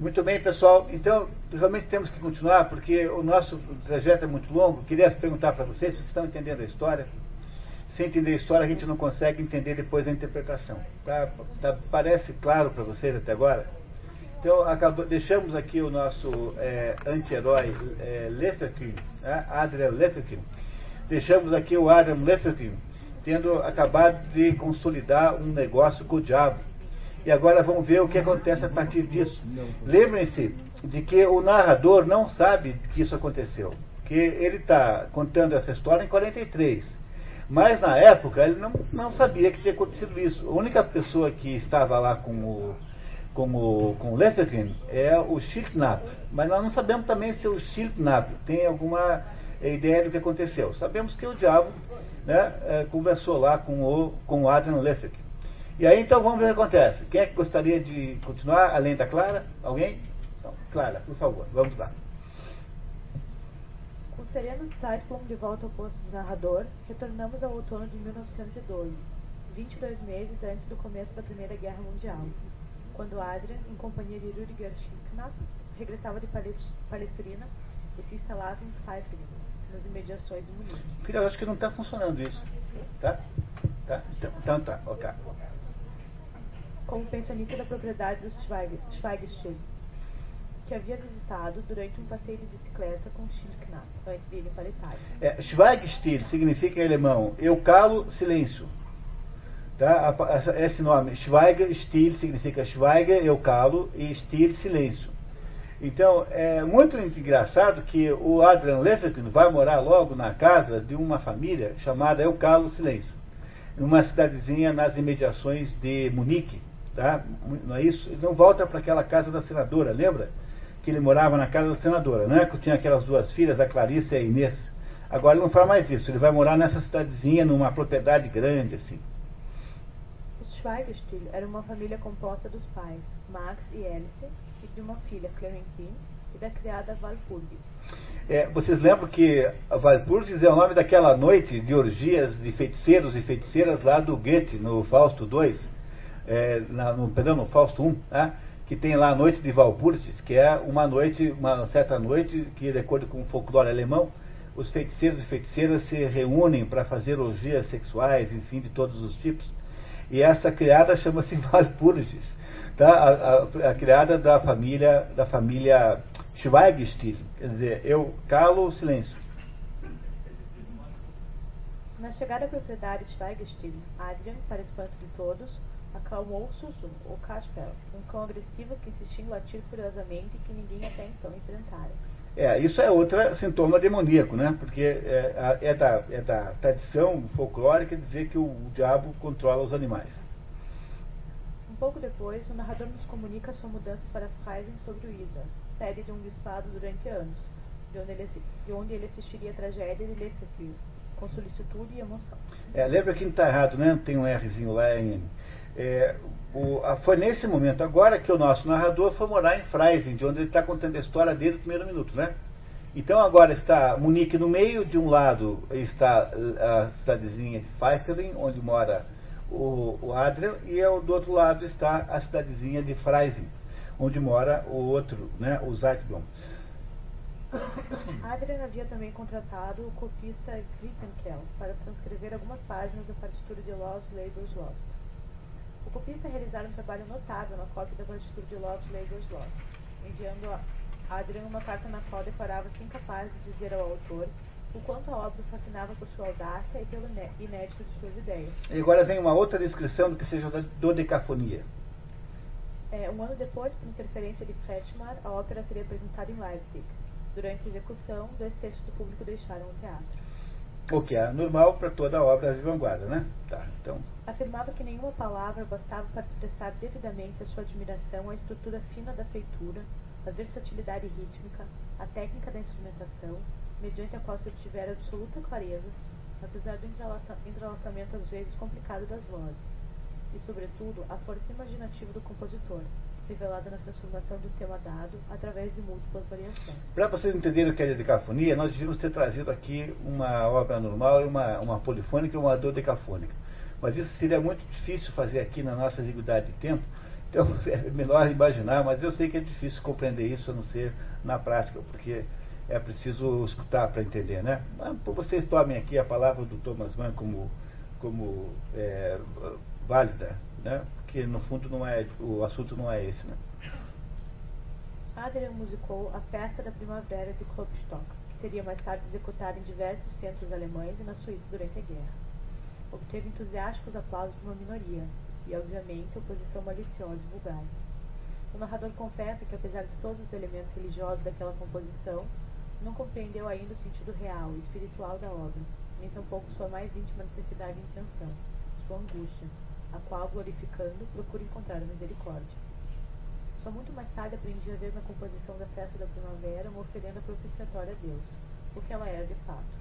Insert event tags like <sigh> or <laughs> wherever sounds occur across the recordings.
Muito bem, pessoal. Então, realmente temos que continuar, porque o nosso trajeto é muito longo. Queria perguntar para vocês se vocês estão entendendo a história. Sem entender a história, a gente não consegue entender depois a interpretação. Tá? Tá, parece claro para vocês até agora? Então, acabou, deixamos aqui o nosso é, anti-herói é, Lefferkin, né? Adrian Lefferkin. Deixamos aqui o Adam Lefferkin tendo acabado de consolidar um negócio com o diabo. E agora vamos ver o que acontece a partir disso. Lembrem-se de que o narrador não sabe que isso aconteceu. Que ele está contando essa história em 43. Mas na época ele não, não sabia que tinha acontecido isso. A única pessoa que estava lá com o como com Lefferkin é o Schilknap. Mas nós não sabemos também se o Schilknap tem alguma ideia do que aconteceu. Sabemos que o diabo né, é, conversou lá com o, com o Adrian Lefferkin. E aí então vamos ver o que acontece. Quem é que gostaria de continuar, além da Clara? Alguém? Então, Clara, por favor, vamos lá. Com sereno Cyclone de volta ao posto do narrador, retornamos ao outono de 1912, 22 meses antes do começo da Primeira Guerra Mundial quando Adrian, em companhia de Rüdiger Schicknapp, regressava de Palestrina e se instalava em Pfeifferin, nas imediações de Munique. Eu acho que não está funcionando isso. Tá? Tá? Então tá, ok. Como pensionista da propriedade dos Schweigstiel, que havia visitado durante um passeio de bicicleta com Schicknapp, antes de ir para a Itália. É, Schweigstiel significa em alemão eu calo silêncio. Tá? Esse nome, Schweiger, Stil, significa Schweiger, eu calo, e Stil, silêncio. Então, é muito engraçado que o Adrian Lefferkin vai morar logo na casa de uma família chamada Eu Calo Silêncio, numa cidadezinha nas imediações de Munique. Tá? Não é isso? Ele não volta para aquela casa da senadora, lembra? Que ele morava na casa da senadora, né? Que tinha aquelas duas filhas, a Clarice e a Inês. Agora ele não faz mais isso, ele vai morar nessa cidadezinha, numa propriedade grande, assim. Schweigestiel era uma família composta dos pais, Max e Alice, e de uma filha, Clementine, e da criada Valpurgis. É, vocês lembram que Valpurgis é o nome daquela noite de orgias de feiticeiros e feiticeiras lá do Goethe, no Fausto II, é, na, no, perdão, no Fausto I, né? que tem lá a noite de Valpurgis, que é uma noite, uma certa noite que, de acordo com o folclore alemão, os feiticeiros e feiticeiras se reúnem para fazer orgias sexuais, enfim, de todos os tipos. E essa criada chama-se <laughs> Valpurgis, tá? A, a, a, criada da família da família Schweigstil, quer dizer, eu calo o silêncio. Na chegada à propriedade Schweigstil, Adrian, para espanto de todos, acalmou o Caspel, um cão agressivo que insistia em latir furiosamente e que ninguém até então enfrentara. É, isso é outro sintoma demoníaco, né? Porque é, é, da, é da tradição folclórica dizer que o, o diabo controla os animais. Um pouco depois, o narrador nos comunica sua mudança para Freisen sobre o Isa, sede de um bispado durante anos, de onde ele, de onde ele assistiria a tragédia de Leifert, com solicitude e emoção. É, lembra que não está errado, né? Tem um Rzinho lá em é, o, a, foi nesse momento agora que o nosso narrador foi morar em Freising, de onde ele está contando a história desde o primeiro minuto, né? Então agora está Munique no meio, de um lado está a cidadezinha de Pfeifferin, onde mora o, o Adrian, e do outro lado está a cidadezinha de Freising, onde mora o outro, né, o Zeitblom. <coughs> Adrian havia também contratado o copista Wittenkel para transcrever algumas páginas da partitura de Love's Labour's Lost. O copista realizara um trabalho notável na cópia da partitura de Labour's Lost, enviando a Adrian uma carta na qual declarava-se incapaz de dizer ao autor o quanto a obra fascinava por sua audácia e pelo inédito de suas ideias. E agora vem uma outra descrição do que seja da dodecafonia. É, um ano depois, por interferência de Kretschmar, a ópera seria apresentada em Leipzig. Durante a execução, dois terços do público deixaram o teatro. O que é normal para toda obra de vanguarda, né? Tá, então. Afirmava que nenhuma palavra bastava para expressar devidamente a sua admiração à estrutura fina da feitura, a versatilidade rítmica, a técnica da instrumentação, mediante a qual se obtivera absoluta clareza, apesar do entrelaçamento às vezes complicado das vozes, e, sobretudo, a força imaginativa do compositor, revelada na transformação do tema dado através de múltiplas variações. Para vocês entenderem o que é decafonia, nós devíamos ter trazido aqui uma obra normal, uma, uma polifônica e uma dodecafônica. Mas isso seria muito difícil fazer aqui na nossa exiguidade de tempo, Então <laughs> é melhor imaginar, mas eu sei que é difícil compreender isso a não ser na prática, porque é preciso escutar para entender, né? Mas, vocês tomem aqui a palavra do Thomas Mann como, como é, válida, né? Porque no fundo não é, o assunto não é esse, né? Adrian musicou a Festa da Primavera de Klopstock, que seria mais tarde executada em diversos centros alemães e na Suíça durante a guerra. Obteve entusiásticos aplausos de uma minoria, e obviamente oposição maliciosa e vulgar. O narrador confessa que, apesar de todos os elementos religiosos daquela composição, não compreendeu ainda o sentido real e espiritual da obra, nem tampouco sua mais íntima necessidade e intenção, sua angústia, a qual, glorificando, procura encontrar a misericórdia. Só muito mais tarde aprendi a ver na composição da festa da primavera uma oferenda propiciatória a Deus, o que ela era de fato.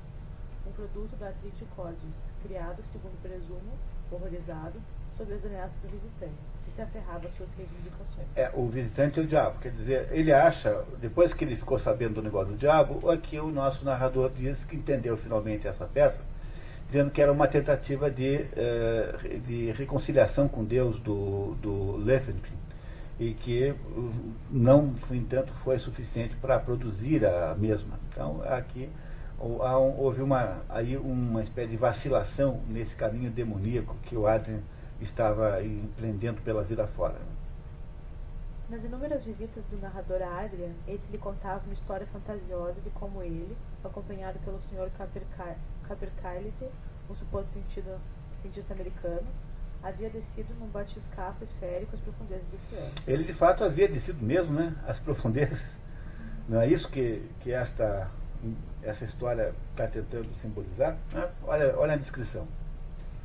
Um produto da atriz de Cordis, criado, segundo presumo, horrorizado, sob as ameaças do visitante, que se aferrava às suas reivindicações. É, o visitante é o diabo, quer dizer, ele acha, depois que ele ficou sabendo do negócio do diabo, aqui o nosso narrador diz que entendeu finalmente essa peça, dizendo que era uma tentativa de, uh, de reconciliação com Deus do, do Lefenkin, e que não, no entanto, foi suficiente para produzir a mesma. Então, aqui houve uma, aí uma espécie de vacilação nesse caminho demoníaco que o Adrian estava empreendendo pela vida fora. Nas inúmeras visitas do narrador a Adrian, esse lhe contava uma história fantasiosa de como ele, acompanhado pelo Sr. Capercaillie, um suposto sentido, cientista americano, havia descido num batiscafo esférico às profundezas do oceano. Ele de fato havia descido mesmo, né? Às profundezas. Não é isso que, que esta, essa história está tentando simbolizar? Ah, olha, olha a descrição.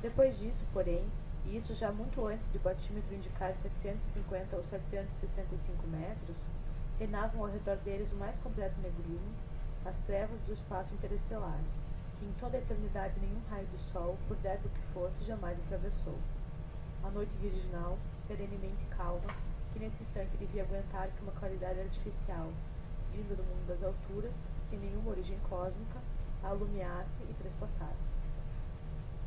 Depois disso, porém, e isso já muito antes de o batímetro indicar 750 ou 765 metros, reinavam ao redor deles o mais completo negrume, as trevas do espaço interestelar, em toda a eternidade nenhum raio do sol, por do que fosse, jamais atravessou. A noite virginal, perenemente calma, que nesse instante devia aguentar que uma qualidade artificial, vinda do mundo das alturas, sem nenhuma origem cósmica, a alumiasse e trespassasse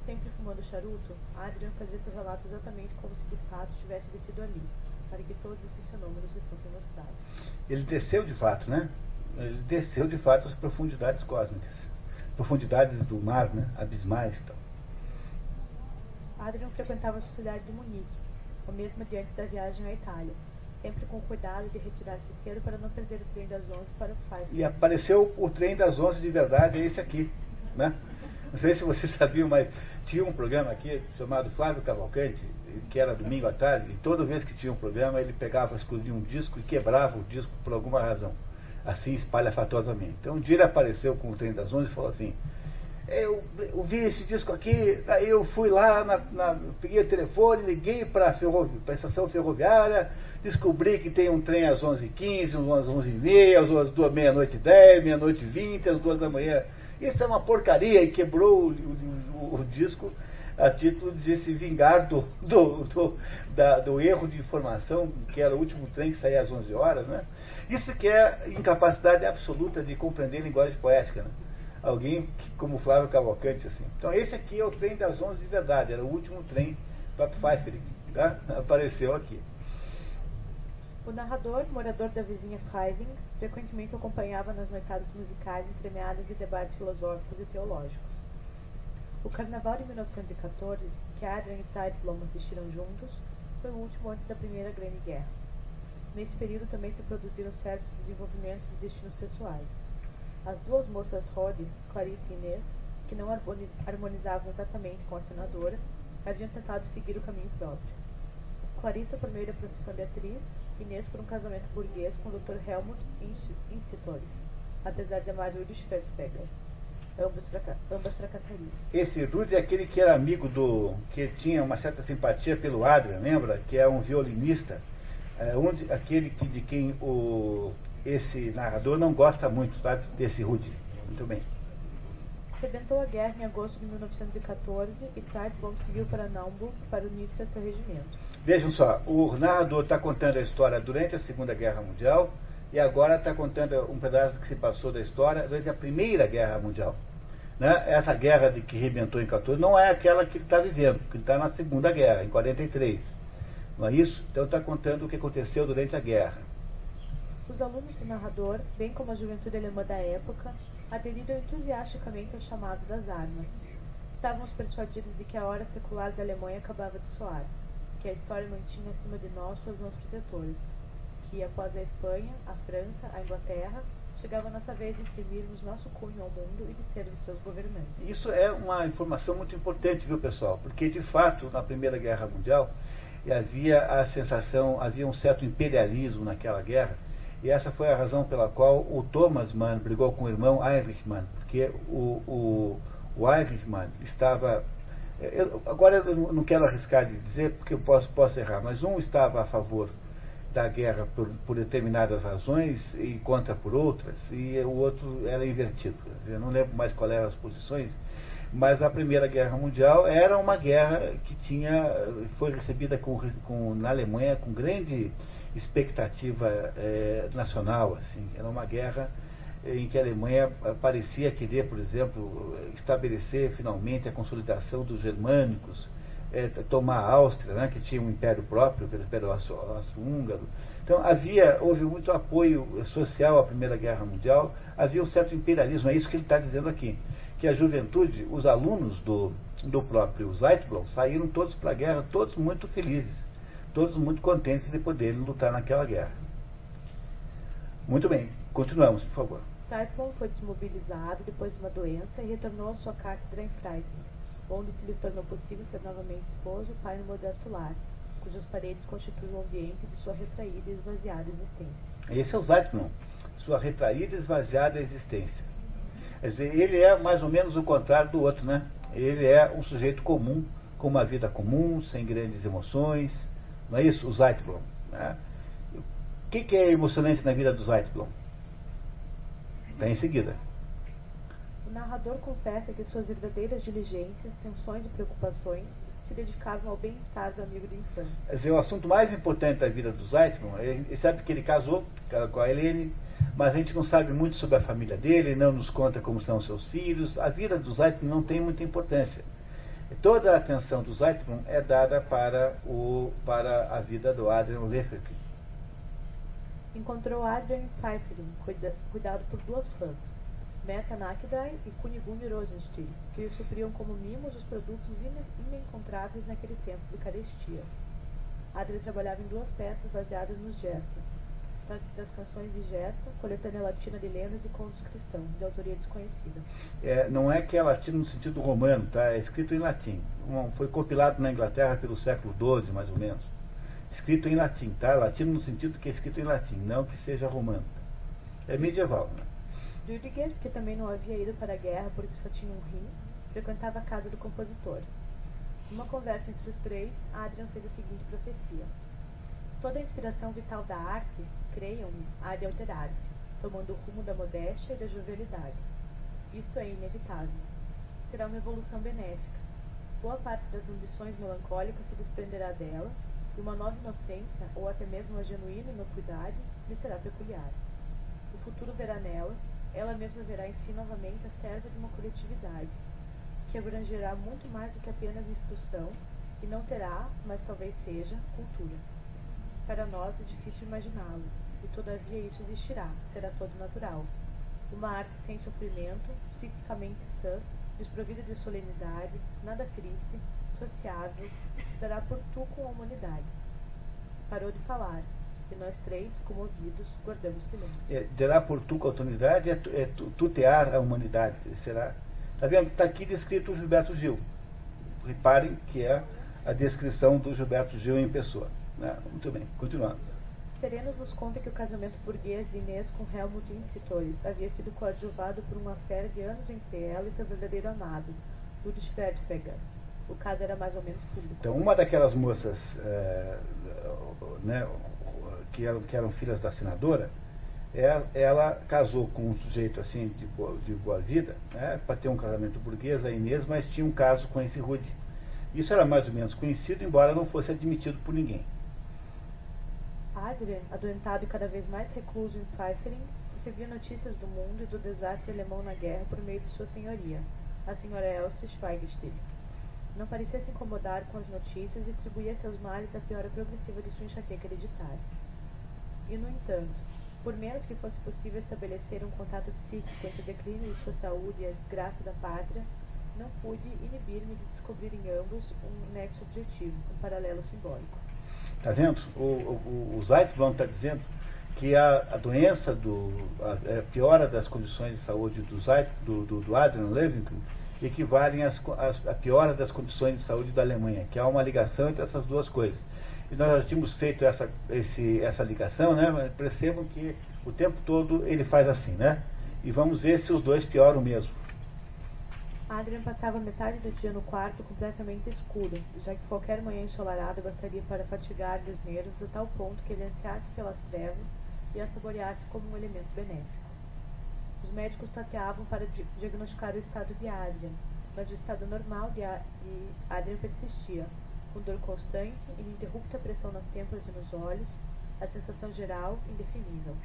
sempre fumando charuto, Adrian fazia seu relato exatamente como se de fato tivesse descido ali, para que todos esses fenômenos lhe fossem mostrados. Ele desceu de fato, né? Ele desceu de fato às profundidades cósmicas, profundidades do mar, né? Abismais tal. Adrian frequentava a sociedade de Munique, a mesma de antes da viagem à Itália, sempre com cuidado de retirar-se cedo para não perder o trem das 11 para o Pfeiffer. E apareceu o trem das 11 de verdade, é esse aqui, né? Não sei se vocês <laughs> sabiam, mas tinha um programa aqui chamado Flávio Cavalcante, que era domingo à tarde, e toda vez que tinha um programa ele pegava, escolhia um disco e quebrava o disco por alguma razão, assim espalhafatosamente. Então um dia ele apareceu com o trem das onze e falou assim, eu, vi esse disco aqui, aí eu fui lá, na, na, peguei o telefone, liguei para a estação ferroviária, descobri que tem um trem às 11h15, às 11h30, às 2 meia-noite 10, meia-noite 20, às 2 da manhã isso é uma porcaria e quebrou o, o, o disco a título de se vingar do, do, do, da, do, erro de informação, que era o último trem que saía às 11 horas. Né? Isso que é incapacidade absoluta de compreender linguagem poética. Né? Alguém que, como Flávio Cavalcante. Assim. Então, esse aqui é o trem das 11 de verdade, era o último trem para Pfeiffer, tá? apareceu aqui. O narrador, morador da vizinha Freising, frequentemente acompanhava nas noitadas musicais entremeadas de debates filosóficos e teológicos. O Carnaval de 1914, que Adrian e Teitelbaum assistiram juntos, foi o último antes da Primeira Grande Guerra. Nesse período também se produziram certos desenvolvimentos de destinos pessoais. As duas moças Rode, Clarice e Inês, que não harmonizavam exatamente com a senadora, haviam tentado seguir o caminho próprio. Clarice por meio da profissão de atriz Inês por um casamento burguês com o Dr. Helmut Incitores, apesar de amar Rudy Schwetzberger. Ambas, fraca ambas fracassariam. Esse Rudy é aquele que era amigo do. que tinha uma certa simpatia pelo Adrian, lembra? Que é um violinista. É, onde, aquele que, de quem o, esse narrador não gosta muito, sabe? Desse Rudy. Muito bem. Rebentou a guerra em agosto de 1914 e Zeitblom seguiu para Naumburg para unir-se a seu regimento. Vejam só, o narrador está contando a história durante a Segunda Guerra Mundial e agora está contando um pedaço que se passou da história durante a Primeira Guerra Mundial. Né? Essa guerra de que rebentou em 14 não é aquela que ele está vivendo, que ele está na Segunda Guerra, em 43. Não é isso? Então está contando o que aconteceu durante a guerra. Os alunos do narrador, bem como a juventude alemã da época, aderiram entusiasticamente ao chamado das armas. Estávamos persuadidos de que a hora secular da Alemanha acabava de soar, que a história mantinha acima de nós suas mãos protetoras, que após a Espanha, a França, a Inglaterra, chegava nossa vez de imprimirmos nosso cunho ao mundo e de sermos seus governantes. Isso é uma informação muito importante, viu pessoal? Porque de fato, na Primeira Guerra Mundial, havia a sensação, havia um certo imperialismo naquela guerra, e essa foi a razão pela qual o Thomas Mann brigou com o irmão Heinrich Mann, porque o, o, o Heinrich Mann estava. Eu, agora eu não quero arriscar de dizer, porque eu posso, posso errar, mas um estava a favor da guerra por, por, determinadas razões e contra por outras, e o outro era invertido. Eu não lembro mais qual eram as posições, mas a Primeira Guerra Mundial era uma guerra que tinha, foi recebida com, com, na Alemanha com grande expectativa é, nacional. Assim. Era uma guerra em que a Alemanha parecia querer, por exemplo, estabelecer finalmente a consolidação dos germânicos, é, tomar a Áustria, né, que tinha um império próprio, pelo Império Austro-Húngaro. Então havia, houve muito apoio social à Primeira Guerra Mundial, havia um certo imperialismo, é isso que ele está dizendo aqui, que a juventude, os alunos do, do próprio Zeitblom saíram todos para a guerra, todos muito felizes todos muito contentes de poderem lutar naquela guerra. Muito bem, continuamos, por favor. Typhon foi desmobilizado depois de uma doença e retornou à sua cátedra em Freiburg, onde se lhe tornou possível ser novamente esposo e pai no modesto lar, cujas paredes constituem o ambiente de sua retraída e esvaziada existência. Esse é o Zeitman, sua retraída e esvaziada existência. Quer dizer, ele é mais ou menos o contrário do outro, né? Ele é um sujeito comum, com uma vida comum, sem grandes emoções, não é isso? O Zeitblom. Né? O que, que é emocionante na vida do Zeitblom? Está em seguida. O narrador confessa que suas verdadeiras diligências, tensões e preocupações se dedicavam ao bem-estar do amigo de infância. Dizer, o assunto mais importante da vida do Zeitblom, ele sabe que ele casou com a Helene, mas a gente não sabe muito sobre a família dele, não nos conta como são seus filhos. A vida do Zeitblom não tem muita importância. Toda a atenção do Zeitblum é dada para, o, para a vida do Adrian Lefebvre. Encontrou Adrian Pfeifferin, cuidado por duas fãs, Meta Nakdai e Kuniguni Rosenstiel, que lhe supriam como mimos os produtos inencontráveis naquele tempo de carestia. Adrian trabalhava em duas peças baseadas nos gestos, das canções de Gesta, coletânea latina de lendas e contos cristãos, de autoria desconhecida. É, não é que é latino no sentido romano, tá? É escrito em latim. Foi compilado na Inglaterra pelo século XII, mais ou menos. Escrito em latim, tá? Latino no sentido que é escrito em latim, não que seja romano. É medieval, né? Rüdiger, que também não havia ido para a guerra porque só tinha um rim, frequentava a casa do compositor. Numa conversa entre os três, Adrian fez a seguinte profecia. Toda a inspiração vital da arte, creiam-me, há de alterar-se, tomando o rumo da modéstia e da jovialidade. Isso é inevitável. Será uma evolução benéfica. Boa parte das ambições melancólicas se desprenderá dela, e uma nova inocência, ou até mesmo uma genuína inocuidade, lhe será peculiar. O futuro verá nela, ela mesma verá em si novamente a serva de uma coletividade, que abrangerá muito mais do que apenas instrução, e não terá, mas talvez seja, cultura. Para nós é difícil imaginá-lo, e todavia isso existirá, será todo natural. Uma arte sem sofrimento, psiquicamente sã, desprovida de solenidade, nada triste, sociável, se dará por tu com a humanidade. Parou de falar, e nós três, comovidos, guardamos silêncio. É, por tu com a humanidade, é, é tutear a humanidade, será. Está vendo? Está aqui descrito o Gilberto Gil. Reparem que é a descrição do Gilberto Gil em pessoa. Né? Muito bem, continuando. Serenos nos conta que o casamento burguês de Inês com Helmut Institores havia sido coadjuvado por uma fé de anos entre ela e seu verdadeiro amado, Ludwig Ferdfeger. O caso era mais ou menos público. Então, uma daquelas moças é, né, que, eram, que eram filhas da senadora, ela, é, ela casou com um sujeito assim de boa, de boa vida, né, para ter um casamento burguês, a Inês, mas tinha um caso com esse Rude. Isso era mais ou menos conhecido, embora não fosse admitido por ninguém. Adrian, adoentado e cada vez mais recluso em Pfeifferin, recebia notícias do mundo e do desastre alemão na guerra por meio de sua senhoria, a senhora Elsa Schweigstiel. Não parecia se incomodar com as notícias e atribuía seus males à piora progressiva de sua enxaqueca hereditária. E, no entanto, por menos que fosse possível estabelecer um contato psíquico entre o declínio de sua saúde e a desgraça da pátria, não pude inibir-me de descobrir em ambos um nexo objetivo, um paralelo simbólico. Está vendo? O, o, o Zeitlon está dizendo que a, a doença, do, a, a, é, piora das condições de saúde do, Zeit, do, do, do Adrian Levington equivalem às, às, à piora das condições de saúde da Alemanha, que há uma ligação entre essas duas coisas. E nós já tínhamos feito essa, esse, essa ligação, né? Percebam que o tempo todo ele faz assim, né? E vamos ver se os dois pioram mesmo. Adrian passava metade do dia no quarto completamente escuro, já que qualquer manhã ensolarada bastaria para fatigar-lhe os nervos a tal ponto que ele ansiasse pelas trevas e a saboreasse como um elemento benéfico. Os médicos tateavam para diagnosticar o estado de Adrian, mas o estado normal de Adrian persistia, com dor constante, ininterrupta pressão nas têmporas e nos olhos, a sensação geral indefinível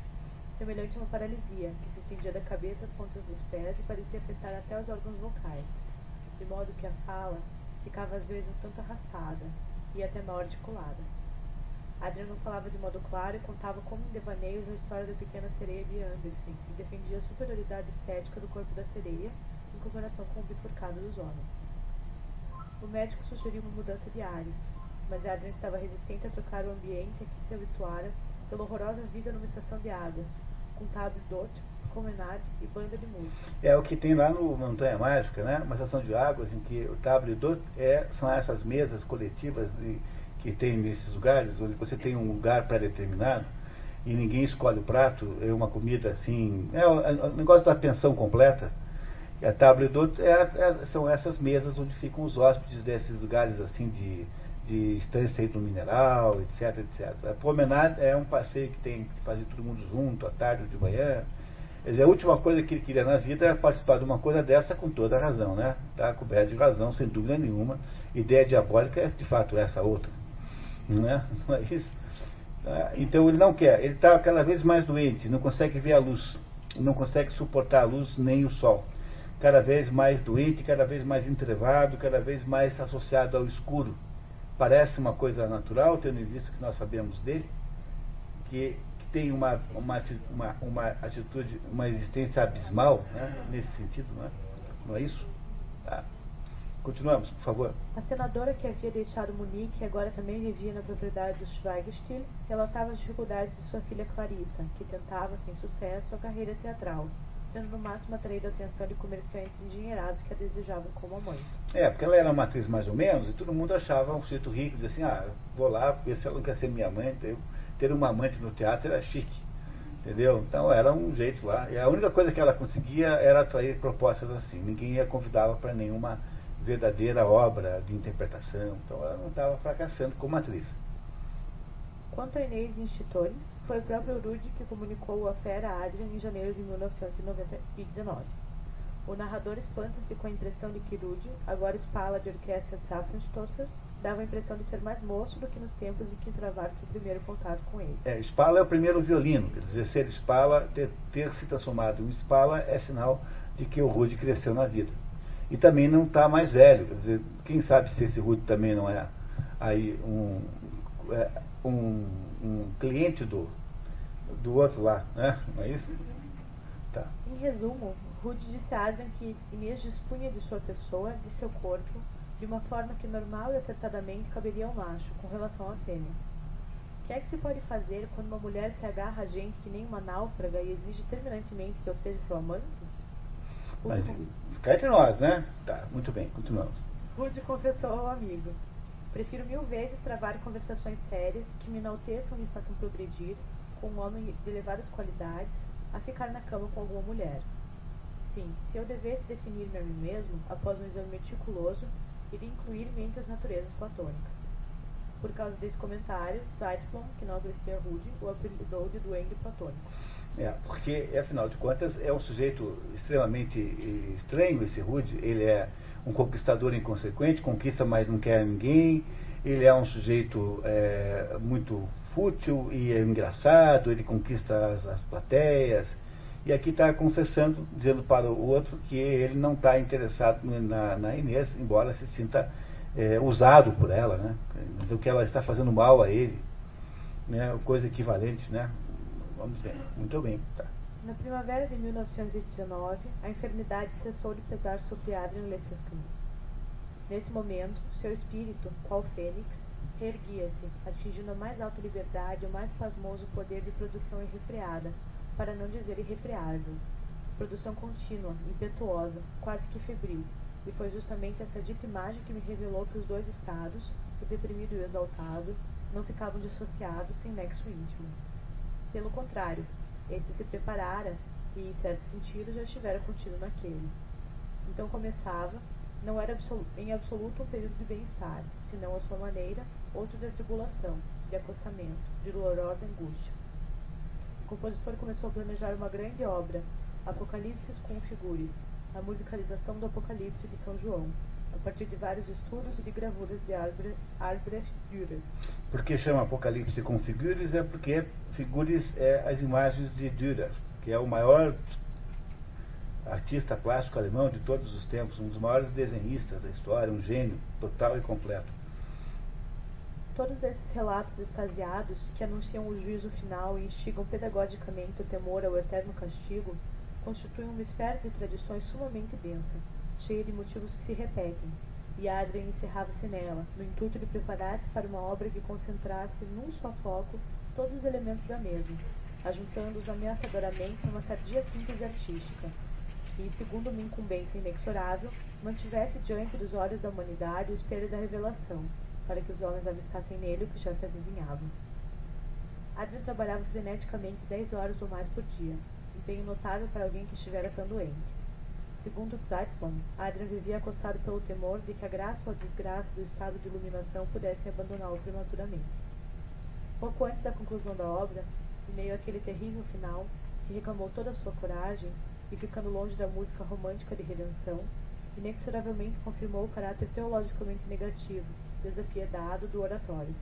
semelhante a uma paralisia, que se estendia da cabeça às pontas dos pés e parecia afetar até os órgãos vocais, de modo que a fala ficava às vezes um tanto arrastada e até mal articulada. Adriano falava de modo claro e contava como em devaneios a história da pequena sereia de Andersen e defendia a superioridade estética do corpo da sereia em comparação com o bifurcado dos homens. O médico sugeriu uma mudança de ares, mas Adrian estava resistente a trocar o ambiente a que se habituara pela horrorosa vida numa estação de águas, com Table Dot, promenade e banda de música. É o que tem lá no Montanha Mágica, né? Uma estação de águas em que o Table Dot é, são essas mesas coletivas de, que tem nesses lugares, onde você tem um lugar pré-determinado e ninguém escolhe o prato, é uma comida assim. É o, é o negócio da pensão completa. A Table Dot é, é, são essas mesas onde ficam os hóspedes desses lugares assim de de estância do mineral, etc, etc. A promenade é um passeio que tem que fazer todo mundo junto, à tarde ou de manhã. Quer dizer, a última coisa que ele queria na vida era participar de uma coisa dessa com toda a razão, né? Está coberto de razão, sem dúvida nenhuma. Ideia diabólica é de fato essa outra. Não é? <laughs> Não é isso? Tá? Então ele não quer, ele está cada vez mais doente, não consegue ver a luz, não consegue suportar a luz nem o sol. Cada vez mais doente, cada vez mais entrevado, cada vez mais associado ao escuro parece uma coisa natural, tendo em vista que nós sabemos dele, que, que tem uma, uma, uma, uma, atitude, uma existência abismal né, nesse sentido, não é, não é isso? Tá. Continuamos, por favor. A senadora que havia deixado Munique e agora também vivia na propriedade dos Schweigstil relatava as dificuldades de sua filha Clarissa, que tentava, sem sucesso, a carreira teatral tendo no máximo atraído a atenção de comerciantes endinheirados que a desejavam como mãe. É, porque ela era uma atriz mais ou menos, e todo mundo achava um sujeito rico, dizia assim, ah, vou lá, ver se ela não quer ser minha mãe, ter, ter uma amante no teatro era chique. Entendeu? Então era um jeito lá. E a única coisa que ela conseguia era atrair propostas assim. Ninguém a convidava para nenhuma verdadeira obra de interpretação. Então ela não estava fracassando como atriz. Quanto a Inês Institutores, foi o próprio Rudy que comunicou a fera a Adrian em janeiro de 1919. O narrador espanta-se com a impressão de que Rudy, agora espala de orquestra Zapfenstosser, dava a impressão de ser mais moço do que nos tempos em que travara seu primeiro contato com ele. É, espala é o primeiro violino, quer dizer, ser espala, ter, ter se transformado em espala é sinal de que o Rudy cresceu na vida. E também não está mais velho, quer dizer, quem sabe se esse Rudy também não é aí um, é, um, um cliente do, do outro lá, né? Não é isso? Tá. Em resumo, Rude disse a Adrian que Inês dispunha de sua pessoa, de seu corpo, de uma forma que normal e acertadamente caberia ao macho, com relação à fêmea. O que é que se pode fazer quando uma mulher se agarra a gente que nem uma náufraga e exige terminantemente que eu seja seu amante? Mas fica entre nós, né? Tá, muito bem, continuamos. Rude confessou ao amigo. Prefiro mil vezes travar conversações sérias que me enalteçam e me façam progredir com um homem de elevadas qualidades a ficar na cama com alguma mulher. Sim, se eu devesse definir-me a mim mesmo, após um exame meticuloso, iria incluir-me entre as naturezas platônicas. Por causa desse comentário, Zeitlon, que não adoecia Rude, o apelidou de duende platônico. É, porque, afinal de contas, é um sujeito extremamente estranho esse Rude. Ele é um conquistador inconsequente, conquista, mas não quer ninguém. Ele é um sujeito é, muito fútil e é engraçado, ele conquista as, as plateias. E aqui está confessando, dizendo para o outro que ele não está interessado na, na, Inês, embora se sinta é, usado por ela, né? Então que ela está fazendo mal a ele, né? Coisa equivalente, né? Vamos ver. Muito bem. Tá. Na primavera de 1919, a enfermidade cessou de pesar sobre Adrian Lefebvre. Nesse momento, seu espírito, qual fênix, reerguia-se, atingindo a mais alta liberdade e o mais pasmoso poder de produção irrefreada, para não dizer irrefreável. Produção contínua, impetuosa, quase que febril, e foi justamente essa dita imagem que me revelou que os dois estados, o deprimido e o exaltado, não ficavam dissociados sem nexo íntimo. Pelo contrário, este se preparara e, em certo sentido, já estivera contido naquele. Então começava, não era em absoluto um período de bem-estar, senão à sua maneira, outro de tribulação, de acostamento, de dolorosa angústia. O compositor começou a planejar uma grande obra, Apocalipse com figures, a musicalização do Apocalipse de São João, a partir de vários estudos e de gravuras de Albrecht Dürer. Por que chama Apocalipse com figures? É porque figures é as imagens de Dürer, que é o maior artista plástico alemão de todos os tempos, um dos maiores desenhistas da história, um gênio total e completo. Todos esses relatos extasiados, que anunciam o juízo final e instigam pedagogicamente o temor ao eterno castigo, constituem uma esfera de tradições sumamente densa, cheia de motivos que se repetem, e Adrian encerrava-se nela, no intuito de preparar-se para uma obra que concentrasse num só foco todos os elementos da mesma, ajuntando-os ameaçadoramente numa tardia síntese artística, e, segundo uma incumbência inexorável, mantivesse diante dos olhos da humanidade o espelho da revelação, para que os homens avistassem nele o que já se avizinhava. Adrian trabalhava freneticamente dez horas ou mais por dia, empenho notável para alguém que estivera tão doente. Segundo Zeitzmann, Adrian vivia acostado pelo temor de que a graça ou a desgraça do estado de iluminação pudessem abandoná-lo prematuramente. Pouco antes da conclusão da obra, em meio àquele terrível final, que reclamou toda a sua coragem, e ficando longe da música romântica de redenção, inexoravelmente confirmou o caráter teologicamente negativo, desapiedado do oratório.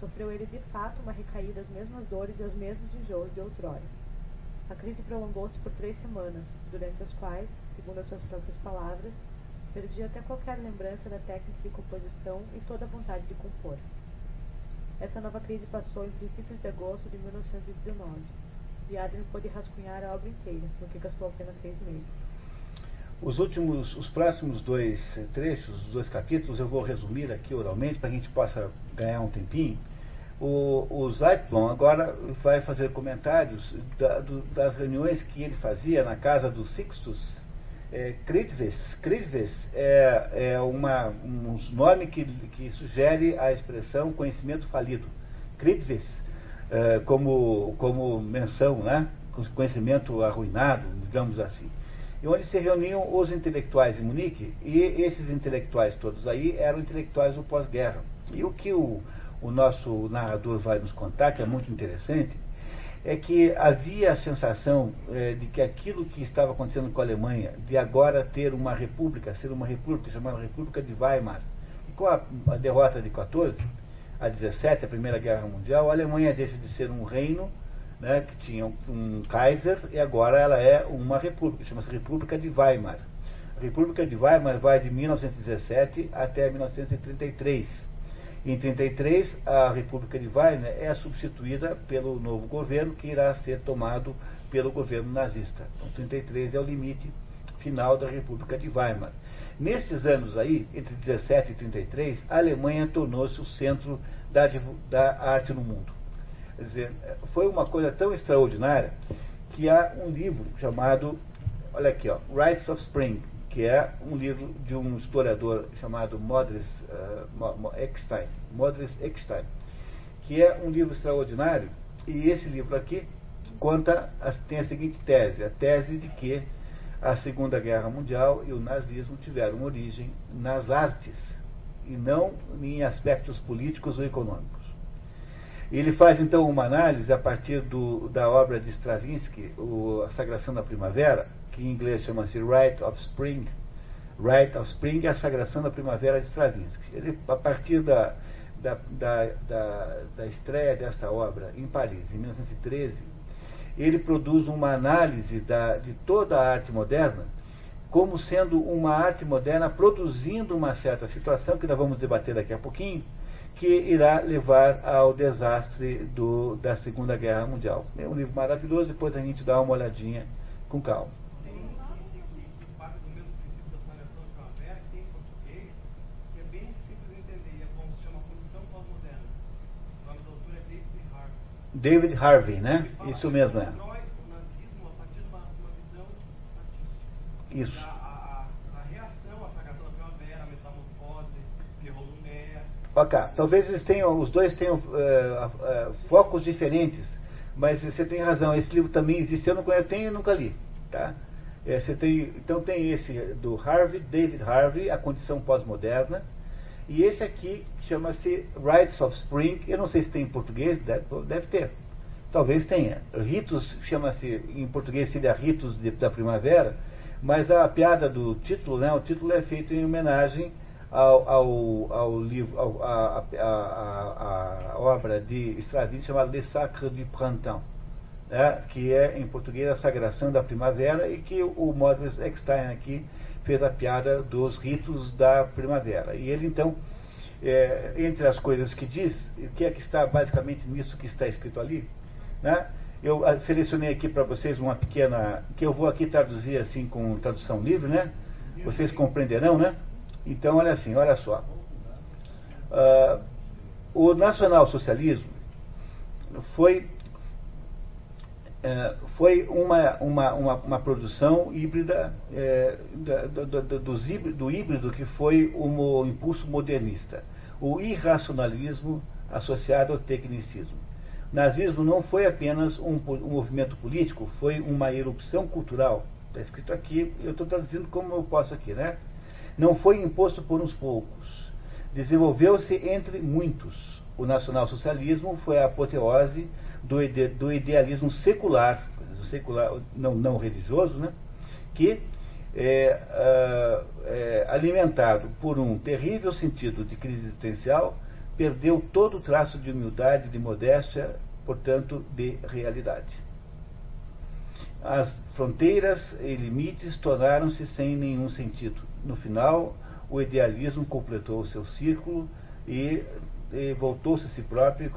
Sofreu ele de fato uma recaída às mesmas dores e aos mesmos enjoos de outrora. A crise prolongou-se por três semanas, durante as quais, segundo as suas próprias palavras, perdi até qualquer lembrança da técnica de composição e toda a vontade de compor. Essa nova crise passou em princípios de agosto de 1919, e Adrian pôde rascunhar a obra inteira, no que gastou apenas seis meses. Os últimos, os próximos dois trechos, os dois capítulos, eu vou resumir aqui oralmente para que a gente possa ganhar um tempinho. O, o agora vai fazer comentários da, do, das reuniões que ele fazia na casa do Sixtus é, Critves. é, é uma, um nome que, que sugere a expressão conhecimento falido. Critves, é, como, como menção, né? conhecimento arruinado, digamos assim. E onde se reuniam os intelectuais em Munique, e esses intelectuais todos aí eram intelectuais do pós-guerra. E o que o o nosso narrador vai nos contar, que é muito interessante, é que havia a sensação é, de que aquilo que estava acontecendo com a Alemanha, de agora ter uma república, ser uma república chamada República de Weimar, e com a, a derrota de 14 a 17, a Primeira Guerra Mundial, a Alemanha deixa de ser um reino né, que tinha um, um Kaiser e agora ela é uma república, chama-se República de Weimar. A República de Weimar vai de 1917 até 1933 em 33, a República de Weimar é substituída pelo novo governo, que irá ser tomado pelo governo nazista. Então, 33 é o limite final da República de Weimar. Nesses anos aí, entre 17 e 33, a Alemanha tornou-se o centro da, da arte no mundo. Quer dizer, foi uma coisa tão extraordinária que há um livro chamado, olha aqui, ó, Rites of Spring, que é um livro de um historiador chamado Modris uh, Eckstein, Modris Eckstein, que é um livro extraordinário, e esse livro aqui conta, tem a seguinte tese, a tese de que a Segunda Guerra Mundial e o nazismo tiveram origem nas artes, e não em aspectos políticos ou econômicos. Ele faz então uma análise a partir do, da obra de Stravinsky, o, A Sagração da Primavera, que em inglês chama-se Rite of Spring. Rite of Spring é a sagração da primavera de Stravinsky. Ele, a partir da, da, da, da, da estreia dessa obra em Paris, em 1913, ele produz uma análise da, de toda a arte moderna como sendo uma arte moderna produzindo uma certa situação, que nós vamos debater daqui a pouquinho, que irá levar ao desastre do, da Segunda Guerra Mundial. É um livro maravilhoso, depois a gente dá uma olhadinha com calma. David Harvey, né? Isso mesmo é. Isso. Ok, talvez eles tenham, os dois tenham uh, uh, focos diferentes, mas você tem razão, esse livro também existe, eu não conheço, tenho e nunca li. Tá? É, você tem, então tem esse do Harvey, David Harvey, A Condição Pós-Moderna, e esse aqui chama-se Rites of Spring, eu não sei se tem em português, deve, deve ter. Talvez tenha. Ritos chama-se, em português seria Ritos de, da Primavera, mas a piada do título, né, o título é feito em homenagem ao, ao, ao livro, ao, a, a, a, obra de Stravinsky chamada Le Sacre du Printemps, né, que é em português a Sagração da Primavera e que o Modest Eckstein aqui fez a piada dos ritos da primavera. E ele então, é, entre as coisas que diz, o que é que está basicamente nisso que está escrito ali, né? Eu ah, selecionei aqui para vocês uma pequena, que eu vou aqui traduzir assim com tradução livre, né? Vocês compreenderão, né? Então, olha assim, olha só. Uh, o nacionalsocialismo foi é, foi uma, uma, uma, uma, produção híbrida é, do, do, do, do, híbrido que foi o impulso modernista, o irracionalismo associado ao tecnicismo. O nazismo não foi apenas um, um movimento político, foi uma erupção cultural. Está escrito aqui, eu estou traduzindo como eu posso aqui, né? Não foi imposto por uns poucos. Desenvolveu-se entre muitos. O nacionalsocialismo foi a apoteose do, ide, do idealismo secular, secular não, não religioso, né? que é, uh, é, alimentado por um terrível sentido de crise existencial, perdeu todo o traço de humildade, de modéstia, portanto, de realidade. As fronteiras e limites tornaram-se sem nenhum sentido. No final, o idealismo completou o seu círculo e voltou-se a si próprio,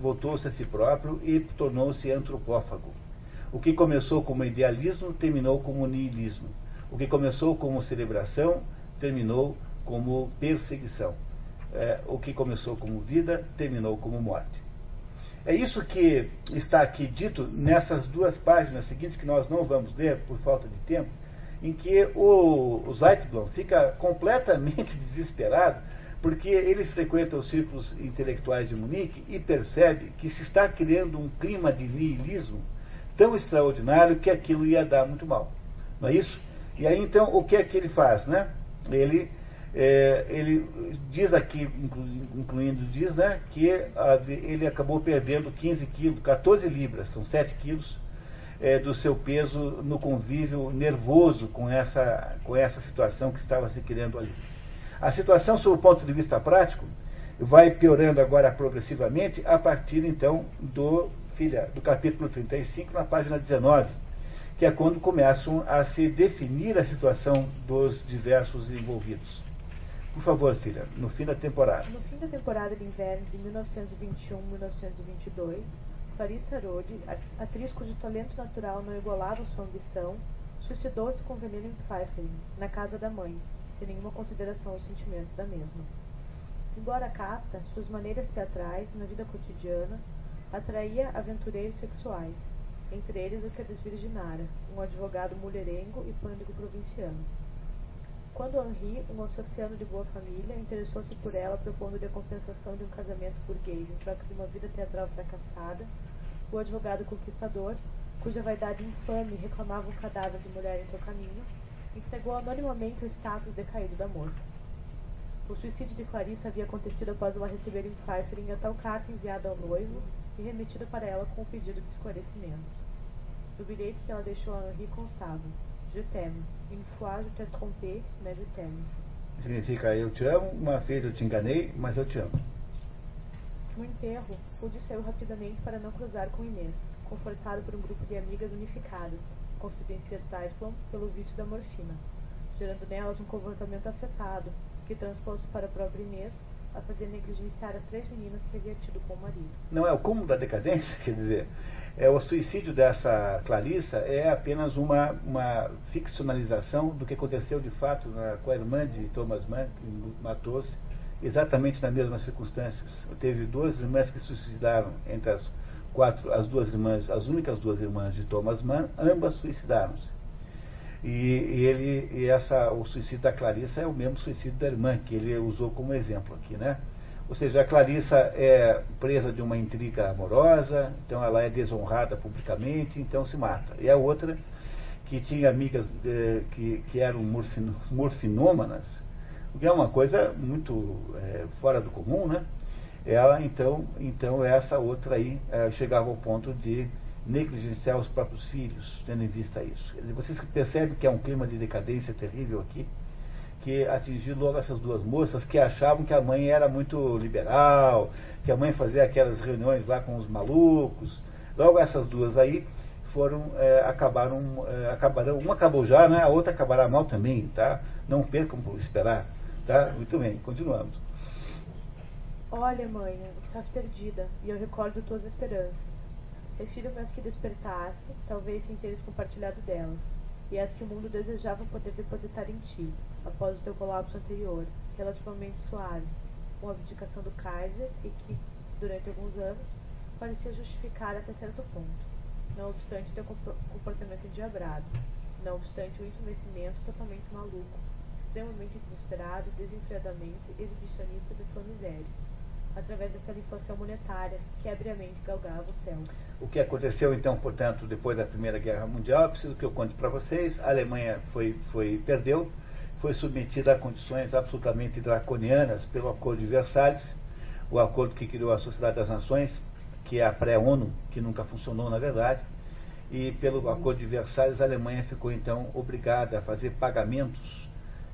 voltou-se a si próprio e tornou-se antropófago. O que começou como idealismo terminou como niilismo. O que começou como celebração terminou como perseguição. É, o que começou como vida terminou como morte. É isso que está aqui dito nessas duas páginas seguintes que nós não vamos ler por falta de tempo, em que o, o Zeitblom fica completamente <laughs> desesperado porque ele frequenta os círculos intelectuais de Munique e percebe que se está criando um clima de niilismo tão extraordinário que aquilo ia dar muito mal. Não é isso? E aí então o que é que ele faz? Né? Ele, é, ele diz aqui, incluindo diz, né, que a, ele acabou perdendo 15 quilos, 14 libras, são 7 quilos, é, do seu peso no convívio nervoso com essa, com essa situação que estava se criando ali. A situação, sob o ponto de vista prático, vai piorando agora progressivamente a partir, então, do, filha, do capítulo 35, na página 19, que é quando começam a se definir a situação dos diversos envolvidos. Por favor, filha, no fim da temporada. No fim da temporada de inverno de 1921-1922, Clarissa Rode, atriz cujo talento natural não igualava sua ambição, suicidou-se com veneno em Pfeiffer, na casa da mãe, sem nenhuma consideração aos sentimentos da mesma. Embora casta, suas maneiras teatrais, na vida cotidiana, atraía aventureiros sexuais, entre eles o que a desvirginara, um advogado mulherengo e pânico provinciano. Quando Henri, um ossociano de boa família, interessou-se por ela propondo-lhe a compensação de um casamento burguês em troca de uma vida teatral fracassada, o advogado conquistador, cuja vaidade infame reclamava um cadáver de mulher em seu caminho, entregou anonimamente o status decaído da moça. O suicídio de Clarissa havia acontecido após ela receber em Pfeiffer a tal carta enviada ao noivo e remetida para ela com o pedido de esclarecimentos. No bilhete que ela deixou a Henri constava Je t'aime, une fois je t'ai trompé, mais je t'aime. Significa eu te amo, uma vez eu te enganei, mas eu te amo. No enterro, Rude saiu rapidamente para não cruzar com Inês, confortado por um grupo de amigas unificadas, confidencia Typhon pelo vício da morfina. gerando nelas um comportamento afetado, que transposto para a própria Inês, a fazer negligenciar as três meninas que havia tido com o marido. Não é o cúmulo da decadência? <laughs> Quer dizer, é, o suicídio dessa Clarissa é apenas uma, uma ficcionalização do que aconteceu de fato na, com a irmã de Thomas Mann, que matou-se exatamente nas mesmas circunstâncias. Teve duas irmãs que se suicidaram entre as quatro, as duas irmãs, as únicas duas irmãs de Thomas Mann, ambas suicidaram-se. E, e, ele, e essa, o suicídio da Clarissa é o mesmo suicídio da irmã, que ele usou como exemplo aqui, né? Ou seja, a Clarissa é presa de uma intriga amorosa, então ela é desonrada publicamente, então se mata. E a outra, que tinha amigas eh, que, que eram morfinômanas, o que é uma coisa muito é, fora do comum, né? Ela, então, então essa outra aí é, chegava ao ponto de negligenciar os próprios filhos, tendo em vista isso. Vocês percebem que é um clima de decadência terrível aqui, que atingiu logo essas duas moças que achavam que a mãe era muito liberal, que a mãe fazia aquelas reuniões lá com os malucos. Logo essas duas aí foram, é, acabaram, é, acabaram, uma acabou já, né? a outra acabará mal também, tá? Não percam por esperar, tá? Muito bem, continuamos. Olha, mãe, estás perdida, e eu recordo tuas esperanças. Refiro-me às que despertaste, talvez sem teres compartilhado delas, e às que o mundo desejava poder depositar em ti, após o teu colapso anterior, relativamente suave, com a abdicação do Kaiser e que, durante alguns anos, parecia justificar até certo ponto, não obstante teu comportamento endiabrado, não obstante o entumecimento totalmente maluco, extremamente desesperado e desenfreadamente exibicionista de sua miséria através daquela inflação monetária que abriamente galgava o céu. O que aconteceu então, portanto, depois da Primeira Guerra Mundial, preciso que eu conte para vocês, a Alemanha foi, foi, perdeu, foi submetida a condições absolutamente draconianas pelo Acordo de Versalhes, o acordo que criou a Sociedade das Nações, que é a pré-ONU, que nunca funcionou na verdade, e pelo Acordo de Versalhes a Alemanha ficou então obrigada a fazer pagamentos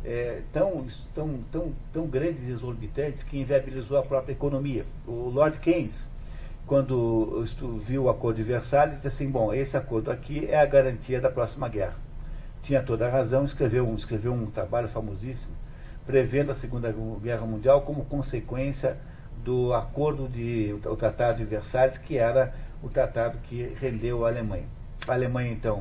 é, tão, tão, tão, tão grandes e exorbitantes que inviabilizou a própria economia. O Lord Keynes, quando viu o acordo de Versalhes, disse assim, bom, esse acordo aqui é a garantia da próxima guerra. Tinha toda a razão, escreveu um, escreveu um trabalho famosíssimo, prevendo a Segunda Guerra Mundial como consequência do acordo de o Tratado de Versalhes, que era o tratado que rendeu a Alemanha. A Alemanha, então,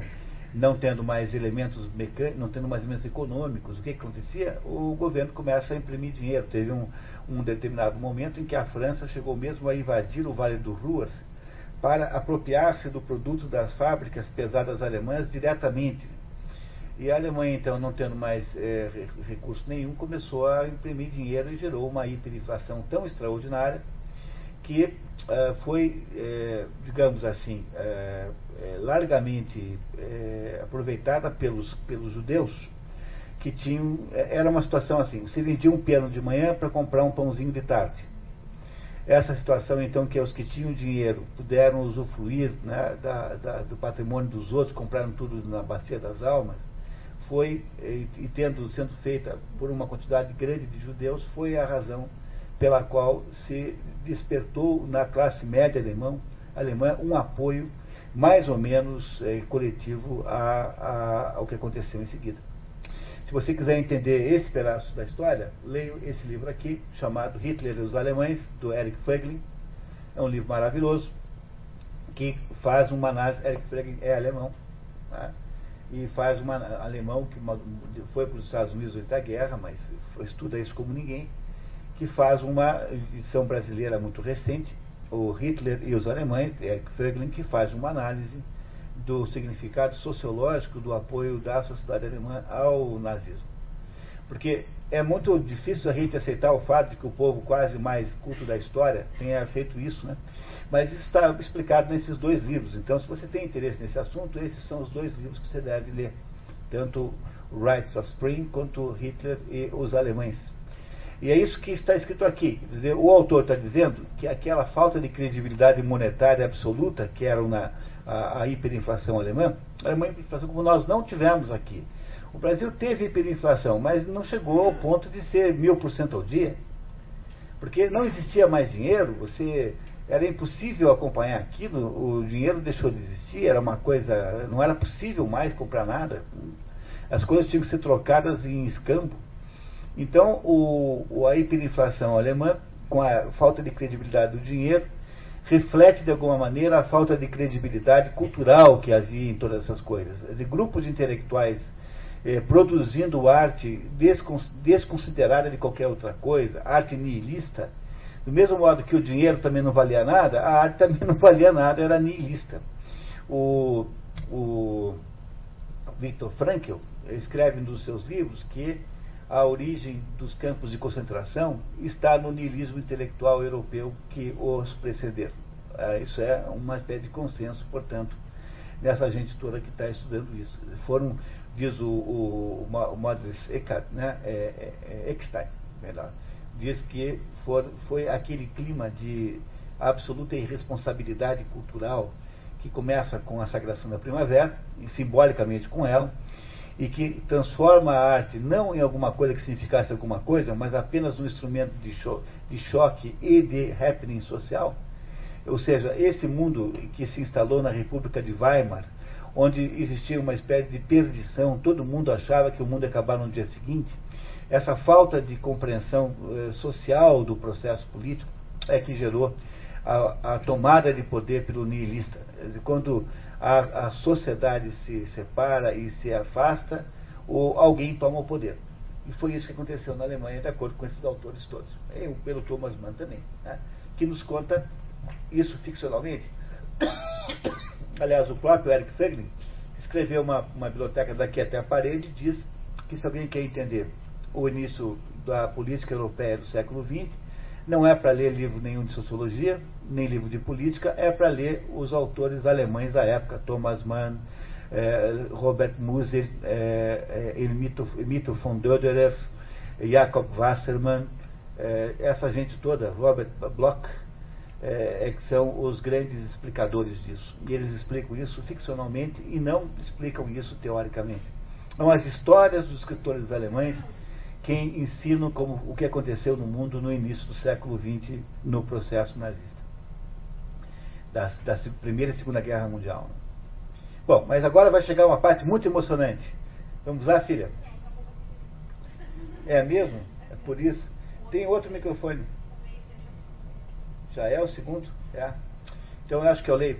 não tendo mais elementos mecânicos, não tendo mais elementos econômicos, o que, que acontecia? O governo começa a imprimir dinheiro. Teve um, um determinado momento em que a França chegou mesmo a invadir o Vale do Ruhr para apropriar-se do produto das fábricas pesadas alemãs diretamente. E a Alemanha, então, não tendo mais é, recurso nenhum, começou a imprimir dinheiro e gerou uma hiperinflação tão extraordinária que uh, foi, uh, digamos assim, largamente aproveitada pelos, pelos judeus, que tinham. Era uma situação assim: você vendia um piano de manhã para comprar um pãozinho de tarde. Essa situação, então, que os que tinham dinheiro puderam usufruir né, da, da, do patrimônio dos outros, compraram tudo na Bacia das Almas, foi, e, e tendo sendo feita por uma quantidade grande de judeus, foi a razão pela qual se despertou na classe média alemã, alemã um apoio mais ou menos é, coletivo a, a, ao que aconteceu em seguida. Se você quiser entender esse pedaço da história, leia esse livro aqui, chamado Hitler e os Alemães, do Eric Fögling. É um livro maravilhoso, que faz uma análise, Eric Fögling é alemão, tá? e faz uma alemão que foi para os Estados Unidos durante a guerra, mas estuda isso como ninguém, que faz uma edição brasileira muito recente, o Hitler e os Alemães, Eric Fögling, que faz uma análise do significado sociológico do apoio da sociedade alemã ao nazismo. Porque é muito difícil a gente aceitar o fato de que o povo quase mais culto da história tenha feito isso, né? Mas isso está explicado nesses dois livros. Então, se você tem interesse nesse assunto, esses são os dois livros que você deve ler. Tanto Rights of Spring quanto Hitler e os Alemães. E é isso que está escrito aqui. Quer dizer, o autor está dizendo que aquela falta de credibilidade monetária absoluta, que era uma, a, a hiperinflação alemã, era uma hiperinflação como nós não tivemos aqui. O Brasil teve hiperinflação, mas não chegou ao ponto de ser mil por cento ao dia. Porque não existia mais dinheiro, você era impossível acompanhar aquilo, o dinheiro deixou de existir, era uma coisa, não era possível mais comprar nada. As coisas tinham que ser trocadas em escambo. Então, o, a hiperinflação alemã, com a falta de credibilidade do dinheiro, reflete de alguma maneira a falta de credibilidade cultural que havia em todas essas coisas. De grupos intelectuais eh, produzindo arte desconsiderada de qualquer outra coisa, arte nihilista, do mesmo modo que o dinheiro também não valia nada, a arte <laughs> também não valia nada, era nihilista. O, o Viktor Frankl escreve nos seus livros que a origem dos campos de concentração está no niilismo intelectual europeu que os precederam. Ah, isso é uma espécie de consenso, portanto, nessa gente toda que está estudando isso. Foram, diz o, o, o Eckart, né, é, é, é Eckstein, melhor, diz que for, foi aquele clima de absoluta irresponsabilidade cultural que começa com a sagração da primavera, e simbolicamente com ela, e que transforma a arte não em alguma coisa que significasse alguma coisa, mas apenas um instrumento de, cho de choque e de happening social. Ou seja, esse mundo que se instalou na República de Weimar, onde existia uma espécie de perdição, todo mundo achava que o mundo ia acabar no dia seguinte, essa falta de compreensão eh, social do processo político é que gerou a, a tomada de poder pelo nihilista. Quando a, a sociedade se separa e se afasta, ou alguém toma o poder. E foi isso que aconteceu na Alemanha, de acordo com esses autores todos. E pelo Thomas Mann também, né? que nos conta isso ficcionalmente. <coughs> Aliás, o próprio Eric Feiglin escreveu uma, uma biblioteca daqui até a parede diz que se alguém quer entender o início da política europeia do século XX, não é para ler livro nenhum de sociologia, nem livro de política, é para ler os autores alemães da época, Thomas Mann, eh, Robert Musil, eh, Emito von Döderer, Jakob Wassermann, eh, essa gente toda, Robert Bloch, é, que são os grandes explicadores disso. E eles explicam isso ficcionalmente e não explicam isso teoricamente. São as histórias dos escritores alemães quem ensinam como, o que aconteceu no mundo no início do século XX no processo nazista. Da, da Primeira e Segunda Guerra Mundial. Bom, mas agora vai chegar uma parte muito emocionante. Vamos lá, filha? É mesmo? É por isso. Tem outro microfone. Já é o segundo? É. Então eu acho que eu leio.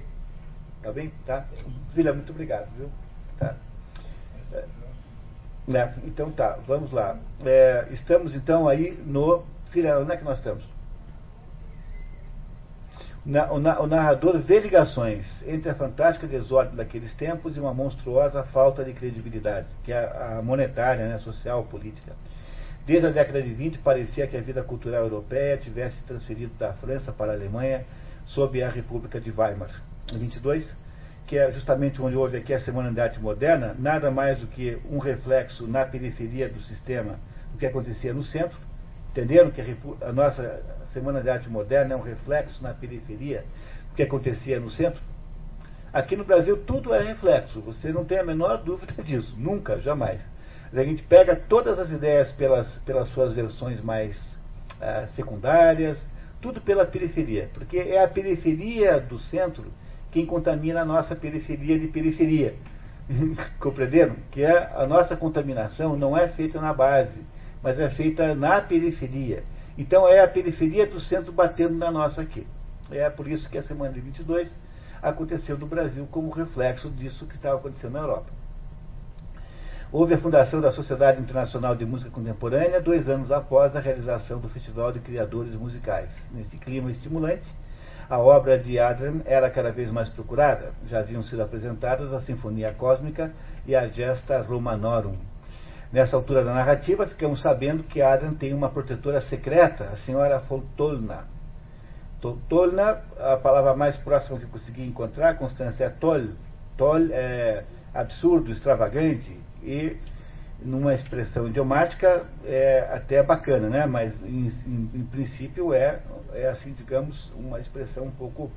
Tá bem? Tá? Filha, muito obrigado, viu? Tá. É. Né? Então tá, vamos lá. É, estamos então aí no. Filha, onde é que nós estamos? Na, o, na, o, narrador vê ligações entre a fantástica desordem daqueles tempos e uma monstruosa falta de credibilidade, que é a monetária, né, social, política. Desde a década de 20, parecia que a vida cultural europeia tivesse transferido da França para a Alemanha sob a República de Weimar. 22 que é justamente onde houve aqui a Semana de Arte Moderna, nada mais do que um reflexo na periferia do sistema do que acontecia no centro. Entenderam que a, nossa Semana de Arte Moderna é um reflexo na periferia do que acontecia no centro? Aqui no Brasil tudo é reflexo, você não tem a menor dúvida disso, nunca, jamais. A gente pega todas as ideias pelas, pelas suas versões mais ah, secundárias, tudo pela periferia, porque é a periferia do centro quem contamina a nossa periferia de periferia. <laughs> Compreenderam? Que é, a nossa contaminação não é feita na base, mas é feita na periferia. Então é a periferia do centro batendo na nossa aqui. É por isso que a semana de 22 aconteceu no Brasil como reflexo disso que estava acontecendo na Europa. Houve a fundação da Sociedade Internacional de Música Contemporânea dois anos após a realização do Festival de Criadores Musicais. Nesse clima estimulante, a obra de Adrian era cada vez mais procurada. Já haviam sido apresentadas a Sinfonia Cósmica e a Gesta Romanorum. Nessa altura da narrativa, ficamos sabendo que Adrian tem uma protetora secreta, a senhora Foltolna. Tolna, a palavra mais próxima que consegui encontrar, Constância é tol. Tol é absurdo, extravagante, e numa expressão idiomática é até bacana, né? mas em, em, em, princípio é, é assim, digamos, uma expressão um pouco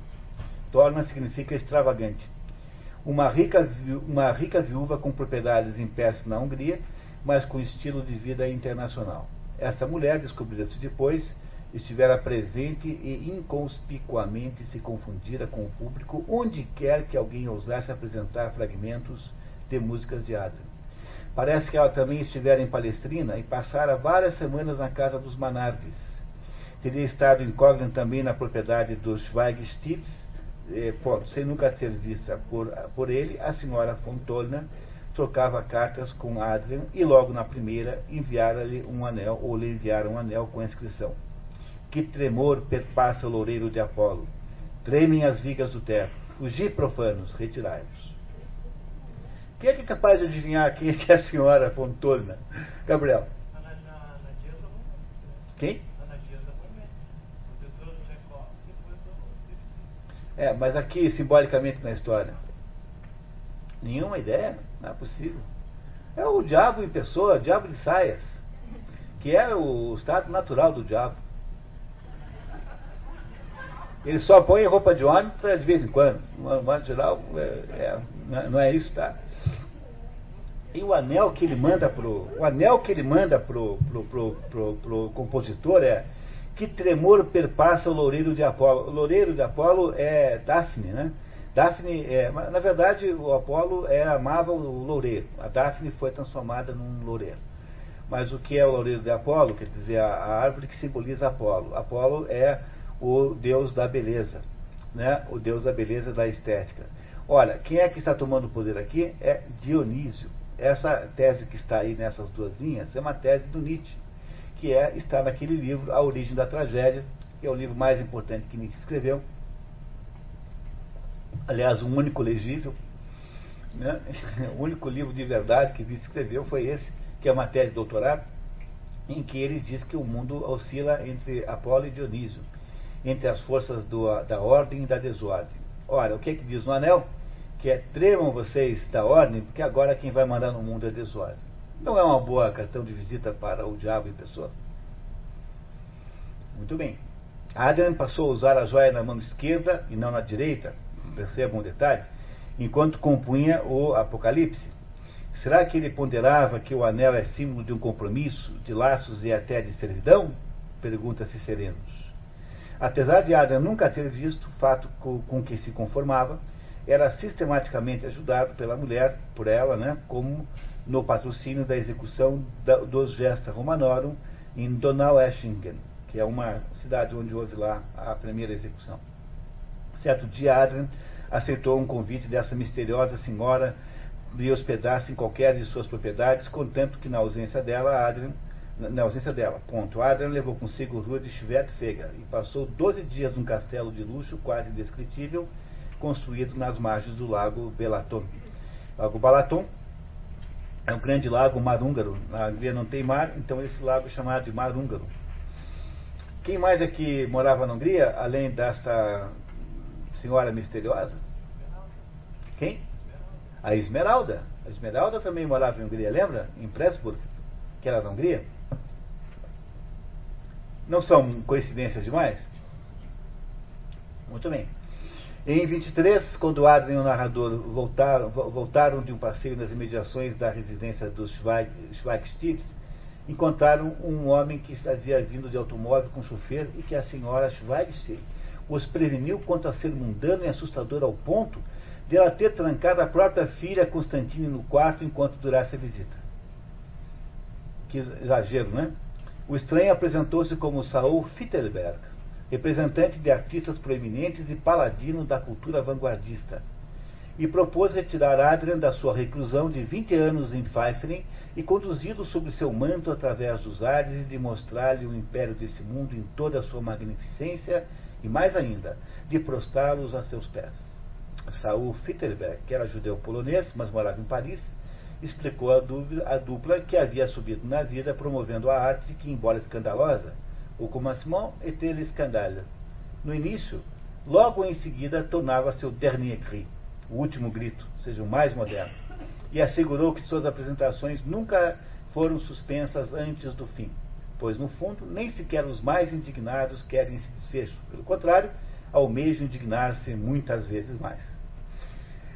torna significa extravagante. Uma rica, uma rica viúva com propriedades em Peste na Hungria, mas com estilo de vida internacional. Essa mulher, descobrida-se depois, estivera presente e inconspicuamente se confundira com o público onde quer que alguém ousasse apresentar fragmentos de músicas de Adrian Parece que ela também estivera em Palestrina e passara várias semanas na casa dos Manardes. Teria estado incógnita também na propriedade dos Schweigstitz, eh, sem nunca ser vista por, por ele, a senhora Fontolna trocava cartas com Adrian e logo na primeira enviara-lhe um anel, ou lhe enviara um anel com a inscrição. Que tremor perpassa o loureiro de Apolo. Tremem as vigas do teto. Fugi, profanos, retirai-vos. Quem é que é capaz de adivinhar quem é, que é a senhora Fontolna? Gabriel. Quem? É, mas aqui, simbolicamente na história. Nenhuma ideia, não é possível. É o diabo em pessoa, o diabo de saias, que é o estado natural do diabo. Ele só põe roupa de homem de vez em quando. No modo geral, é, é, não é isso, tá? E o anel que ele manda pro. O anel que ele manda pro, pro, pro, pro, pro compositor é que tremor perpassa o loureiro de Apolo. O loureiro de Apolo é Daphne, né? Daphne, é, na verdade, o Apolo é, amava o loureiro. A Daphne foi transformada num loureiro. Mas o que é o loureiro de Apolo? Quer dizer, a, a árvore que simboliza Apolo. Apolo é o deus da beleza, né? o deus da beleza da estética. Olha, quem é que está tomando poder aqui é Dionísio. Essa tese que está aí nessas duas linhas é uma tese do Nietzsche, que é, está naquele livro A Origem da Tragédia, que é o livro mais importante que Nietzsche escreveu. Aliás, um único legível. Né? <laughs> O único livro de verdade que Nietzsche escreveu foi esse, que é uma tese de doutorado, em que ele diz que o mundo oscila entre Apolo e Dionísio entre as forças do, da ordem e da desordem. Ora, o que, é que diz no anel? Que é tremam vocês da ordem, porque agora quem vai mandar no mundo é desordem. Não é uma boa cartão de visita para o diabo em pessoa? Muito bem. Adrian passou a usar a joia na mão esquerda e não na direita, percebam um detalhe, enquanto compunha o Apocalipse. Será que ele ponderava que o anel é símbolo de um compromisso, de laços e até de servidão? Pergunta-se Serenos. Apesar de Adam nunca ter visto o fato com que se conformava, era sistematicamente ajudado pela mulher, por ela, né, como no patrocínio da execução da, dos Gesta Romanorum em Donaueschingen, que é uma cidade onde houve lá a primeira execução. Certo dia, Adrian aceitou um convite dessa misteriosa senhora de hospedar-se em qualquer de suas propriedades, contanto que, na ausência dela, Adrian na ausência dela. Ponto. Adrian levou consigo Rua de Schwertfeger e passou 12 dias num castelo de luxo quase indescritível, construído nas margens do lago Belaton. Lago Balaton é um grande lago marúngaro. Na Hungria não tem mar, então esse lago é chamado de mar húngaro. Quem mais aqui morava na Hungria, além desta senhora misteriosa? Quem? A Esmeralda. A Esmeralda também morava em Hungria, lembra? Em Pressburg, que era na Hungria. Não são coincidências demais? Muito bem. Em 23, quando Adrien e o narrador voltaram, voltaram de um passeio nas imediações da residência dos Schweigstitz, encontraram um homem que havia vindo de automóvel com chofer e que a senhora Schweigstitz os preveniu contra ser mundano e assustador ao ponto de ela ter trancado a própria filha Constantine no quarto enquanto durasse a visita. Que exagero, não é? O estranho apresentou-se como Saul Fittelberg, representante de artistas proeminentes e paladino da cultura vanguardista, e propôs retirar Adrian da sua reclusão de 20 anos em Pfeiferen e conduzi-lo sob seu manto através dos ares e de mostrar-lhe o império desse mundo em toda a sua magnificência e, mais ainda, de prostrá-los a seus pés. Saul Fittelberg, que era judeu polonês, mas morava em Paris, explicou a dupla que havia subido na vida promovendo a arte que, embora escandalosa, o commencement était le scandale. No início, logo em seguida, tornava-se o dernier cri, o último grito, seja, o mais moderno, e assegurou que suas apresentações nunca foram suspensas antes do fim, pois, no fundo, nem sequer os mais indignados querem esse desfecho. Pelo contrário, almejam indignar-se muitas vezes mais.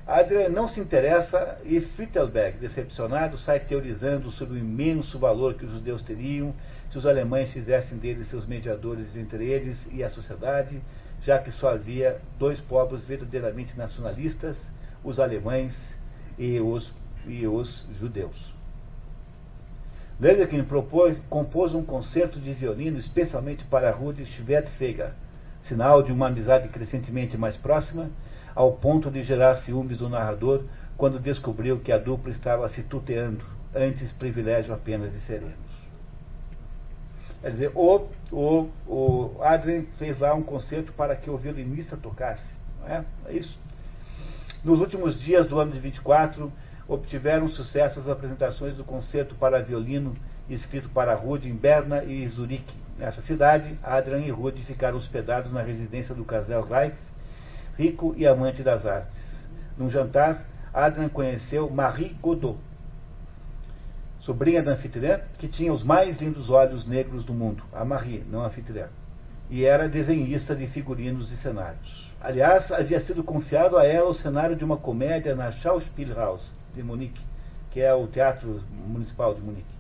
Adrian não se interessa e Frittelberg, decepcionado, sai teorizando sobre o imenso valor que os judeus teriam se os alemães fizessem deles seus mediadores entre eles e a sociedade, já que só havia dois povos verdadeiramente nacionalistas, os alemães e os, e os judeus. Leverkin propôs, compôs um concerto de violino especialmente para Rudy Schwertfeger, sinal de uma amizade crescentemente mais próxima, ao ponto de gerar ciúmes do narrador quando descobriu que a dupla estava se tuteando, antes privilégio apenas de serenos. Quer dizer, o, o, o Adrien fez lá um concerto para que o violinista tocasse. Não é? é isso. Nos últimos dias do ano de 24, obtiveram sucesso as apresentações do concerto para violino escrito para Rude em Berna e Zurique. Nessa cidade, Adrian e Rude ficaram hospedados na residência do casal Reif, rico e amante das artes. Num jantar, Adrian conheceu Marie Godot, sobrinha da anfitriã, que tinha os mais lindos olhos negros do mundo, a Marie, não a anfitriã, e era desenhista de figurinos e cenários. Aliás, havia sido confiado a ela o cenário de uma comédia na Schauspielhaus, de Munique, que é o Teatro Municipal de Munique.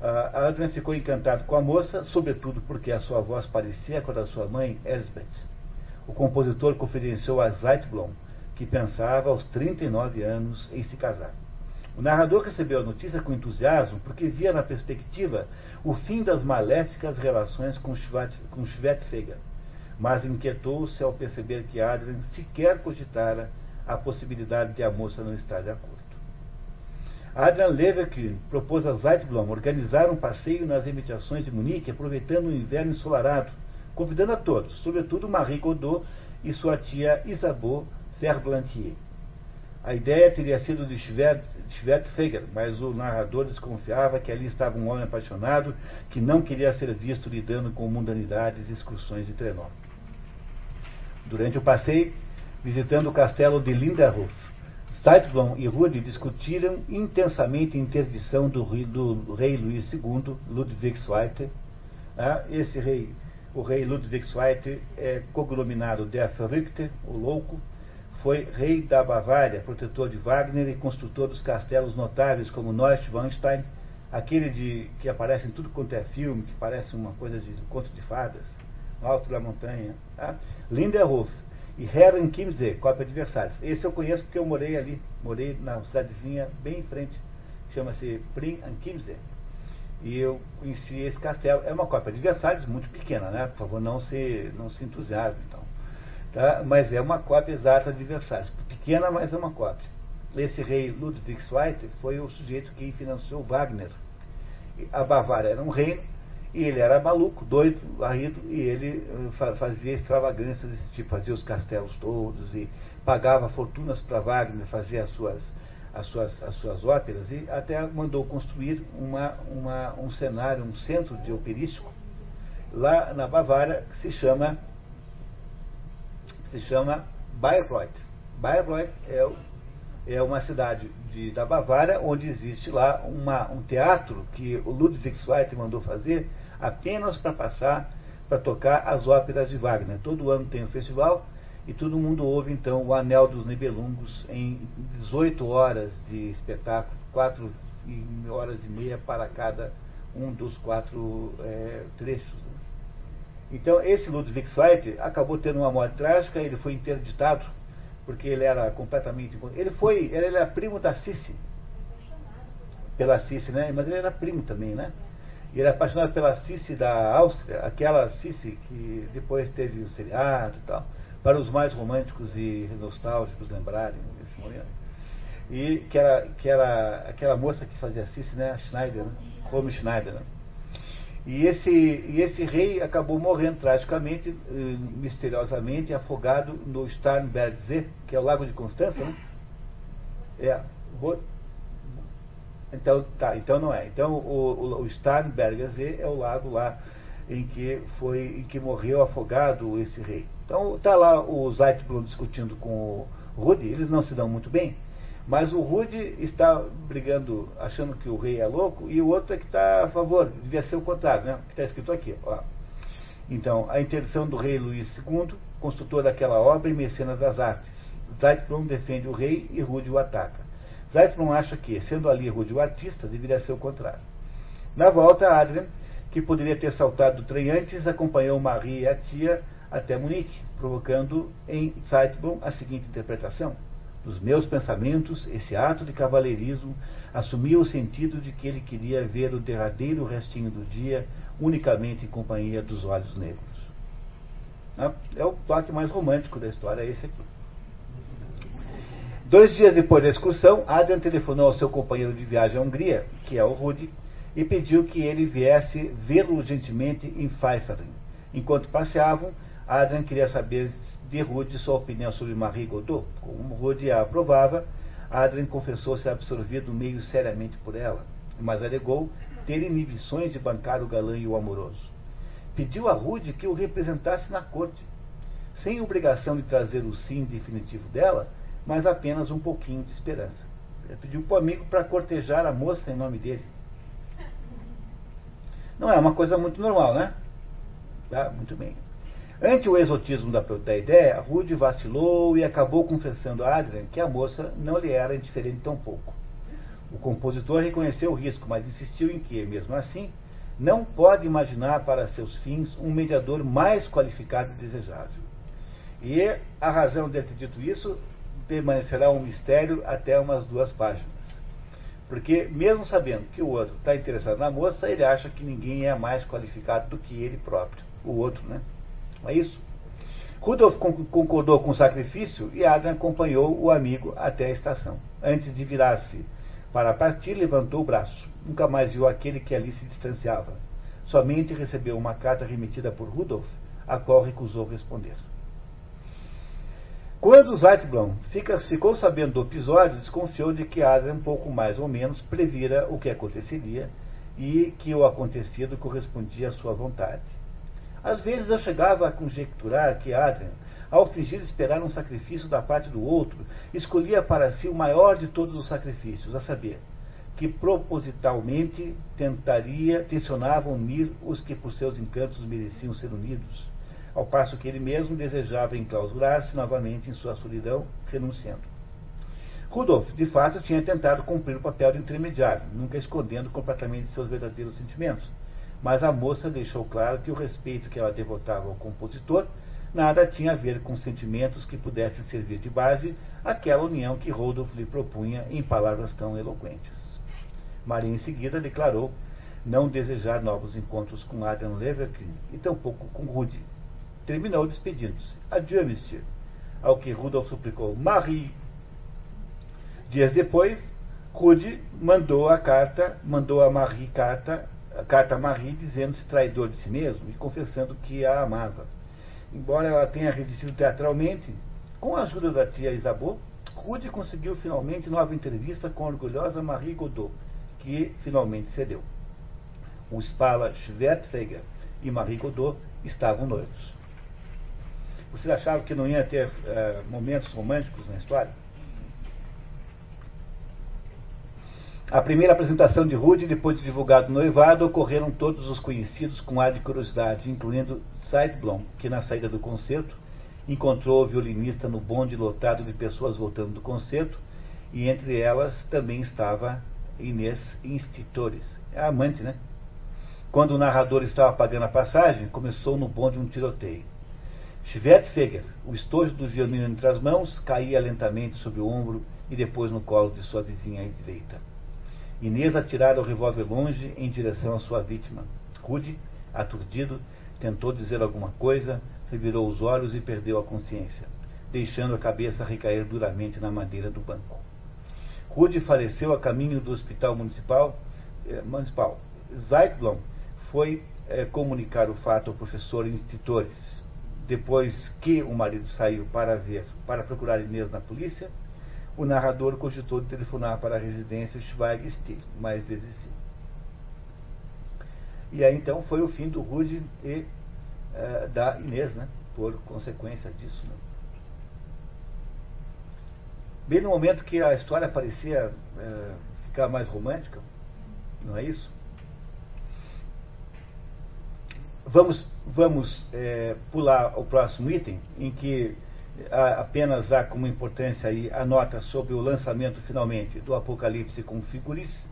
Uh, Adrian ficou encantado com a moça, sobretudo porque a sua voz parecia com a da sua mãe, Elsbeth. O compositor confidenciou a Zeitblom que pensava aos 39 anos em se casar. O narrador recebeu a notícia com entusiasmo porque via na perspectiva o fim das maléficas relações com Schwertfeger, mas inquietou-se ao perceber que Adrian sequer cogitara a possibilidade de a moça não estar de acordo. Adrian Leverkühn propôs a Zeitblom organizar um passeio nas imediações de Munique, aproveitando o inverno ensolarado, convidando a todos, sobretudo Marie Godot e sua tia Isabeau Ferblantier. A ideia teria sido de Schwertfeger, mas o narrador desconfiava que ali estava um homem apaixonado que não queria ser visto lidando com mundanidades e excursões de trenó. Durante o passeio, visitando o castelo de Linderhof, Zeitblom e Rude discutiram intensamente a interdição do rei, do rei Luís II, Ludwig. Ah, esse rei, o rei Ludwig II, é cognominado Der Verrückte, o louco, foi rei da Bavária, protetor de Wagner e construtor dos castelos notáveis como Neuschwanstein, aquele de, que aparece em tudo quanto é filme, que parece uma coisa de um conto de fadas, no alto da montanha. Tá? Linderhof e Herren Kimse, cópia de Versalhes. Esse eu conheço porque eu morei ali, morei na cidadezinha bem em frente, chama-se Prim Kimse. E eu conheci esse castelo. É uma cópia de Versalhes muito pequena, né? Por favor, não se, não se entusiasme. Tá? Mas é uma cópia exata de Versalhes. Pequena, mas é uma cópia. Esse rei Ludwig II foi o sujeito que financiou Wagner. A Bavária era um reino e ele era maluco, doido, barrido, e ele eh, fazia extravagâncias desse tipo, fazia os castelos todos e pagava fortunas para Wagner fazer as suas, as, suas, as suas óperas e até mandou construir uma, uma, um cenário, um centro de operístico lá na Bavária que se chama se chama Bayreuth. Bayreuth é, é uma cidade de, da Bavária onde existe lá uma, um teatro que o Ludwig Zweig mandou fazer apenas para passar, para tocar as óperas de Wagner. Todo ano tem um festival e todo mundo ouve então o Anel dos Nibelungos em 18 horas de espetáculo, 4 horas e meia para cada um dos quatro é, trechos. Então esse Ludwig Zweig acabou tendo uma morte trágica, ele foi interditado porque ele era completamente ele foi ele era primo da Cici pela Cici, né? Mas ele era primo também, né? E ele é apaixonado pela Cici da Áustria, aquela Cici que depois teve o seriado e tal, para os mais românticos e nostálgicos lembrarem desse momento. E que era, que era aquela moça que fazia Cici, né? A Schneider, né? Romy Schneider, né? E esse, e esse rei acabou morrendo tragicamente, eh, misteriosamente, afogado no Starnbergsee, que é o lago de Constança, né? É, então, tá, então não é. Então o, o, o Starnbergersee é o lago lá em que foi em que morreu afogado esse rei. Então tá lá o Zeitblum discutindo com o Rude, eles não se dão muito bem, mas o Rude está brigando, achando que o rei é louco, e o outro é que está a favor, devia ser o contrário, né? Que está escrito aqui. Ó. Então, a interdição do rei Luís II, construtor daquela obra e mecenas das artes. Zeitblum defende o rei e Rude o ataca. Zeitblum acha que, sendo ali Rude o artista, deveria ser o contrário. Na volta, Adrian, que poderia ter saltado do trem antes, acompanhou Marie e a tia até Munique, provocando em Zeitblum a seguinte interpretação. Nos meus pensamentos, esse ato de cavalheirismo assumia o sentido de que ele queria ver o derradeiro restinho do dia unicamente em companhia dos olhos negros. É o toque mais romântico da história, esse aqui. Dois dias depois da excursão, Adrian telefonou ao seu companheiro de viagem à Hungria, que é o Rudy, e pediu que ele viesse vê-lo urgentemente em Pfeifferin. Enquanto passeavam, Adrian queria saber de Rudy sua opinião sobre Marie Godot. Como Rudy a aprovava, Adrian confessou-se absorvido meio seriamente por ela, mas alegou ter inibições de bancar o galã e o amoroso. Pediu a Rudy que o representasse na corte, sem obrigação de trazer o sim definitivo dela, mas apenas um pouquinho de esperança. Ele pediu para o amigo para cortejar a moça em nome dele. Não é uma coisa muito normal, né? Tá? Muito bem. Ante o exotismo da, ideia, Rude vacilou e acabou confessando a Adrian que a moça não lhe era indiferente tão pouco. O compositor reconheceu o risco, mas insistiu em que, mesmo assim, não pode imaginar para seus fins um mediador mais qualificado e desejável. E a razão de ter dito isso permanecerá um mistério até umas duas páginas. Porque, mesmo sabendo que o outro está interessado na moça, ele acha que ninguém é mais qualificado do que ele próprio, o outro, né? Não é isso? Rudolf concordou com o sacrifício e Adam acompanhou o amigo até a estação. Antes de virar-se para partir, levantou o braço. Nunca mais viu aquele que ali se distanciava. Somente recebeu uma carta remetida por Rudolf, a qual recusou responder. Quando Zeitblom ficou sabendo do episódio, desconfiou de que Adrian, pouco mais ou menos, previra o que aconteceria e que o acontecido correspondia à sua vontade. Às vezes eu chegava a conjecturar que Adrian, ao fingir esperar um sacrifício da parte do outro, escolhia para si o maior de todos os sacrifícios, a saber, que propositalmente tentaria, tensionava unir os que por seus encantos mereciam ser unidos ao passo que ele mesmo desejava enclausurar-se novamente em sua solidão, renunciando. Rudolf, de fato, tinha tentado cumprir o papel de intermediário, nunca escondendo completamente seus verdadeiros sentimentos. Mas a moça deixou claro que o respeito que ela devotava ao compositor nada tinha a ver com sentimentos que pudessem servir de base àquela união que Rodolf lhe propunha em palavras tão eloquentes. Maria, em seguida, declarou não desejar novos encontros com Adam Leverkin e tampouco com Rudy, terminou despedindo-se. Adieu, monsieur. Ao que Rudolf suplicou, Marie. Dias depois, Rude mandou a carta, mandou a Marie carta, a carta a Marie dizendo-se traidor de si mesmo e confessando que a amava. Embora ela tenha resistido teatralmente, com a ajuda da tia Isabeau, Rude conseguiu finalmente nova entrevista com a orgulhosa Marie Godot, que finalmente cedeu. O Spala Schwertfeger e Marie Godot estavam noivos. Vocês achavam que não ia ter uh, momentos românticos na história? A primeira apresentação de Rude, depois de divulgado o noivado, ocorreram todos os conhecidos com ar de curiosidade, incluindo Seidblom, que na saída do concerto encontrou o violinista no bonde lotado de pessoas voltando do concerto, e entre elas também estava Inês Institores, a amante, né? Quando o narrador estava pagando a passagem, começou no bonde um tiroteio. Schwertfeger, o estojo do violino entre as mãos, caía lentamente sobre o ombro e depois no colo de sua vizinha direita. Inês atirara o revólver longe em direção à sua vítima. Rude, aturdido, tentou dizer alguma coisa, revirou os olhos e perdeu a consciência, deixando a cabeça recair duramente na madeira do banco. Rude faleceu a caminho do hospital municipal. Eh, municipal. Zeitblom foi eh, comunicar o fato ao professor Institutores depois que o marido saiu para ver, para procurar Inês na polícia, o narrador cogitou de telefonar para a residência Schweig-Still, mas desistiu. E aí então foi o fim do Rude e uh, da Inês, né? Por consequência disso. Né? Bem no momento que a história parecia uh, ficar mais romântica, não é isso? Vamos, vamos é, pular o próximo item, em que apenas há como importância aí a nota sobre o lançamento finalmente do Apocalipse com Figuris,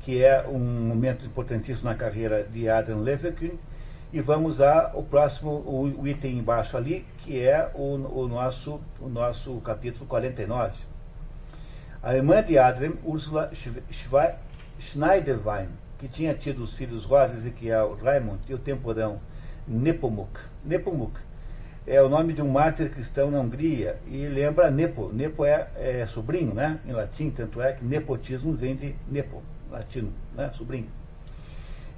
que é um momento importantíssimo na carreira de Adam Leverkühn, e vamos ao próximo, o, item embaixo ali, que é o, o, nosso, o nosso capítulo 49, A irmã de Adrien, Ursula Schneiderwein, que tinha tido os filhos Rosa, Ezequiel, Raimund e o temporão Nepomuk. Nepomuk é o nome de um mártir cristão na Hungria e lembra Nepo. Nepo é, é sobrinho, né? Em latim, tanto é que nepotismo vem de Nepo, latino, né? Sobrinho.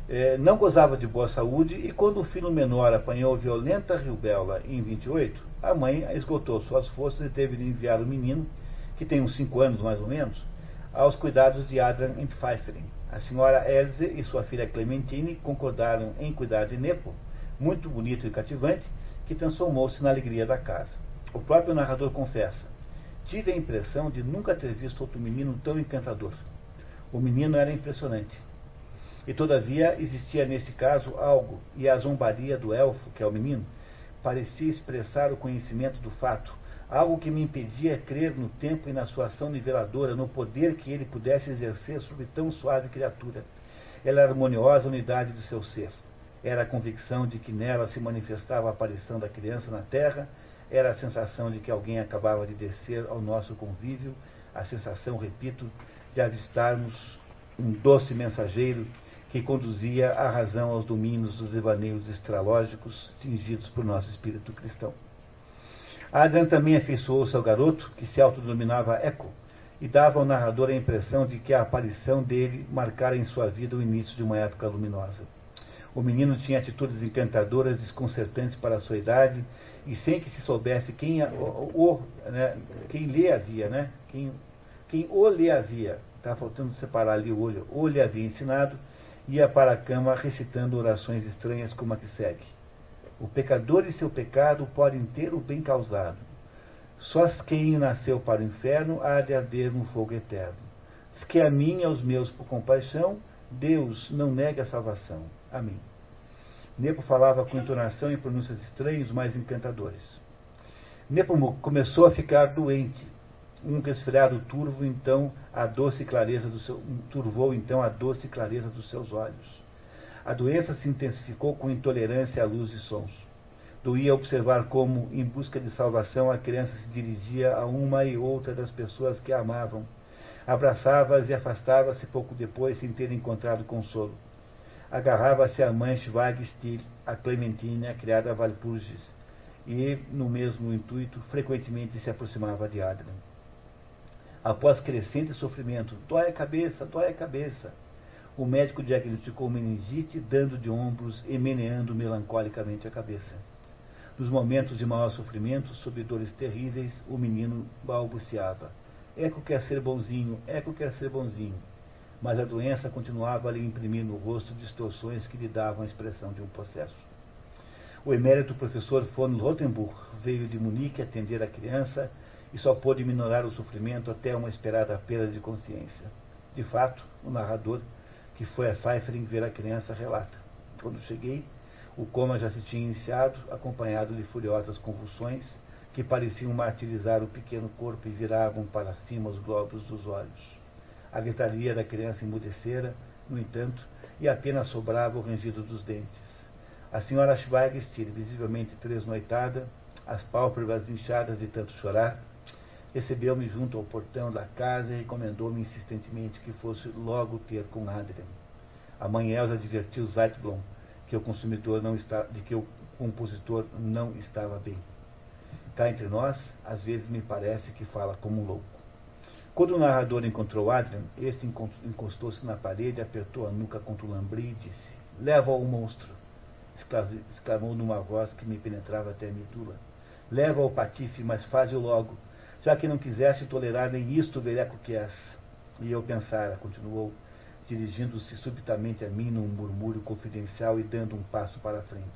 É, não gozava de boa saúde e quando o filho menor apanhou violenta rubéola em 28, a mãe esgotou suas forças e teve de enviar o menino, que tem uns 5 anos mais ou menos, aos cuidados de Adrian Pfeifferin. A senhora Elze e sua filha Clementine concordaram em cuidar de Nepo, muito bonito e cativante, que transformou-se na alegria da casa. O próprio narrador confessa: Tive a impressão de nunca ter visto outro menino tão encantador. O menino era impressionante. E todavia existia nesse caso algo, e a zombaria do elfo, que é o menino, parecia expressar o conhecimento do fato, algo que me impedia crer no tempo e na sua ação niveladora, no poder que ele pudesse exercer sobre tão suave criatura. Ela harmoniosa unidade do seu ser. Era a convicção de que nela se manifestava a aparição da criança na terra, era a sensação de que alguém acabava de descer ao nosso convívio, a sensação, repito, de avistarmos um doce mensageiro que conduzia a razão aos domínios dos devaneios estralógicos tingidos por nosso espírito cristão. Adrian também afeiçoou-se ao garoto, que se autodenominava Eco, e dava ao narrador a impressão de que a aparição dele marcara em sua vida o início de uma época luminosa. O menino tinha atitudes encantadoras, desconcertantes para a sua idade, e sem que se soubesse quem, o, o né, quem lhe havia, né, quem, quem o lhe havia, está faltando separar ali o olho, o lhe havia ensinado, ia para a cama recitando orações estranhas como a que segue. O pecador e seu pecado podem ter o bem causado. Só quem nasceu para o inferno há de arder no fogo eterno. Que a mim e aos meus por compaixão, Deus não nega a salvação. Amém. Nepo falava com entonação e pronúncias estranhos, mas encantadores. Nepomuk começou a ficar doente. Um resfriado turvo então a doce clareza do seu, turvou então a doce clareza dos seus olhos. A doença se intensificou com intolerância à luz e sons. Doía observar como, em busca de salvação, a criança se dirigia a uma e outra das pessoas que a amavam. Abraçava-as e afastava-se pouco depois sem ter encontrado consolo agarrava-se à mãe Schweigstil, a Clementine, a criada Valpurgis, e, no mesmo intuito, frequentemente se aproximava de Adrian. Após crescente sofrimento, dói a cabeça, dói a cabeça, o médico diagnosticou meningite, dando de ombros e meneando melancolicamente a cabeça. Nos momentos de maior sofrimento, sob dores terríveis, o menino balbuciava. Eco quer ser bonzinho, Eco quer ser bonzinho mas a doença continuava a lhe imprimir no rosto distorções que lhe davam a expressão de um processo. O emérito professor von Rotenburg veio de Munique atender a criança e só pôde minorar o sofrimento até uma esperada perda de consciência. De fato, o narrador, que foi a Pfeifferin ver a criança, relata. Quando cheguei, o coma já se tinha iniciado, acompanhado de furiosas convulsões que pareciam martirizar o pequeno corpo e viravam para cima os globos dos olhos. A gritaria da criança emudecera, no entanto, e apenas sobrava o rangido dos dentes. A senhora Schweigstil, visivelmente tresnoitada, as pálpebras inchadas de tanto chorar, recebeu-me junto ao portão da casa e recomendou-me insistentemente que fosse logo ter com Adrian. A mãe Elsa advertiu Zeitblom que o consumidor não está, de que o compositor não estava bem. Cá entre nós, às vezes me parece que fala como um louco. Quando o narrador encontrou Adrian, esse encostou-se na parede, apertou a nuca contra o lambri e disse: Leva ao monstro! exclamou numa voz que me penetrava até a medula. Leva ao patife, mas faze-o logo, já que não quiseste tolerar nem isto, velhaco que és. E eu pensara, continuou, dirigindo-se subitamente a mim num murmúrio confidencial e dando um passo para a frente.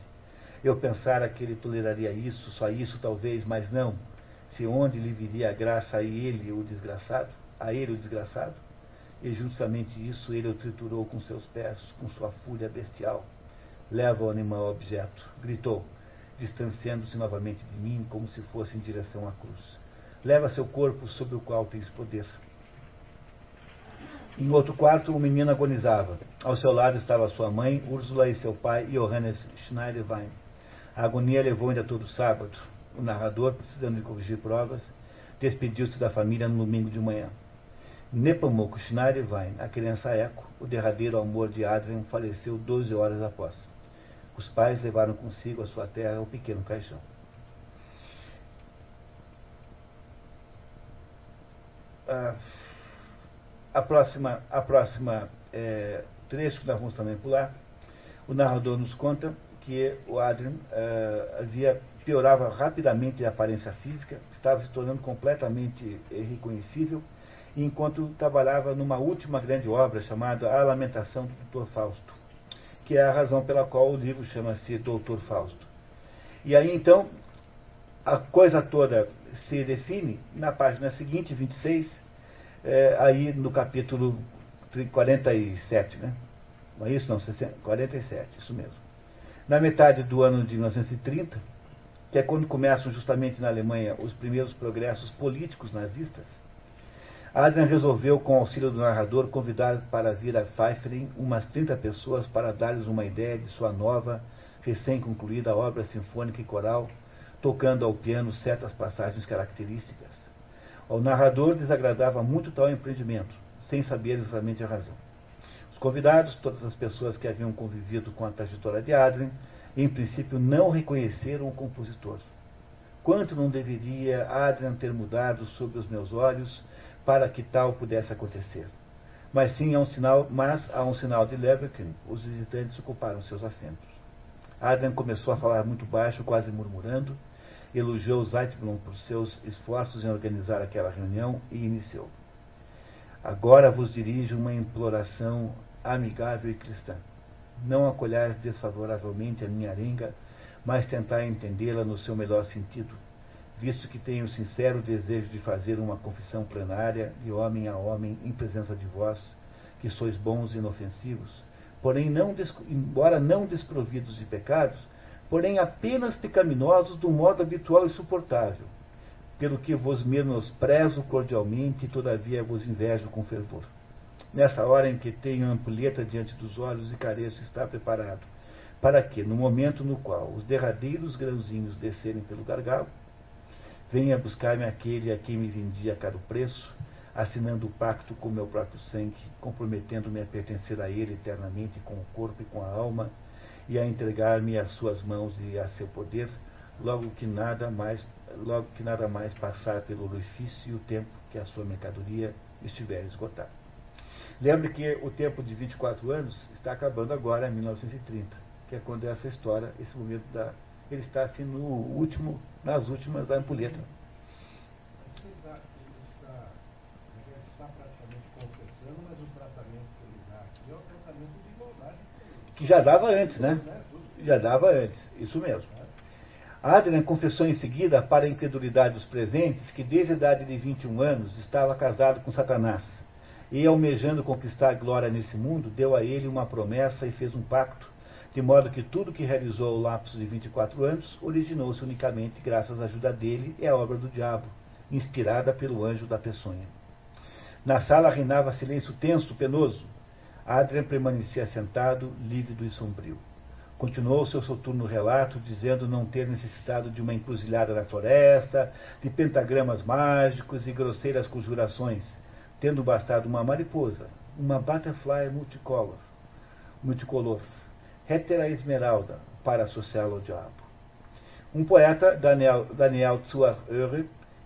Eu pensara que ele toleraria isso, só isso talvez, mas não se onde lhe viria a graça a ele o desgraçado, a ele o desgraçado, e justamente isso ele o triturou com seus pés, com sua fúria bestial. Leva o animal objeto, gritou, distanciando-se novamente de mim, como se fosse em direção à cruz. Leva seu corpo sobre o qual tens poder. Em outro quarto, o menino agonizava. Ao seu lado estava sua mãe, Úrsula, e seu pai, Johannes Schneiderwein. A agonia levou ainda todo sábado o narrador, precisando de corrigir provas, despediu-se da família no domingo de manhã. Nepomuk Schneiderwein, a criança Eco, o derradeiro amor de Adrian, faleceu 12 horas após. Os pais levaram consigo a sua terra o pequeno caixão. Ah, a próxima, a próxima é, trecho que nós vamos também pular, o narrador nos conta que o Adrian é, havia piorava rapidamente a aparência física, estava se tornando completamente irreconhecível, enquanto trabalhava numa última grande obra chamada A Lamentação do Doutor Fausto, que é a razão pela qual o livro chama-se Doutor Fausto. E aí então a coisa toda se define na página seguinte, 26, é, aí no capítulo 47, né? Não é isso? Não, 47, isso mesmo. Na metade do ano de 1930, que é quando começam justamente na Alemanha os primeiros progressos políticos nazistas, Adrian resolveu, com o auxílio do narrador, convidar para vir a Pfeifferin umas 30 pessoas para dar-lhes uma ideia de sua nova, recém-concluída obra sinfônica e coral, tocando ao piano certas passagens características. Ao narrador desagradava muito tal empreendimento, sem saber exatamente a razão. Os convidados, todas as pessoas que haviam convivido com a trajetória de Adrien, em princípio não reconheceram o compositor. Quanto não deveria Adrian ter mudado sob os meus olhos para que tal pudesse acontecer? Mas sim, há um sinal, mas há um sinal de Leverkin, os visitantes ocuparam seus assentos. Adrian começou a falar muito baixo, quase murmurando, elogiou Zeitblum por seus esforços em organizar aquela reunião e iniciou. Agora vos dirijo uma imploração amigável e cristã. Não acolhais desfavoravelmente a minha arenga, mas tentai entendê-la no seu melhor sentido, visto que tenho sincero desejo de fazer uma confissão plenária, de homem a homem, em presença de vós, que sois bons e inofensivos, porém, não, embora não desprovidos de pecados, porém apenas pecaminosos do modo habitual e suportável, pelo que vos menosprezo cordialmente e todavia vos invejo com fervor. Nessa hora em que tenho a ampulheta diante dos olhos e careço estar preparado, para que, no momento no qual os derradeiros grãozinhos descerem pelo gargalo, venha buscar-me aquele a quem me vendi a caro preço, assinando o pacto com meu próprio sangue, comprometendo-me a pertencer a ele eternamente com o corpo e com a alma, e a entregar-me às suas mãos e a seu poder, logo que nada mais, logo que nada mais passar pelo orifício e o tempo que a sua mercadoria estiver esgotada. Lembre que o tempo de 24 anos está acabando agora, em 1930, que é quando essa história, esse momento da. Ele está assim no último, nas últimas da ampulheta. É que já dava antes, né? Já dava antes, isso mesmo. Adrian confessou em seguida, para a incredulidade dos presentes, que desde a idade de 21 anos estava casado com Satanás. E, almejando conquistar glória nesse mundo, deu a ele uma promessa e fez um pacto, de modo que tudo que realizou ao lapso de 24 anos originou-se unicamente graças à ajuda dele e à obra do diabo, inspirada pelo anjo da peçonha. Na sala reinava silêncio tenso, penoso, Adrian permanecia sentado, lívido e sombrio. Continuou seu soturno relato, dizendo não ter necessitado de uma encruzilhada na floresta, de pentagramas mágicos e grosseiras conjurações, tendo bastado uma mariposa, uma butterfly multicolor, multicolor, hétera esmeralda, para associá-lo ao diabo. Um poeta, Daniel, Daniel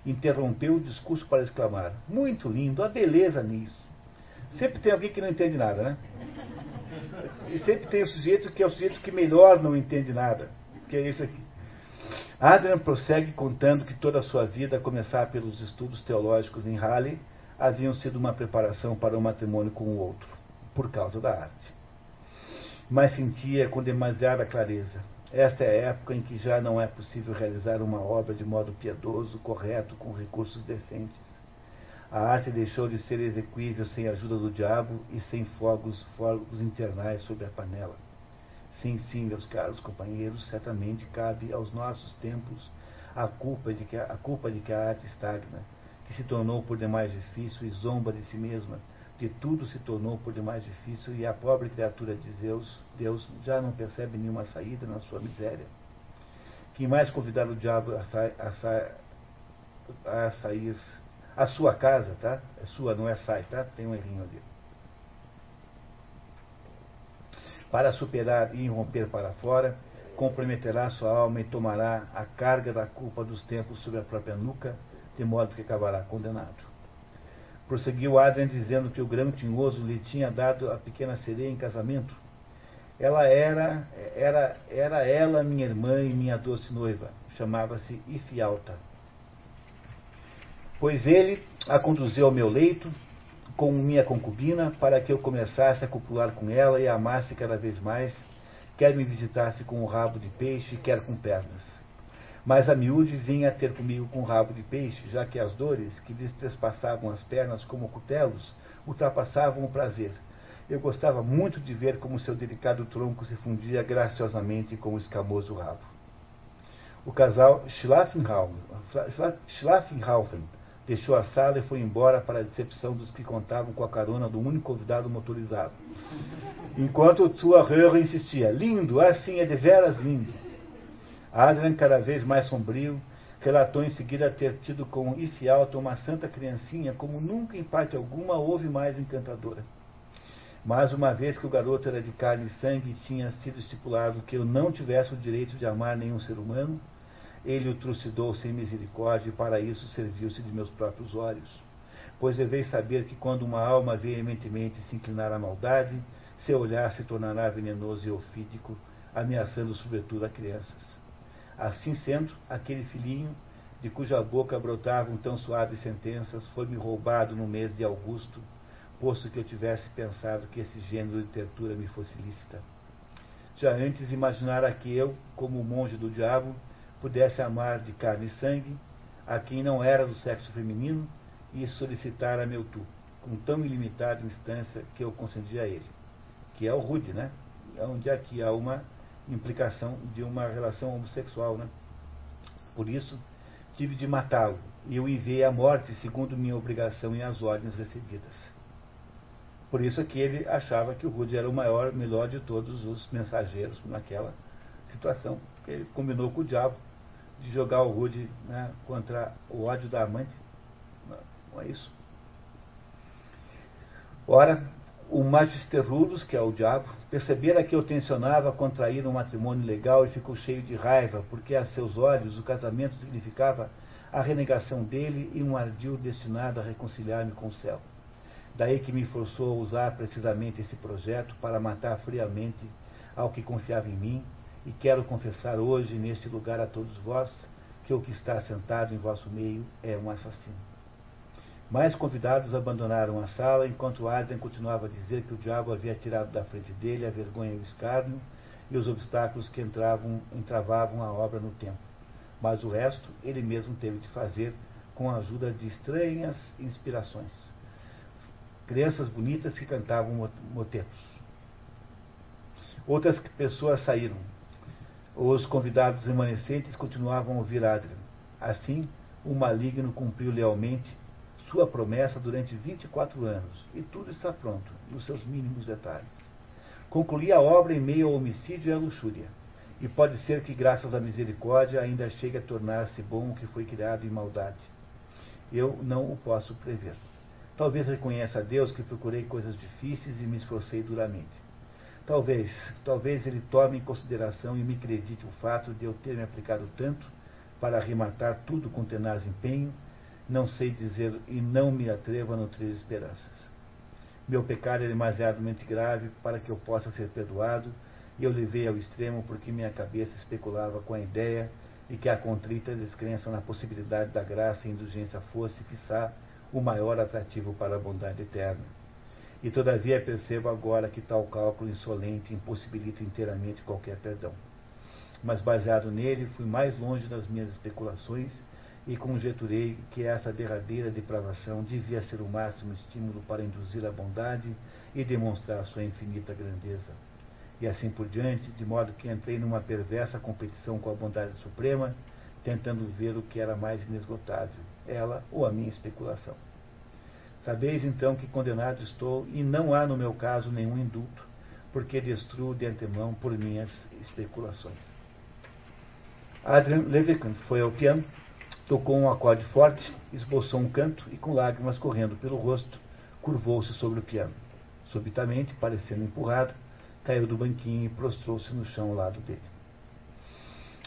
interrompeu o discurso para exclamar: Muito lindo, a beleza nisso. Sempre tem alguém que não entende nada, né? E sempre tem o sujeito que é o sujeito que melhor não entende nada, que é esse aqui. Adrian prossegue contando que toda a sua vida, a começar pelos estudos teológicos em Halle, haviam sido uma preparação para o matrimônio com o outro, por causa da arte. Mas sentia com demasiada clareza. Esta é a época em que já não é possível realizar uma obra de modo piedoso, correto, com recursos decentes a arte deixou de ser execuível sem a ajuda do diabo e sem fogos, fogos internais sobre a panela. Sim, sim, meus caros companheiros, certamente cabe aos nossos tempos a culpa de que a, a culpa de que a arte estagna, que se tornou por demais difícil e zomba de si mesma, que tudo se tornou por demais difícil e a pobre criatura de Deus, Deus já não percebe nenhuma saída na sua miséria. Quem mais convidar o diabo a, sa, a, sa, a sair a sua casa, tá? É sua, não é sai, tá? Tem um errinho ali. Para superar e romper para fora, comprometerá sua alma e tomará a carga da culpa dos tempos sobre a própria nuca, de modo que acabará condenado. Prosseguiu Adrian dizendo que o grão tinhoso lhe tinha dado a pequena sereia em casamento. Ela era, era, era ela minha irmã e minha doce noiva. Chamava-se Ifialta. Pois ele a conduziu ao meu leito, com minha concubina, para que eu começasse a copular com ela e a amasse cada vez mais, quer me visitasse com o rabo de peixe, quer com pernas. Mas a miúde vinha ter comigo com o rabo de peixe, já que as dores que lhes trespassavam as pernas como cutelos ultrapassavam o prazer. Eu gostava muito de ver como seu delicado tronco se fundia graciosamente com o escamoso rabo. O casal Schlafenhaufen Deixou a sala e foi embora para a decepção dos que contavam com a carona do único convidado motorizado. Enquanto sua Röhre insistia, lindo, assim é de veras lindo. Adrian, cada vez mais sombrio, relatou em seguida ter tido com Ifialta uma santa criancinha como nunca em parte alguma houve mais encantadora. Mas uma vez que o garoto era de carne e sangue e tinha sido estipulado que eu não tivesse o direito de amar nenhum ser humano, ele o trucidou sem misericórdia e para isso serviu-se de meus próprios olhos. Pois deveis saber que quando uma alma veementemente se inclinar à maldade, seu olhar se tornará venenoso e ofídico, ameaçando sobretudo a crianças. Assim sendo, aquele filhinho, de cuja boca brotavam tão suaves sentenças, foi-me roubado no mês de Augusto, posto que eu tivesse pensado que esse gênero de tertura me fosse lícita. Já antes imaginara que eu, como monge do diabo, pudesse amar de carne e sangue a quem não era do sexo feminino e solicitar a meu tu, com tão ilimitada instância que eu concedi a ele, que é o rude, né? Onde aqui há uma implicação de uma relação homossexual, né? Por isso, tive de matá-lo, e eu enviei a morte segundo minha obrigação e as ordens recebidas. Por isso é que ele achava que o Rude era o maior, melhor de todos os mensageiros naquela situação. Ele combinou com o diabo de jogar o Rude né, contra o ódio da amante. Não é isso. Ora, o Magister Rudus, que é o diabo, percebera que eu tensionava contrair um matrimônio legal e ficou cheio de raiva, porque a seus olhos o casamento significava a renegação dele e um ardil destinado a reconciliar-me com o céu. Daí que me forçou a usar precisamente esse projeto para matar friamente ao que confiava em mim e quero confessar hoje, neste lugar, a todos vós, que o que está sentado em vosso meio é um assassino. Mais convidados abandonaram a sala, enquanto Adrian continuava a dizer que o diabo havia tirado da frente dele a vergonha e o escárnio e os obstáculos que entravam, entravavam a obra no tempo. Mas o resto ele mesmo teve de fazer com a ajuda de estranhas inspirações. Crianças bonitas que cantavam motetos. Outras pessoas saíram, os convidados remanescentes continuavam a ouvir Adrian. Assim, o maligno cumpriu lealmente sua promessa durante 24 anos, e tudo está pronto, nos seus mínimos detalhes. Concluí a obra em meio ao homicídio e à luxúria, e pode ser que, graças à misericórdia, ainda chegue a tornar-se bom o que foi criado em maldade. Eu não o posso prever. Talvez reconheça a Deus que procurei coisas difíceis e me esforcei duramente. Talvez, talvez ele tome em consideração e me acredite o fato de eu ter me aplicado tanto para arrematar tudo com tenaz empenho, não sei dizer e não me atrevo a nutrir esperanças. Meu pecado é demasiadamente grave para que eu possa ser perdoado, e eu levei ao extremo porque minha cabeça especulava com a ideia de que a contrita descrença na possibilidade da graça e indulgência fosse, quiçá, o maior atrativo para a bondade eterna e todavia percebo agora que tal cálculo insolente impossibilita inteiramente qualquer perdão. Mas baseado nele, fui mais longe das minhas especulações e conjeturei que essa derradeira depravação devia ser o máximo estímulo para induzir a bondade e demonstrar sua infinita grandeza. E assim por diante, de modo que entrei numa perversa competição com a bondade suprema, tentando ver o que era mais inesgotável, ela ou a minha especulação. Sabeis então que condenado estou, e não há no meu caso nenhum indulto, porque destruo de antemão por minhas especulações. Adrian Levican foi ao piano, Tocou um acorde forte, esboçou um canto e, com lágrimas correndo pelo rosto, curvou-se sobre o piano. Subitamente, parecendo empurrado, caiu do banquinho e prostrou-se no chão ao lado dele.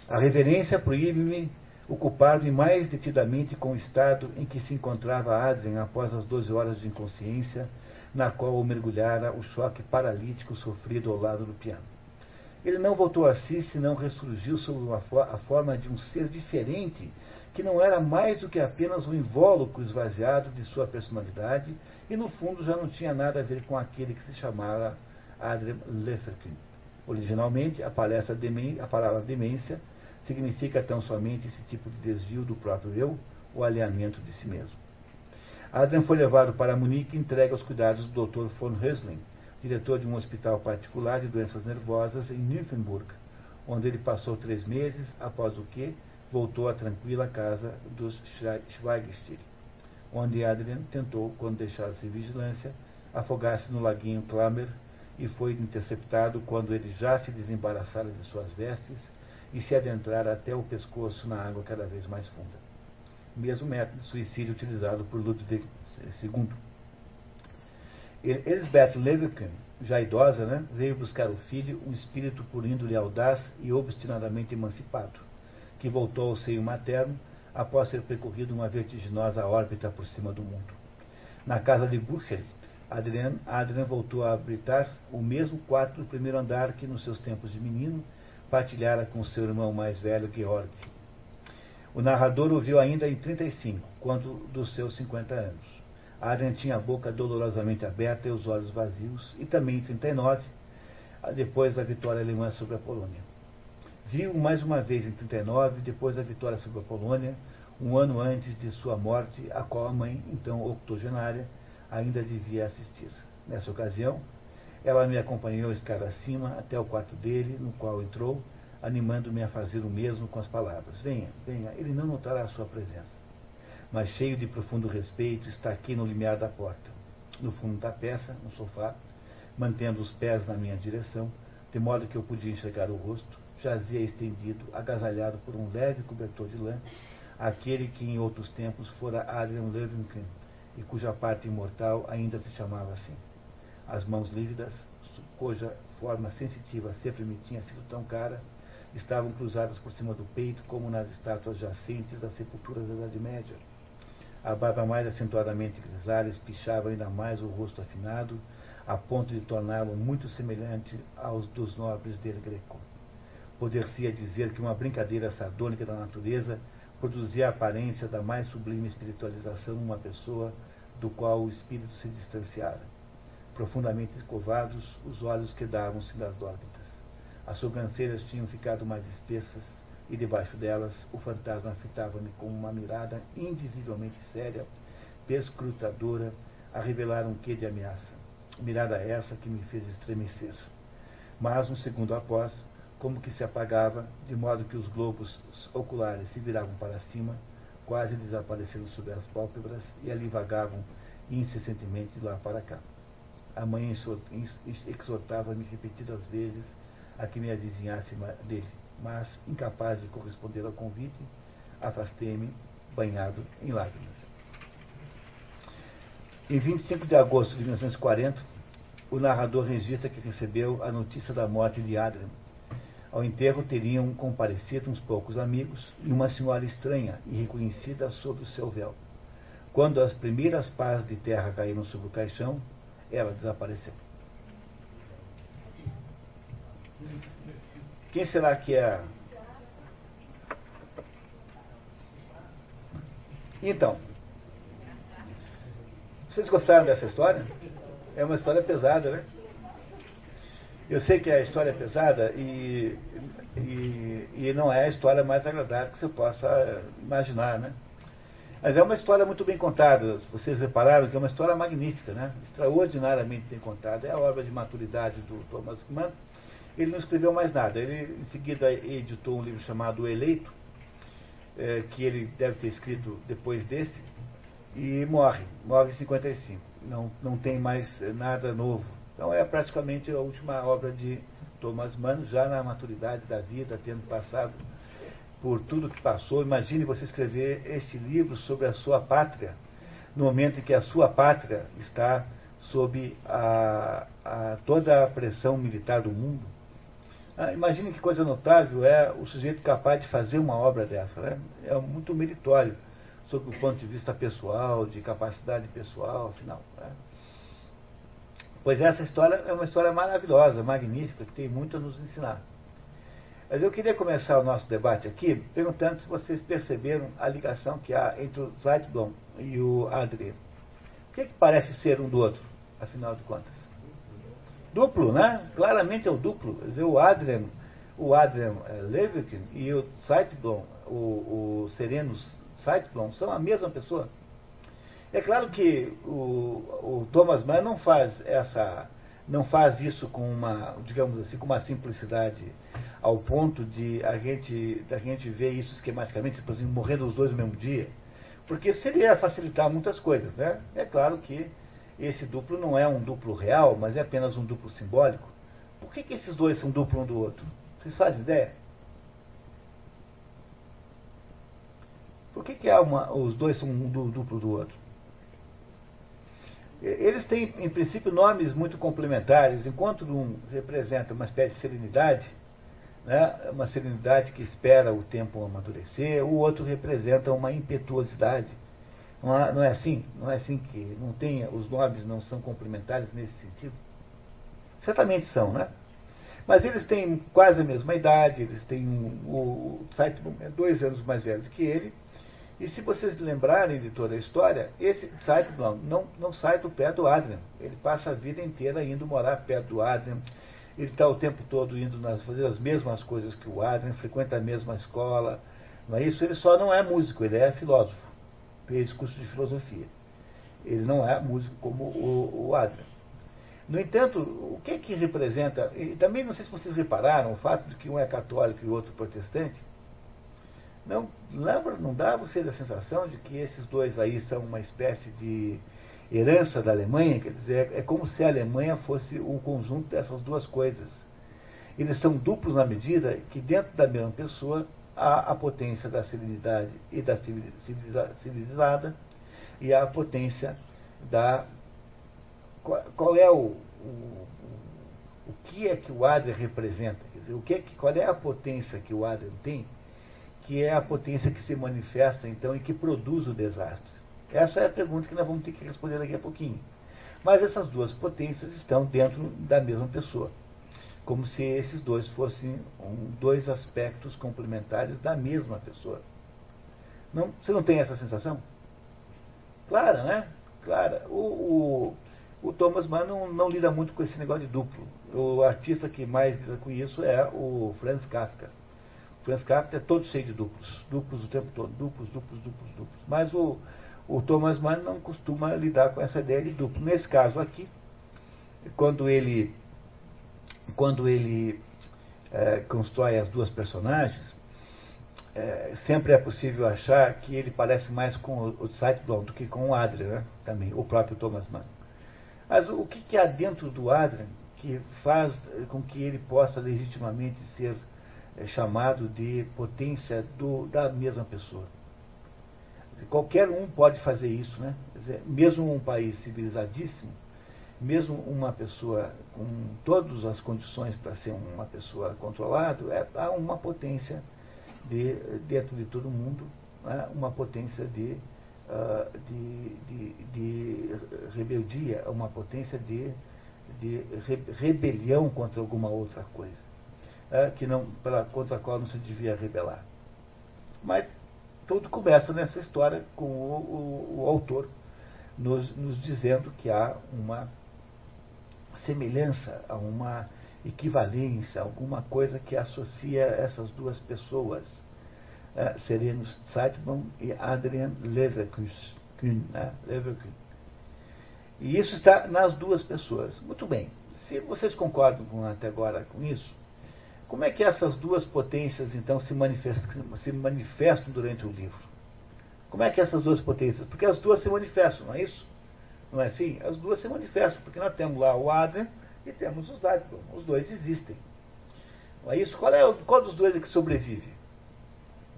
A reverência proíbe-me ocupar-me mais detidamente com o estado em que se encontrava Adrien após as doze horas de inconsciência, na qual o mergulhara o choque paralítico sofrido ao lado do piano. Ele não voltou a si, senão ressurgiu sob a forma de um ser diferente, que não era mais do que apenas um invólucro esvaziado de sua personalidade e, no fundo, já não tinha nada a ver com aquele que se chamava Adrien Leferkin. Originalmente, a, palestra a palavra demência significa tão somente esse tipo de desvio do próprio eu, o alinhamento de si mesmo. Adrian foi levado para Munique e entregue aos cuidados do Dr. von Hösling, diretor de um hospital particular de doenças nervosas em Nymphenburg, onde ele passou três meses, após o que voltou à tranquila casa dos Schweigstiel, onde Adrian tentou, quando deixasse vigilância, afogar-se no laguinho Klammer e foi interceptado quando ele já se desembaraçara de suas vestes e se adentrar até o pescoço na água cada vez mais funda. Mesmo método de suicídio utilizado por Ludwig II. Elisabeth Leviken, já idosa, né, veio buscar o filho, um espírito por índole audaz e obstinadamente emancipado, que voltou ao seio materno após ter percorrido uma vertiginosa órbita por cima do mundo. Na casa de Buchel, Adrian, Adrian voltou a habitar o mesmo quarto do primeiro andar que nos seus tempos de menino partilhara com seu irmão mais velho, Georg. O narrador o viu ainda em 35, quando dos seus 50 anos. Adrian tinha a boca dolorosamente aberta e os olhos vazios, e também em 39, depois da vitória alemã sobre a Polônia. Viu mais uma vez em 39, depois da vitória sobre a Polônia, um ano antes de sua morte, a qual a mãe, então octogenária, ainda devia assistir. Nessa ocasião, ela me acompanhou escada acima até o quarto dele, no qual entrou, animando-me a fazer o mesmo com as palavras. Venha, venha, ele não notará a sua presença. Mas cheio de profundo respeito, está aqui no limiar da porta. No fundo da peça, no sofá, mantendo os pés na minha direção, de modo que eu podia enxergar o rosto, jazia estendido, agasalhado por um leve cobertor de lã, aquele que em outros tempos fora Adrian Levinkin, e cuja parte imortal ainda se chamava assim. As mãos lívidas, cuja forma sensitiva sempre me tinha sido tão cara, estavam cruzadas por cima do peito, como nas estátuas jacentes das sepulturas da Idade Média. A barba mais acentuadamente grisalha espichava ainda mais o rosto afinado, a ponto de torná-lo muito semelhante aos dos nobres del Greco. Poder-se dizer que uma brincadeira sardônica da natureza produzia a aparência da mais sublime espiritualização numa pessoa do qual o espírito se distanciara profundamente escovados, os olhos quedavam-se das órbitas. As sobrancelhas tinham ficado mais espessas e debaixo delas o fantasma fitava-me com uma mirada indizivelmente séria, perscrutadora, a revelar um quê de ameaça. Mirada essa que me fez estremecer. Mas, um segundo após, como que se apagava, de modo que os globos oculares se viravam para cima, quase desaparecendo sob as pálpebras, e ali vagavam incessantemente de lá para cá. A mãe exortava-me repetidas vezes a que me avizinhasse dele, mas, incapaz de corresponder ao convite, afastei-me, banhado em lágrimas. Em 25 de agosto de 1940, o narrador registra que recebeu a notícia da morte de Adrian. Ao enterro teriam comparecido uns poucos amigos e uma senhora estranha e reconhecida sob o seu véu. Quando as primeiras pás de terra caíram sobre o caixão, ela desapareceu. Quem será que é? Então, vocês gostaram dessa história? É uma história pesada, né? Eu sei que a história é pesada e, e, e não é a história mais agradável que você possa imaginar, né? Mas é uma história muito bem contada. Vocês repararam que é uma história magnífica, né? extraordinariamente bem contada. É a obra de maturidade do Thomas Mann. Ele não escreveu mais nada. Ele, em seguida, editou um livro chamado O Eleito, é, que ele deve ter escrito depois desse, e morre. Morre em 55. Não, não tem mais nada novo. Então é praticamente a última obra de Thomas Mann, já na maturidade da vida, tendo passado por tudo que passou. Imagine você escrever este livro sobre a sua pátria, no momento em que a sua pátria está sob a, a toda a pressão militar do mundo. Ah, imagine que coisa notável é o sujeito capaz de fazer uma obra dessa. Né? É muito meritório, sob o ponto de vista pessoal, de capacidade pessoal, afinal. Né? Pois essa história é uma história maravilhosa, magnífica, que tem muito a nos ensinar. Mas eu queria começar o nosso debate aqui perguntando se vocês perceberam a ligação que há entre o Zeitblom e o Adrien. O que, é que parece ser um do outro, afinal de contas? Duplo, né? Claramente é o duplo. O Adrian, o Adrian eh, Levitin e o Zeitblom, o, o Serenus Zeitblom, são a mesma pessoa. É claro que o, o Thomas Mann não faz essa não faz isso com uma, digamos assim, com uma simplicidade ao ponto de a gente, a gente ver isso esquematicamente, por exemplo, morrendo os dois no mesmo dia, porque seria facilitar muitas coisas, né? É claro que esse duplo não é um duplo real, mas é apenas um duplo simbólico. Por que, que esses dois são duplo um do outro? Vocês fazem ideia? Por que, que uma, os dois são um duplo do outro? Eles têm, em princípio, nomes muito complementares. Enquanto um representa uma espécie de serenidade, né, uma serenidade que espera o tempo amadurecer, o outro representa uma impetuosidade. Não é, não é assim? Não é assim que não tem, os nomes não são complementares nesse sentido? Certamente são, né? Mas eles têm quase a mesma idade, eles têm um, o, Zeitman é dois anos mais velho do que ele, e se vocês lembrarem de toda a história, esse não, não, não sai do pé do Adrian. Ele passa a vida inteira indo morar perto do Adrian. Ele está o tempo todo indo nas, fazer as mesmas coisas que o Adrian, frequenta a mesma escola. Não é isso? Ele só não é músico, ele é filósofo. Fez curso de filosofia. Ele não é músico como o, o Adrian. No entanto, o que é que representa? E também não sei se vocês repararam o fato de que um é católico e o outro protestante não, lembra, não dá a você a sensação de que esses dois aí são uma espécie de herança da Alemanha? Quer dizer, é como se a Alemanha fosse o conjunto dessas duas coisas. Eles são duplos na medida que dentro da mesma pessoa há a potência da civilidade e da civilizada e a potência da. Qual, qual é o, o, o que é que o Adler representa? Quer dizer, o que é que, qual é a potência que o Adler tem que é a potência que se manifesta, então, e que produz o desastre? Essa é a pergunta que nós vamos ter que responder daqui a pouquinho. Mas essas duas potências estão dentro da mesma pessoa, como se esses dois fossem dois aspectos complementares da mesma pessoa. Não, você não tem essa sensação? Clara, né? Clara. O, o, o Thomas Mann não, não, lida muito com esse negócio de duplo. O artista que mais lida com isso é o Franz Kafka. Franz Kafka é todo cheio de duplos, duplos o tempo todo, duplos, duplos, duplos, duplos. Mas o, o Thomas Mann não costuma lidar com essa ideia de duplo. Nesse caso aqui, quando ele, quando ele é, constrói as duas personagens, é, sempre é possível achar que ele parece mais com o, o do que com o Adrian, né? também, o próprio Thomas Mann. Mas o que, que há dentro do Adrian que faz com que ele possa legitimamente ser é chamado de potência do, da mesma pessoa. Qualquer um pode fazer isso, né? Dizer, mesmo um país civilizadíssimo, mesmo uma pessoa com todas as condições para ser uma pessoa controlada, é, há uma potência de, dentro de todo mundo, né? uma potência de, uh, de, de, de, rebeldia, uma potência de, de rebelião contra alguma outra coisa é, que não, pela, contra a qual não se devia rebelar. Mas tudo começa nessa história com o, o, o autor nos, nos dizendo que há uma semelhança, uma equivalência, alguma coisa que associa essas duas pessoas, é, Serenus Zeitman e Adrian Leverkusen. Né. E isso está nas duas pessoas. Muito bem. Se vocês concordam com, até agora com isso, como é que essas duas potências, então, se manifestam, se manifestam durante o livro? Como é que essas duas potências? Porque as duas se manifestam, não é isso? Não é assim? As duas se manifestam, porque nós temos lá o Adrian e temos os Leibniz. Os dois existem. Não é isso? Qual, é, qual dos dois é que sobrevive?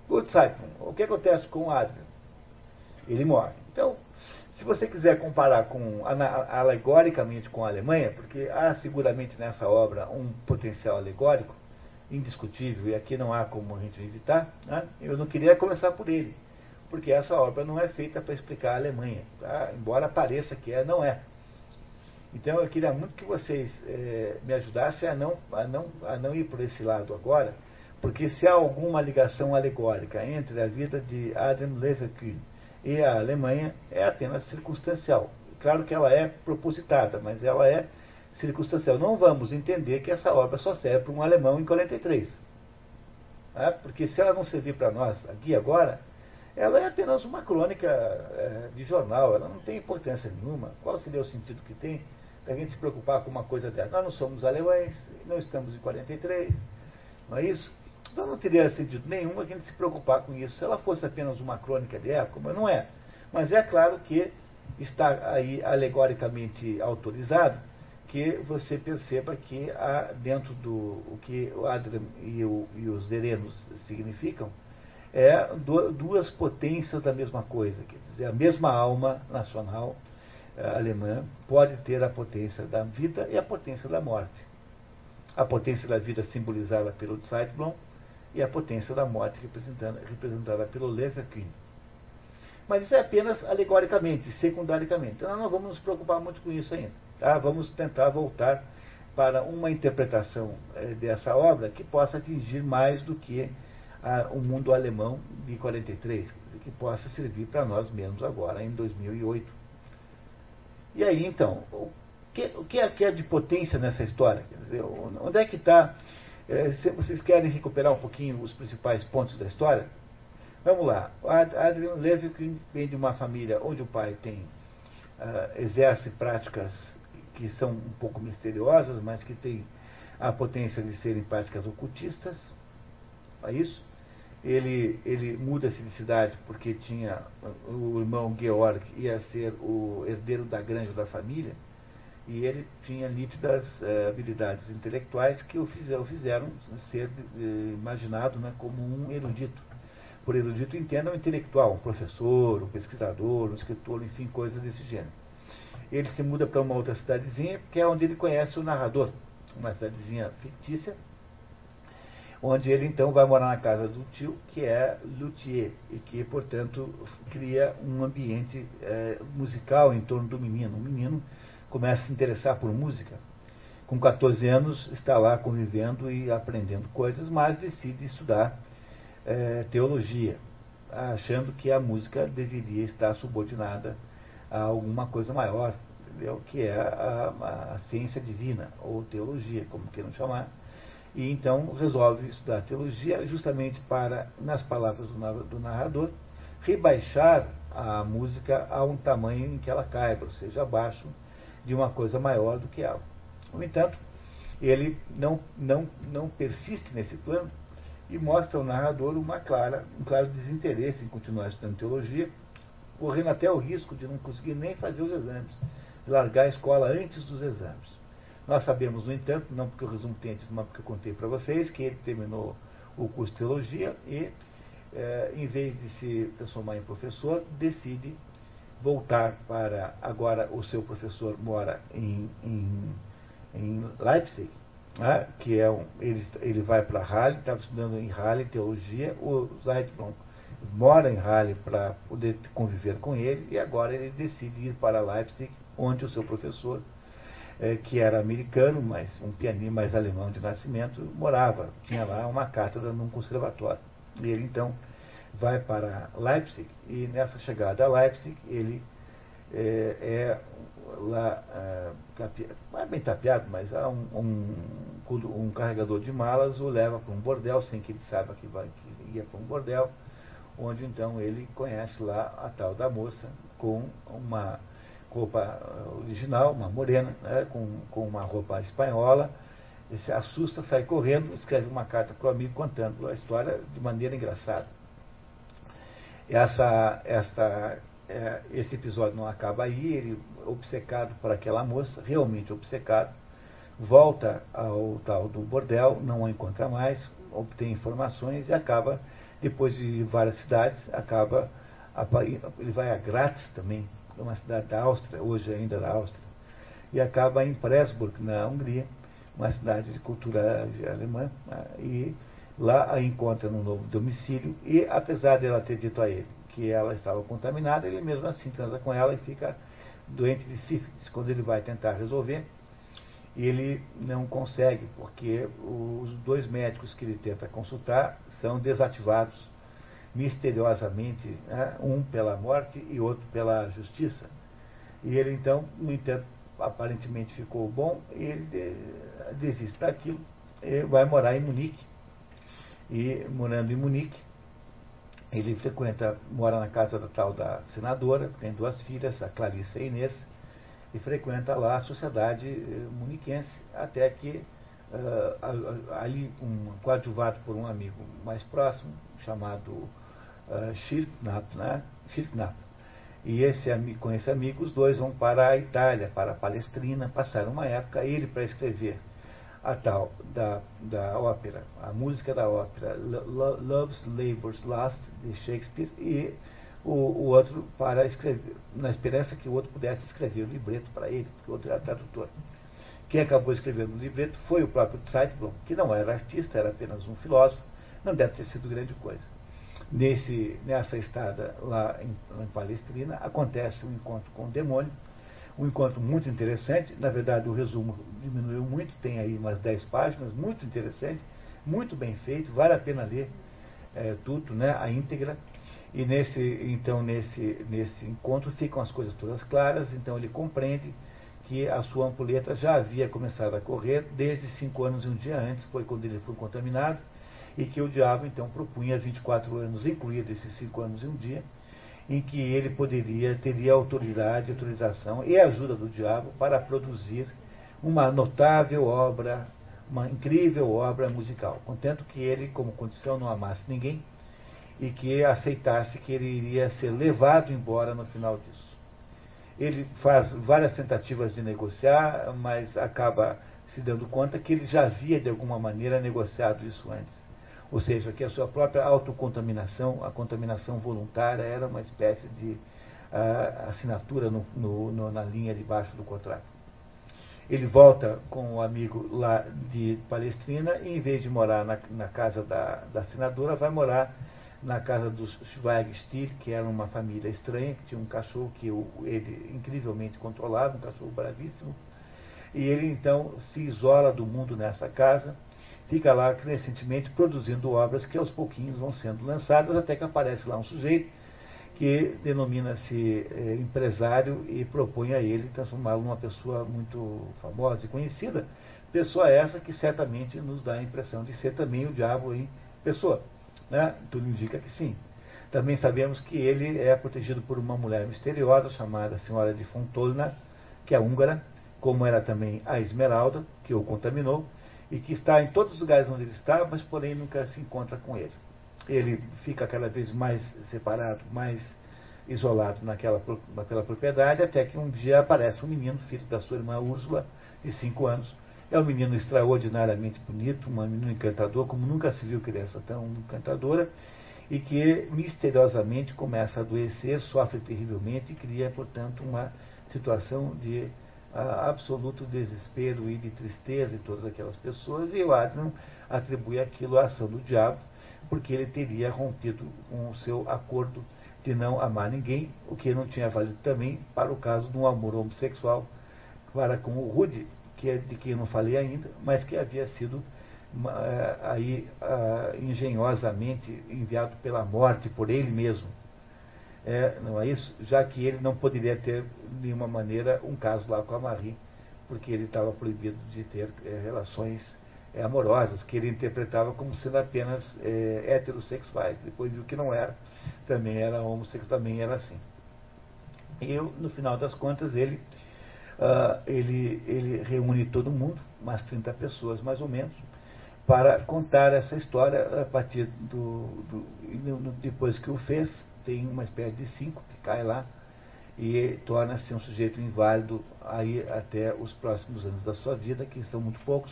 O Zeitblum, o que acontece com o Adrian? Ele morre. Então, se você quiser comparar com, alegoricamente com a Alemanha, porque há seguramente nessa obra um potencial alegórico, indiscutível, e aqui não há como a gente evitar, né? eu não queria começar por ele, porque essa obra não é feita para explicar a Alemanha, tá? embora pareça que é, não é. Então eu queria muito que vocês é, me ajudassem a não, a, não, a não ir por esse lado agora, porque se há alguma ligação alegórica entre a vida de Adam Leverkühn e a Alemanha é apenas circunstancial. Claro que ela é propositada, mas ela é circunstancial. Não vamos entender que essa obra só serve para um alemão em 43. Né? Porque se ela não servir para nós aqui agora, ela é apenas uma crônica é, de jornal, ela não tem importância nenhuma. Qual seria o sentido que tem da gente se preocupar com uma coisa dessa? Nós não somos alemães, não estamos em 43, não é isso? Então não teria sentido nenhum a gente se preocupar com isso. Se ela fosse apenas uma crônica de época, mas não é. Mas é claro que está aí alegoricamente autorizado que você perceba que há dentro do o que o Adrian e, o, e os Derenos significam é duas potências da mesma coisa. Quer dizer, a mesma alma nacional eh, alemã pode ter a potência da vida e a potência da morte. A potência da vida simbolizada pelo Zeitblom e a potência da morte representada pelo Leverkusen. Mas isso é apenas alegoricamente, secundaricamente. Então nós não vamos nos preocupar muito com isso ainda. Tá? Vamos tentar voltar para uma interpretação é, dessa obra que possa atingir mais do que a, o mundo alemão de 43, que possa servir para nós mesmos agora, em 2008. E aí, então, o que, o que é, é de potência nessa história? Quer dizer, onde é que está é, se vocês querem recuperar um pouquinho os principais pontos da história, vamos lá. Adrian Levikin vem de uma família onde o pai tem uh, exerce práticas que são um pouco misteriosas, mas que tem a potência de serem práticas ocultistas. É isso? Ele, ele muda-se de cidade porque tinha o irmão Georg ia ser o herdeiro da granja da família e ele tinha nítidas eh, habilidades intelectuais que o fizeram, fizeram ser eh, imaginado né, como um erudito. Por erudito entenda um intelectual, um professor, um pesquisador, um escritor, enfim, coisas desse gênero. Ele se muda para uma outra cidadezinha, que é onde ele conhece o narrador, uma cidadezinha fictícia, onde ele então vai morar na casa do tio, que é luthier, e que, portanto, cria um ambiente eh, musical em torno do menino. Um menino começa a se interessar por música. Com 14 anos, está lá convivendo e aprendendo coisas, mas decide estudar é, teologia, achando que a música deveria estar subordinada a alguma coisa maior, entendeu? que é a, a, ciência divina, ou teologia, como queiram chamar. E então resolve estudar teologia justamente para, nas palavras do narrador, rebaixar a música a um tamanho em que ela caiba, ou seja, abaixo de uma coisa maior do que ela. No entanto, ele não, não, não persiste nesse plano e mostra ao narrador uma clara, um claro desinteresse em continuar estudando teologia, correndo até o risco de não conseguir nem fazer os exames, largar a escola antes dos exames. Nós sabemos, no entanto, não porque eu resumo tente, mas porque eu contei para vocês, que ele terminou o curso de teologia e, eh, em vez de se transformar em professor, decide voltar para. Agora, o seu professor mora em, em, em Leipzig, né, que é um, ele, ele vai para Halle, estava estudando em Halle teologia, o Zeitblom mora em Halle para poder conviver com ele, e agora ele decide ir para Leipzig, onde o seu professor, é, que era americano, mas um pianista mais alemão de nascimento, morava, tinha lá uma cátedra num conservatório. E ele então vai para Leipzig e nessa chegada a Leipzig ele é, é lá, é, não é bem tapeado, mas há um, um, um, carregador de malas o leva para um bordel, sem que ele saiba que, vai, que ia para um bordel, onde então ele conhece lá a tal da moça com uma roupa original, uma morena, né, com, com uma roupa espanhola, ele se assusta, sai correndo, escreve uma carta para o amigo contando a história de maneira engraçada. Essa, essa, é, esse episódio não acaba aí, ele obcecado por aquela moça, realmente obcecado, volta ao tal do bordel, não a encontra mais, obtém informações e acaba depois de várias cidades, acaba, ele vai a Graz também, é uma cidade da Áustria, hoje ainda da Áustria, e acaba em Pressburg, na Hungria, uma cidade de cultura alemã, né, e lá a encontra no novo domicílio, e apesar dela ter dito a ele que ela estava contaminada, ele mesmo assim transa com ela e fica doente de sífilis. Quando ele vai tentar resolver, ele não consegue, porque os dois médicos que ele tenta consultar são desativados misteriosamente, né? um pela morte e outro pela justiça. E ele então, no entanto, aparentemente ficou bom, e ele desiste daquilo, e vai morar em Munique. E morando em Munique, ele frequenta, mora na casa da tal da senadora, tem duas filhas, a Clarice e a Inês, e frequenta lá a sociedade eh, muniquense, até que uh, ali, um, coadjuvado por um amigo mais próximo, chamado uh, né? E esse, com esse amigo, os dois vão para a Itália, para a Palestrina, passaram uma época, ele para escrever a tal da, da ópera, a música da ópera Love's Labour's Lost, de Shakespeare, e o, o, outro para escrever, na esperança que o outro pudesse escrever o libreto para ele, porque o outro era tradutor. Quem acabou escrevendo o libreto foi o próprio Zeitblom, que não era artista, era apenas um filósofo, não deve ter sido grande coisa. Nesse, nessa estada lá em, em Palestrina, acontece um encontro com o demônio, um encontro muito interessante, na verdade o resumo diminuiu muito, tem aí umas 10 páginas, muito interessante, muito bem feito, vale a pena ler é, tudo, né, a íntegra, e nesse, então, nesse, nesse encontro ficam as coisas todas claras, então ele compreende que a sua ampulheta já havia começado a correr desde cinco anos e um dia antes, foi quando ele foi contaminado, e que o diabo então propunha 24 anos, incluído esses cinco anos e um dia, em que ele poderia, teria autoridade, autorização e ajuda do diabo para produzir uma notável obra, uma incrível obra musical. Contanto que ele, como condição, não amasse ninguém, e que aceitasse que ele iria ser levado embora no final disso. Ele faz várias tentativas de negociar, mas acaba se dando conta que ele já havia, de alguma maneira, negociado isso antes. Ou seja, que a sua própria autocontaminação, a contaminação voluntária, era uma espécie de uh, assinatura no, no, no, na linha de baixo do contrato. Ele volta com o amigo lá de Palestrina e, em vez de morar na, na casa da, da senadora, vai morar na casa dos Schweigstiel, que era uma família estranha, que tinha um cachorro que ele incrivelmente controlava, um cachorro bravíssimo. E ele então se isola do mundo nessa casa, fica lá crescentemente produzindo obras que aos pouquinhos vão sendo lançadas, até que aparece lá um sujeito que denomina-se é, empresário e propõe a ele transformá-lo numa pessoa muito famosa e conhecida. Pessoa essa que certamente nos dá a impressão de ser também o diabo em pessoa. Né? Tudo indica que sim. Também sabemos que ele é protegido por uma mulher misteriosa chamada Senhora de Fontolna, que é húngara, como era também a Esmeralda, que o contaminou, e que está em todos os lugares onde ele está, mas porém nunca se encontra com ele. Ele fica cada vez mais separado, mais isolado naquela, naquela propriedade, até que um dia aparece um menino, filho da sua irmã Úrsula, de cinco anos, é um menino extraordinariamente bonito, um menino encantador, como nunca se viu criança tão encantadora, e que misteriosamente começa a adoecer, sofre terrivelmente e cria, portanto, uma situação de uh, absoluto desespero e de tristeza em todas aquelas pessoas, e o Adrian atribui aquilo à ação do diabo, porque ele teria rompido com o seu acordo de não amar ninguém, o que não tinha valido também para o caso de um amor homossexual para com o Rude, que de quem eu não falei ainda, mas que havia sido eh, aí uh, engenhosamente enviado pela morte por ele mesmo. É, não é isso? Já que ele não poderia ter, de nenhuma maneira, um caso lá com a Marie, porque ele estava proibido de ter é, relações é, amorosas, que ele interpretava como sendo apenas heterossexuais. Depois viu que não era, também era homossexual, também era assim. E no final das contas, ele uh, ele, ele reúne todo mundo, umas 30 pessoas mais ou menos, para contar essa história a partir do, do, depois que o fez, tem uma espécie de cinco que cai lá e torna-se um sujeito inválido aí até os próximos anos da sua vida, que são muito poucos.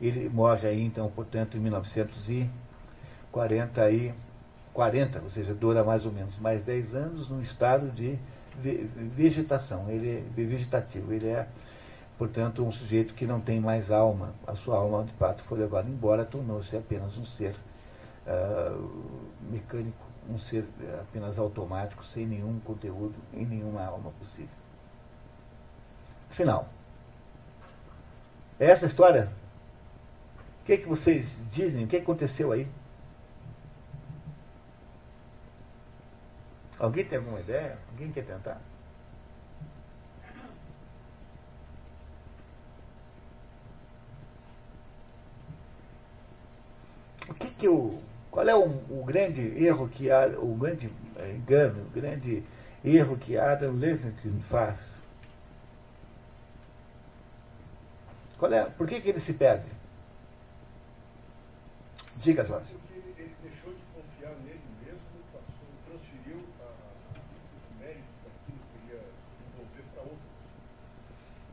Ele morre aí então, portanto, em 1940 e 40, ou seja, dura mais ou menos mais 10 anos num estado de vegetação, ele é vegetativo, ele é, portanto, um sujeito que não tem mais alma. A sua alma, de fato, foi levada embora, tornou-se apenas um ser uh, mecânico, um ser apenas automático, sem nenhum conteúdo e nenhuma alma possível. Final. É essa a história? O que, é que vocês dizem? O que aconteceu aí? Alguém tem alguma ideia? Alguém quer tentar? O que que o, qual é o, o grande erro que o grande eh, engano, o grande erro que Adam Levitin faz? Qual é, por que, que ele se perde? Diga, Jorge.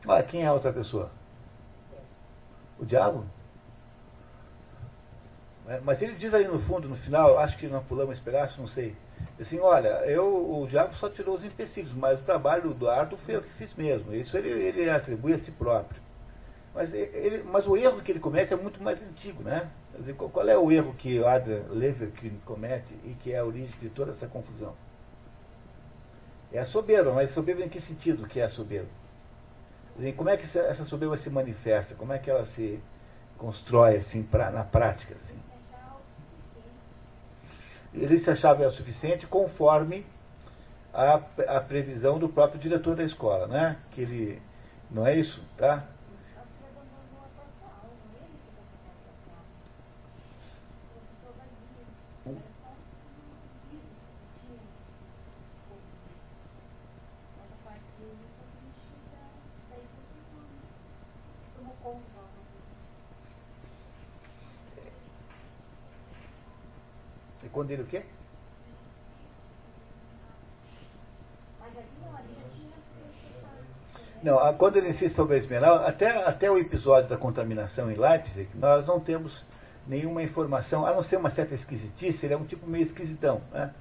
Olha, quem é a outra pessoa? O diabo? É, mas ele diz aí no fundo, no final, acho que nós pulamos esse pedaço, não sei. Assim, olha, eu, o diabo só tirou os empecilhos, mas o trabalho do Arthur foi eu que fiz mesmo. Isso ele, ele atribui a si próprio. Mas, ele, mas o erro que ele comete é muito mais antigo, né? Dizer, qual é o erro que Adam Leverkin comete e que é a origem de toda essa confusão? É a soberba, mas soberba em que sentido que é a soberba? Como é que essa soberba se manifesta? Como é que ela se constrói assim pra, na prática? Assim? Ele se achava o suficiente conforme a, a previsão do próprio diretor da escola, né? Que ele não é isso, tá? Ele o quê? Não, quando ele insiste sobre a esmeralda, até, até o episódio da contaminação em Leipzig, nós não temos nenhuma informação, a não ser uma certa esquisitice, ele é um tipo meio esquisitão, né?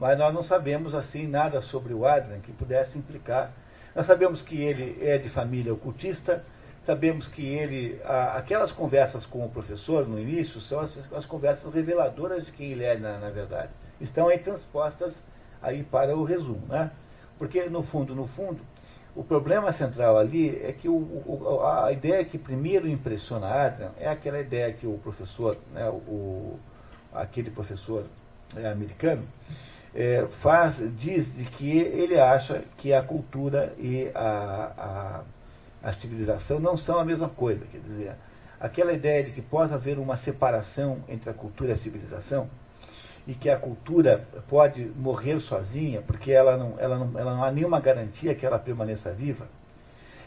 mas nós não sabemos assim nada sobre o Adrian que pudesse implicar. Nós sabemos que ele é de família ocultista, Sabemos que ele, aquelas conversas com o professor no início são as, as conversas reveladoras de quem ele é na, na, verdade. Estão aí transpostas aí para o resumo, né? Porque no fundo, no fundo, o problema central ali é que o, o, a ideia que primeiro impressiona Adam é aquela ideia que o professor, né, o, aquele professor é, americano, é, faz, diz de que ele acha que a cultura e a, a a civilização não são a mesma coisa. Quer dizer, aquela ideia de que possa haver uma separação entre a cultura e a civilização e que a cultura pode morrer sozinha porque ela não, ela não, ela não há nenhuma garantia que ela permaneça viva.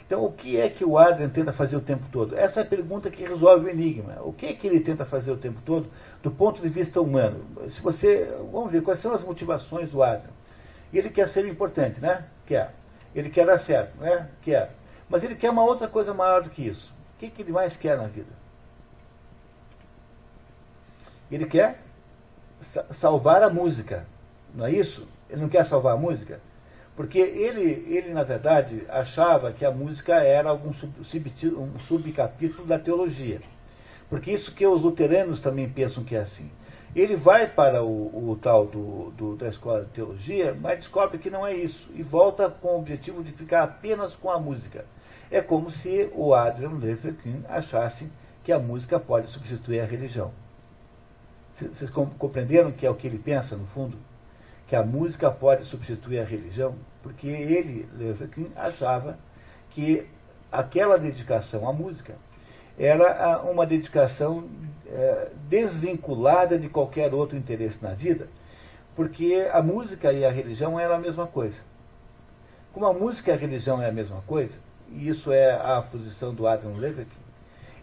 Então, o que é que o Adrian tenta fazer o tempo todo? Essa é a pergunta que resolve o enigma. O que é que ele tenta fazer o tempo todo do ponto de vista humano? Se você, vamos ver quais são as motivações do Adrian. Ele quer ser importante, né? Quer. Ele quer dar certo, né? Quer. Mas ele quer uma outra coisa maior do que isso. O que, que ele mais quer na vida? Ele quer salvar a música. Não é isso? Ele não quer salvar a música? Porque ele, ele na verdade, achava que a música era algum sub, um subcapítulo da teologia. Porque isso que os luteranos também pensam que é assim. Ele vai para o, o tal do, do, da escola de teologia, mas descobre que não é isso. E volta com o objetivo de ficar apenas com a música. É como se o Adrian Luther achasse que a música pode substituir a religião. Vocês compreenderam que é o que ele pensa, no fundo? Que a música pode substituir a religião? Porque ele, Luther achava que aquela dedicação à música era uma dedicação é, desvinculada de qualquer outro interesse na vida, porque a música e a religião eram a mesma coisa. Como a música e a religião é a mesma coisa, e isso é a posição do Adam Levick,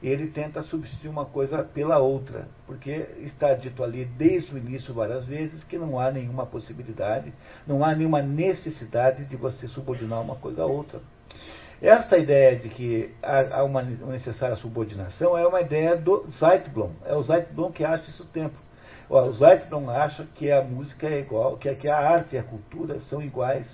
ele tenta substituir uma coisa pela outra, porque está dito ali desde o início várias vezes que não há nenhuma possibilidade, não há nenhuma necessidade de você subordinar uma coisa a outra. Esta ideia de que há uma necessária subordinação é uma ideia do Zeitblom. É o Zeitblom que acha isso o tempo. O Zeitblom acha que a música é igual, que a arte e a cultura são iguais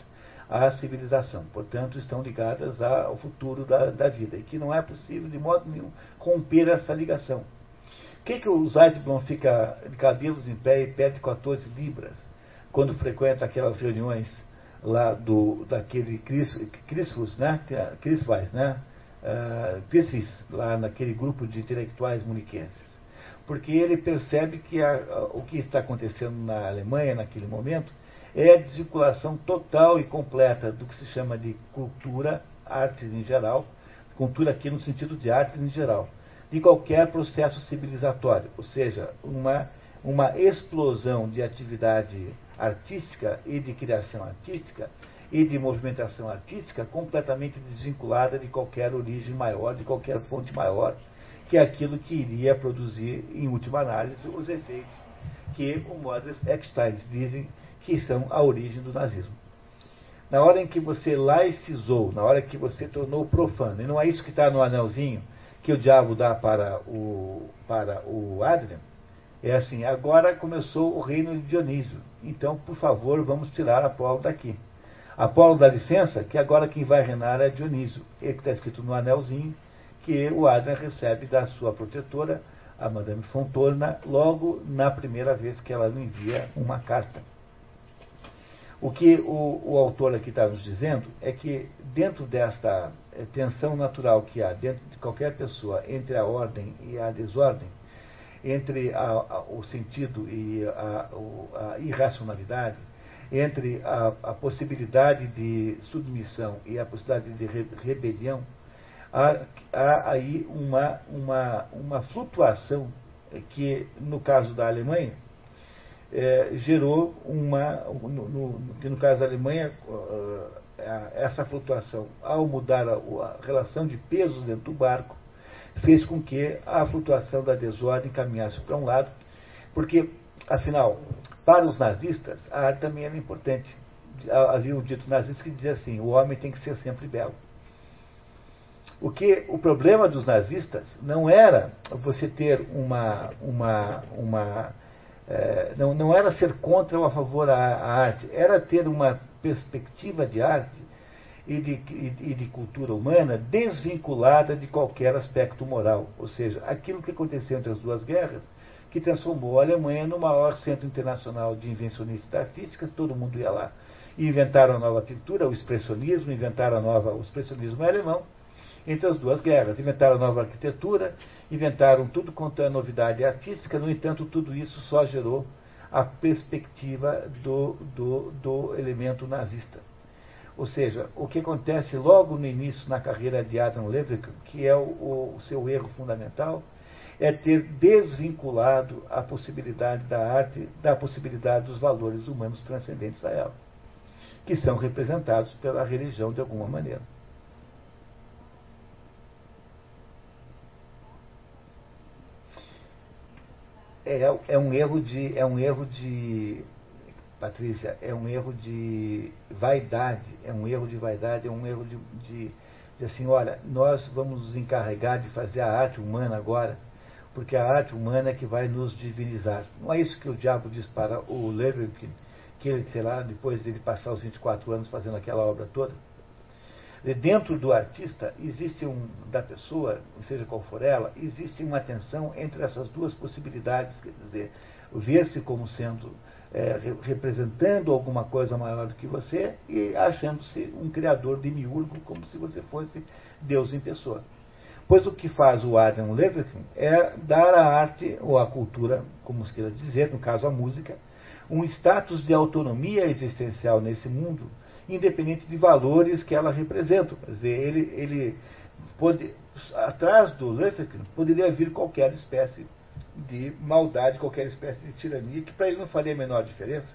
à civilização, portanto estão ligadas ao futuro da, da vida, e que não é possível de modo nenhum romper essa ligação. Por que, que o Zeitblom fica de cabelos em pé e pede 14 libras quando frequenta aquelas reuniões lá do, daquele Crisfus, né? Crisfais, né? Uh, lá naquele grupo de intelectuais muniquenses. Porque ele percebe que a, a, o que está acontecendo na Alemanha naquele momento é a desvinculação total e completa do que se chama de cultura, artes em geral, cultura aqui no sentido de artes em geral, de qualquer processo civilizatório, ou seja, uma, uma explosão de atividade artística e de criação artística e de movimentação artística completamente desvinculada de qualquer origem maior, de qualquer fonte maior, que é aquilo que iria produzir, em última análise, os efeitos que o Modest Eckstein dizem que são a origem do nazismo. Na hora em que você laicizou, na hora que você tornou profano, e não é isso que está no anelzinho que o diabo dá para o, para o Adrian, é assim, agora começou o reino de Dionísio. Então, por favor, vamos tirar Apolo daqui. Apolo dá licença, que agora quem vai reinar é Dionísio. Ele que está escrito no anelzinho, que o Adrian recebe da sua protetora, a Madame Fontorna, logo na primeira vez que ela lhe envia uma carta. O que o, o autor aqui está nos dizendo é que dentro desta eh, tensão natural que há dentro de qualquer pessoa entre a ordem e a desordem, entre a, a, o sentido e a, a irracionalidade, entre a, possibilidade de submissão e a possibilidade de re, rebelião, há, há, aí uma, uma, uma flutuação que, no caso da Alemanha, é, gerou uma, no, no, no, caso da Alemanha, uh, essa flutuação, ao mudar a, a relação de pesos dentro do barco, fez com que a flutuação da desordem caminhasse para um lado, porque, afinal, para os nazistas, a arte também era importante. Havia um dito nazista que dizia assim: o homem tem que ser sempre belo. O que o problema dos nazistas não era você ter uma uma uma é, não, não era ser contra ou a favor da arte, era ter uma perspectiva de arte e de, e de cultura humana desvinculada de qualquer aspecto moral. Ou seja, aquilo que aconteceu entre as duas guerras, que transformou a Alemanha no maior centro internacional de invencionistas artísticas, todo mundo ia lá. E inventaram a nova pintura, o expressionismo, inventaram a nova, o expressionismo alemão, entre as duas guerras. Inventaram a nova arquitetura, inventaram tudo quanto é novidade artística, no entanto, tudo isso só gerou a perspectiva do, do, do elemento nazista. Ou seja, o que acontece logo no início na carreira de Adam Levick, que é o, o seu erro fundamental, é ter desvinculado a possibilidade da arte da possibilidade dos valores humanos transcendentes a ela, que são representados pela religião de alguma maneira. É, é um erro de é um erro de Patrícia, é um erro de vaidade, é um erro de vaidade, é um erro de, de, de, assim, olha, nós vamos nos encarregar de fazer a arte humana agora, porque a arte humana é que vai nos divinizar. Não é isso que o diabo diz para o Leverkin, que ele, sei lá, depois de ele passar os 24 anos fazendo aquela obra toda? Dentro do artista existe um, da pessoa, seja qual for ela, existe uma tensão entre essas duas possibilidades, quer dizer, ver-se como sendo é, representando alguma coisa maior do que você e achando-se um criador de miúrgo, como se você fosse Deus em pessoa. Pois o que faz o Adam Levitin é dar à arte, ou à cultura, como se queira dizer, no caso a música, um status de autonomia existencial nesse mundo, independente de valores que ela representa. Quer dizer, ele, ele pode, atrás do Levitin poderia vir qualquer espécie de maldade, qualquer espécie de tirania, que para ele não faria a menor diferença.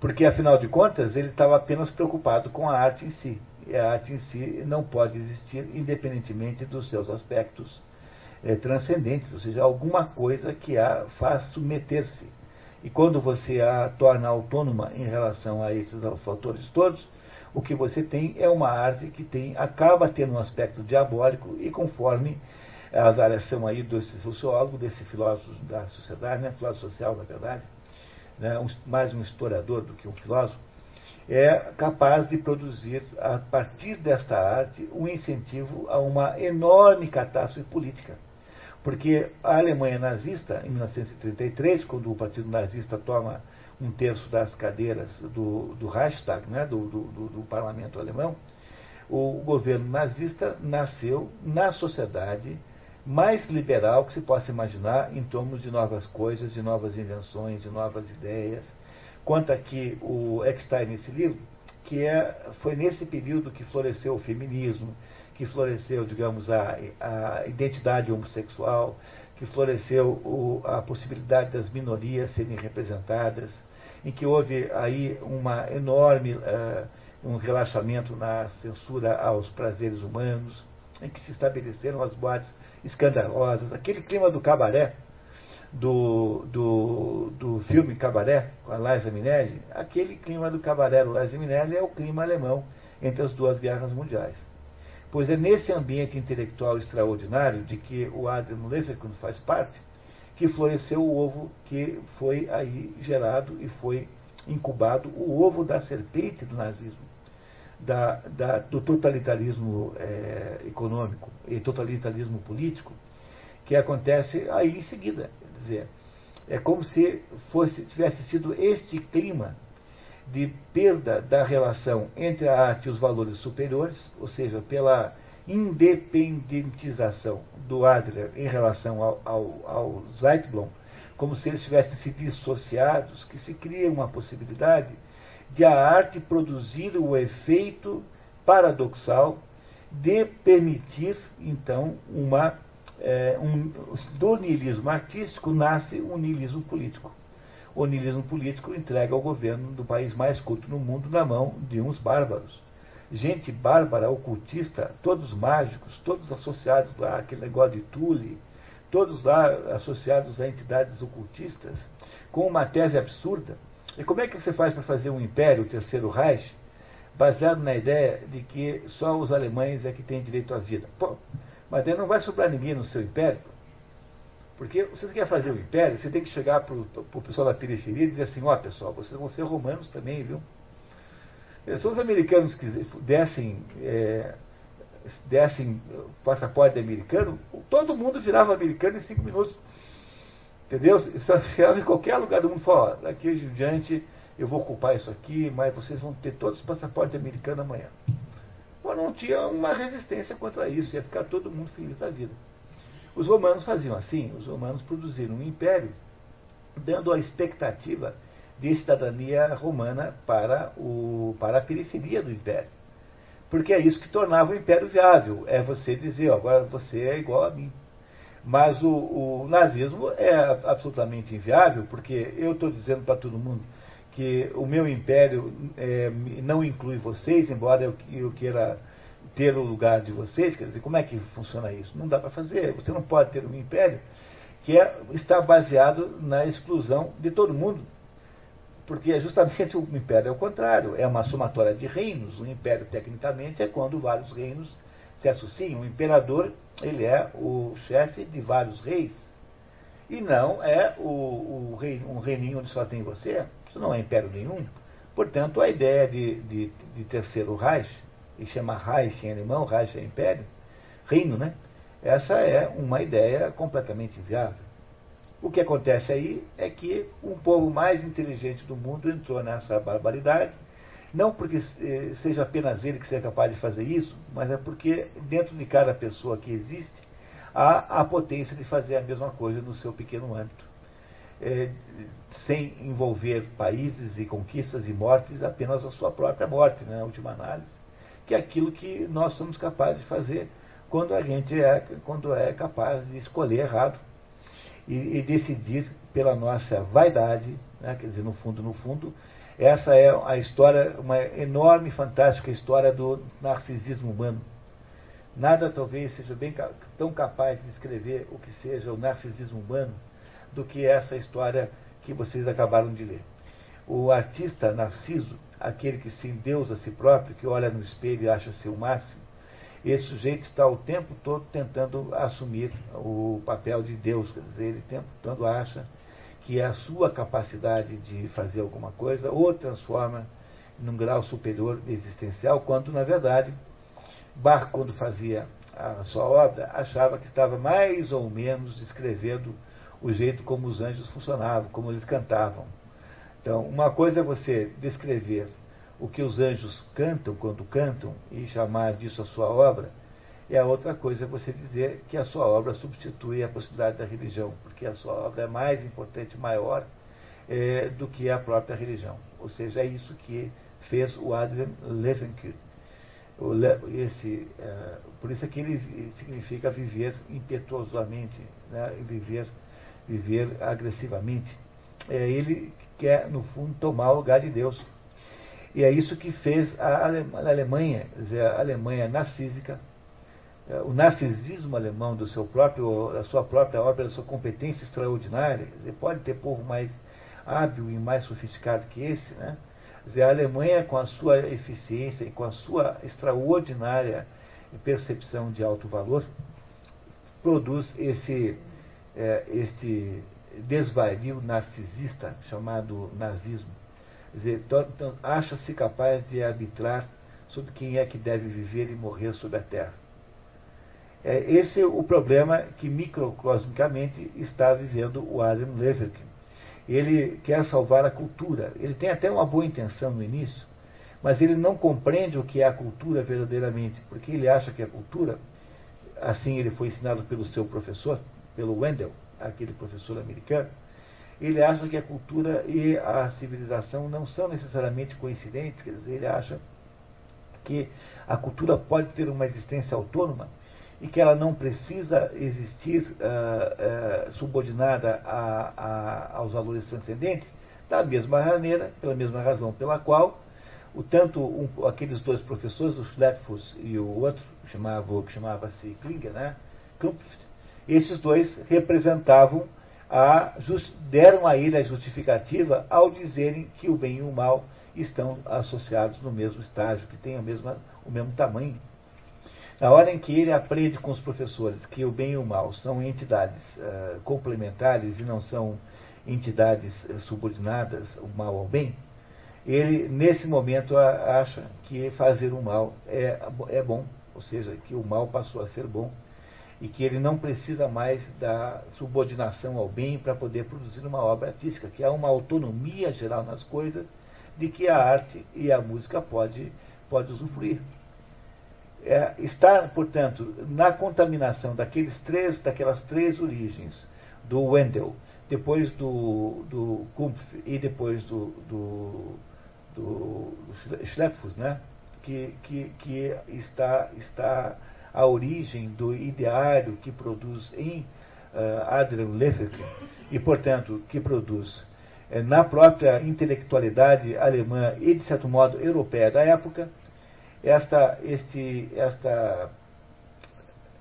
Porque, afinal de contas, ele estava apenas preocupado com a arte em si. E a arte em si não pode existir independentemente dos seus aspectos é, transcendentes, ou seja, alguma coisa que a faz submeter-se. E quando você a torna autônoma em relação a esses fatores todos, o que você tem é uma arte que tem, acaba tendo um aspecto diabólico e conforme a avaliação aí desse sociólogo, desse filósofo da sociedade, né, filósofo social, na verdade, né, um, mais um historiador do que um filósofo, é capaz de produzir, a partir desta arte, um incentivo a uma enorme catástrofe política. Porque a Alemanha nazista, em 1933, quando o Partido Nazista toma um terço das cadeiras do, do Reichstag, né, do, do, do parlamento alemão, o governo nazista nasceu na sociedade mais liberal que se possa imaginar em torno de novas coisas, de novas invenções, de novas ideias. Quanto aqui o Eckstein nesse livro, que é, foi nesse período que floresceu o feminismo, que floresceu, digamos, a, a identidade homossexual, que floresceu o, a possibilidade das minorias serem representadas, em que houve aí uma enorme uh, um relaxamento na censura aos prazeres humanos, em que se estabeleceram as boates escandalosas, aquele clima do cabaré, do, do, do filme Cabaré, com a Liza Minelli, aquele clima do cabaré do Liza Minelli é o clima alemão entre as duas guerras mundiais. Pois é nesse ambiente intelectual extraordinário de que o Adrian Leverkusen faz parte, que floresceu o ovo que foi aí gerado e foi incubado, o ovo da serpente do nazismo da, da, do totalitarismo é, econômico e totalitarismo político que acontece aí em seguida. Quer dizer, é como se fosse, tivesse sido este clima de perda da relação entre a arte e os valores superiores, ou seja, pela independentização do Adler em relação ao, ao, ao Zeitblom, como se eles tivessem se dissociados, que se cria uma possibilidade de a arte produzir o efeito paradoxal de permitir, então, uma, é, um, do niilismo artístico nasce um niilismo político. O niilismo político entrega ao governo do país mais culto no mundo na mão de uns bárbaros. Gente bárbara, ocultista, todos mágicos, todos associados lá àquele negócio de Tule, todos lá associados a entidades ocultistas, com uma tese absurda e como é que você faz para fazer um império, o terceiro Reich, baseado na ideia de que só os alemães é que têm direito à vida? Pô, mas daí não vai sobrar ninguém no seu império. Porque você quer fazer o império, você tem que chegar para o pessoal da periferia e dizer assim, ó oh, pessoal, vocês vão ser romanos também, viu? Se os americanos dessem, é, dessem passaporte americano, todo mundo virava americano em cinco minutos. Entendeu? Isso em qualquer lugar do mundo fala, daqui em diante eu vou ocupar isso aqui, mas vocês vão ter todos os passaportes americanos amanhã. Pô, não tinha uma resistência contra isso, ia ficar todo mundo feliz da vida. Os romanos faziam assim, os romanos produziram um império, dando a expectativa de cidadania romana para, o, para a periferia do império. Porque é isso que tornava o império viável, é você dizer, ó, agora você é igual a mim. Mas o, o nazismo é absolutamente inviável, porque eu estou dizendo para todo mundo que o meu império é, não inclui vocês, embora eu, eu queira ter o lugar de vocês, quer dizer, como é que funciona isso? Não dá para fazer, você não pode ter um império que é, está baseado na exclusão de todo mundo. Porque é justamente o império é o contrário, é uma somatória de reinos. O império, tecnicamente, é quando vários reinos se associam. O imperador ele é o chefe de vários reis. E não é o, o rei, um reininho onde só tem você. Isso não é império nenhum. Portanto, a ideia de, de, de terceiro Reich, e chama Reich em alemão, Reich é império, reino, né? Essa é uma ideia completamente inviável. O que acontece aí é que um povo mais inteligente do mundo entrou nessa barbaridade não porque eh, seja apenas ele que seja capaz de fazer isso, mas é porque dentro de cada pessoa que existe há a potência de fazer a mesma coisa no seu pequeno âmbito. É, sem envolver países e conquistas e mortes, apenas a sua própria morte, né, na última análise, que é aquilo que nós somos capazes de fazer quando a gente é, quando é capaz de escolher errado e, e decidir pela nossa vaidade, né, quer dizer, no fundo, no fundo, essa é a história, uma enorme, fantástica história do narcisismo humano. Nada talvez seja bem tão capaz de descrever o que seja o narcisismo humano do que essa história que vocês acabaram de ler. O artista Narciso, aquele que se endeusa a si próprio, que olha no espelho e acha ser o máximo, esse sujeito está o tempo todo tentando assumir o papel de Deus, quer dizer, ele o tempo todo acha que é a sua capacidade de fazer alguma coisa o transforma num grau superior existencial, quando, na verdade, Bach, quando fazia a sua obra, achava que estava mais ou menos descrevendo o jeito como os anjos funcionavam, como eles cantavam. Então, uma coisa é você descrever o que os anjos cantam quando cantam e chamar disso a sua obra, e a outra coisa é você dizer que a sua obra substitui a possibilidade da religião, porque a sua obra é mais importante, maior é, do que a própria religião. Ou seja, é isso que fez o Adrian Levenkind. Esse, uh, por isso é que ele significa viver impetuosamente, né, viver, viver agressivamente. É, ele quer, no fundo, tomar o lugar de Deus. E é isso que fez a Alemanha, dizer, a Alemanha narcísica, é, o narcisismo alemão do seu próprio, da sua própria obra, da sua competência extraordinária. Dizer, pode ter povo mais hábil e mais sofisticado que esse, né? Dizer, a Alemanha, com a sua eficiência e com a sua extraordinária percepção de alto valor, produz esse, é, este desvario narcisista chamado nazismo. Dizer, então, acha-se capaz de arbitrar sobre quem é que deve viver e morrer sobre a Terra. É, esse é o problema que microcosmicamente está vivendo o Adam Leverkin ele quer salvar a cultura. Ele tem até uma boa intenção no início, mas ele não compreende o que é a cultura verdadeiramente, porque ele acha que a cultura, assim ele foi ensinado pelo seu professor, pelo Wendell, aquele professor americano, ele acha que a cultura e a civilização não são necessariamente coincidentes, quer dizer, ele acha que a cultura pode ter uma existência autônoma e que ela não precisa existir uh, uh, subordinada a, a, aos valores transcendentes, da mesma maneira, pela mesma razão pela qual o tanto um, aqueles dois professores, o Schleppfuss e o outro, chamava, que chamava-se Klinger, né? Klumpft, esses dois representavam a, deram a ele a justificativa ao dizerem que o bem e o mal estão associados no mesmo estágio, que têm a mesma, o mesmo tamanho. Na hora em que ele aprende com os professores que o bem e o mal são entidades uh, complementares e não são entidades uh, subordinadas, o mal ao bem, ele, nesse momento, acha que fazer o mal é, é bom, ou seja, que o mal passou a ser bom e que ele não precisa mais da subordinação ao bem para poder produzir uma obra artística, que há uma autonomia geral nas coisas de que a arte e a música pode, pode usufruir é, está, portanto, na contaminação daqueles três, daquelas três origens, do Wendell, depois do, do Kumpf e depois do, do, do Schleppfuss, né? que, que, que está, está a origem do ideário que produz em uh, Adrian Leverkin e, portanto, que produz eh, na própria intelectualidade alemã e, de certo modo, europeia da época, esta, este, esta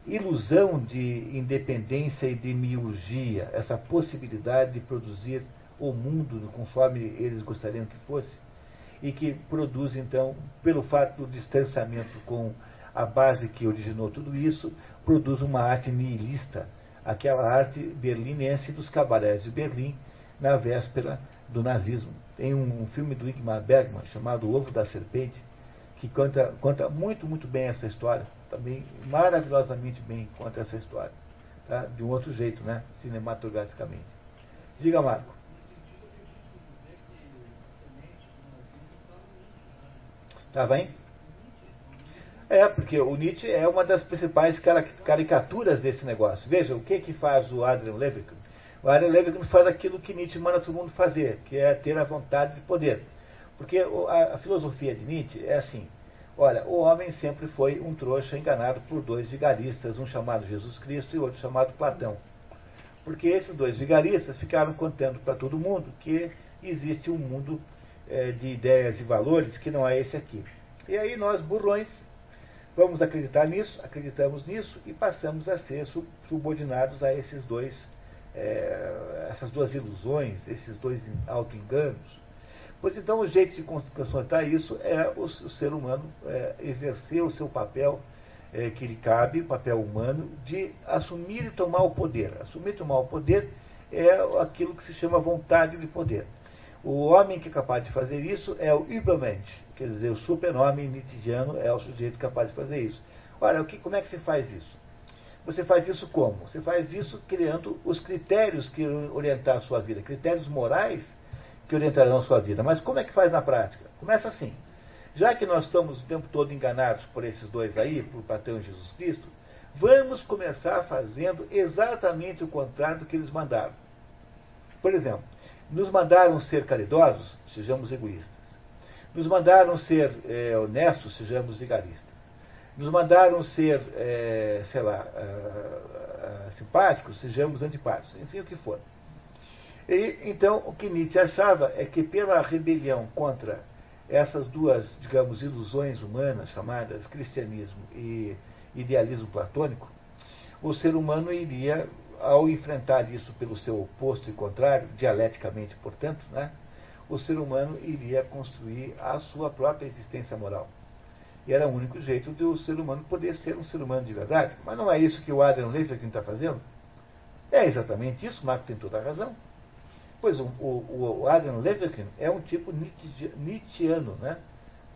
ilusão de independência e de miurgia, essa possibilidade de produzir o mundo conforme eles gostariam que fosse, e que produz, então, pelo fato do distanciamento com a base que originou tudo isso, produz uma arte nihilista, aquela arte berlinense dos cabarés de Berlim, na véspera do nazismo. Tem um filme do Ingmar Bergman chamado Ovo da Serpente, que conta, conta muito, muito bem essa história. Também maravilhosamente bem conta essa história. Tá? De um outro jeito, né? Cinematograficamente. Diga, Marco. Tá bem? É, porque o Nietzsche é uma das principais caricaturas desse negócio. Veja, o que que faz o Adrian Levitin? O Adrian Levitin faz aquilo que Nietzsche manda todo mundo fazer, que é ter a vontade de poder. Porque a, filosofia de Nietzsche é assim: olha, o homem sempre foi um trouxa enganado por dois vigaristas, um chamado Jesus Cristo e outro chamado Platão. Porque esses dois vigaristas ficaram contando para todo mundo que existe um mundo é, de ideias e valores que não é esse aqui. E aí nós, burrões, vamos acreditar nisso, acreditamos nisso e passamos a ser subordinados a esses dois, é, essas duas ilusões, esses dois auto-enganos Pois então, o jeito de constatar isso é o, o ser humano é, exercer o seu papel é, que lhe cabe, o papel humano, de assumir e tomar o poder. Assumir e tomar o poder é aquilo que se chama vontade de poder. O homem que é capaz de fazer isso é o Übermensch, quer dizer, o super-homem nitidiano é o sujeito capaz de fazer isso. Olha, o que, como é que se faz isso? Você faz isso como? Você faz isso criando os critérios que orientar a sua vida, critérios morais que orientarão a sua vida. Mas como é que faz na prática? Começa assim. Já que nós estamos o tempo todo enganados por esses dois aí, por patrão Jesus Cristo, vamos começar fazendo exatamente o contrário do que eles mandaram. Por exemplo, nos mandaram ser caridosos, sejamos egoístas. Nos mandaram ser é, honestos, sejamos vigaristas. Nos mandaram ser, é, sei lá, uh, uh, simpáticos, sejamos antipáticos, enfim, o que for. E, então, o que Nietzsche achava é que pela rebelião contra essas duas, digamos, ilusões humanas chamadas cristianismo e idealismo platônico, o ser humano iria, ao enfrentar isso pelo seu oposto e contrário, dialeticamente, portanto, né, o ser humano iria construir a sua própria existência moral. E era o único jeito de o ser humano poder ser um ser humano de verdade. Mas não é isso que o Adam Levitin está fazendo? É exatamente isso, Marco tem toda a razão. Pois o, o, o Adam Levitin é um tipo Nietzscheano, né?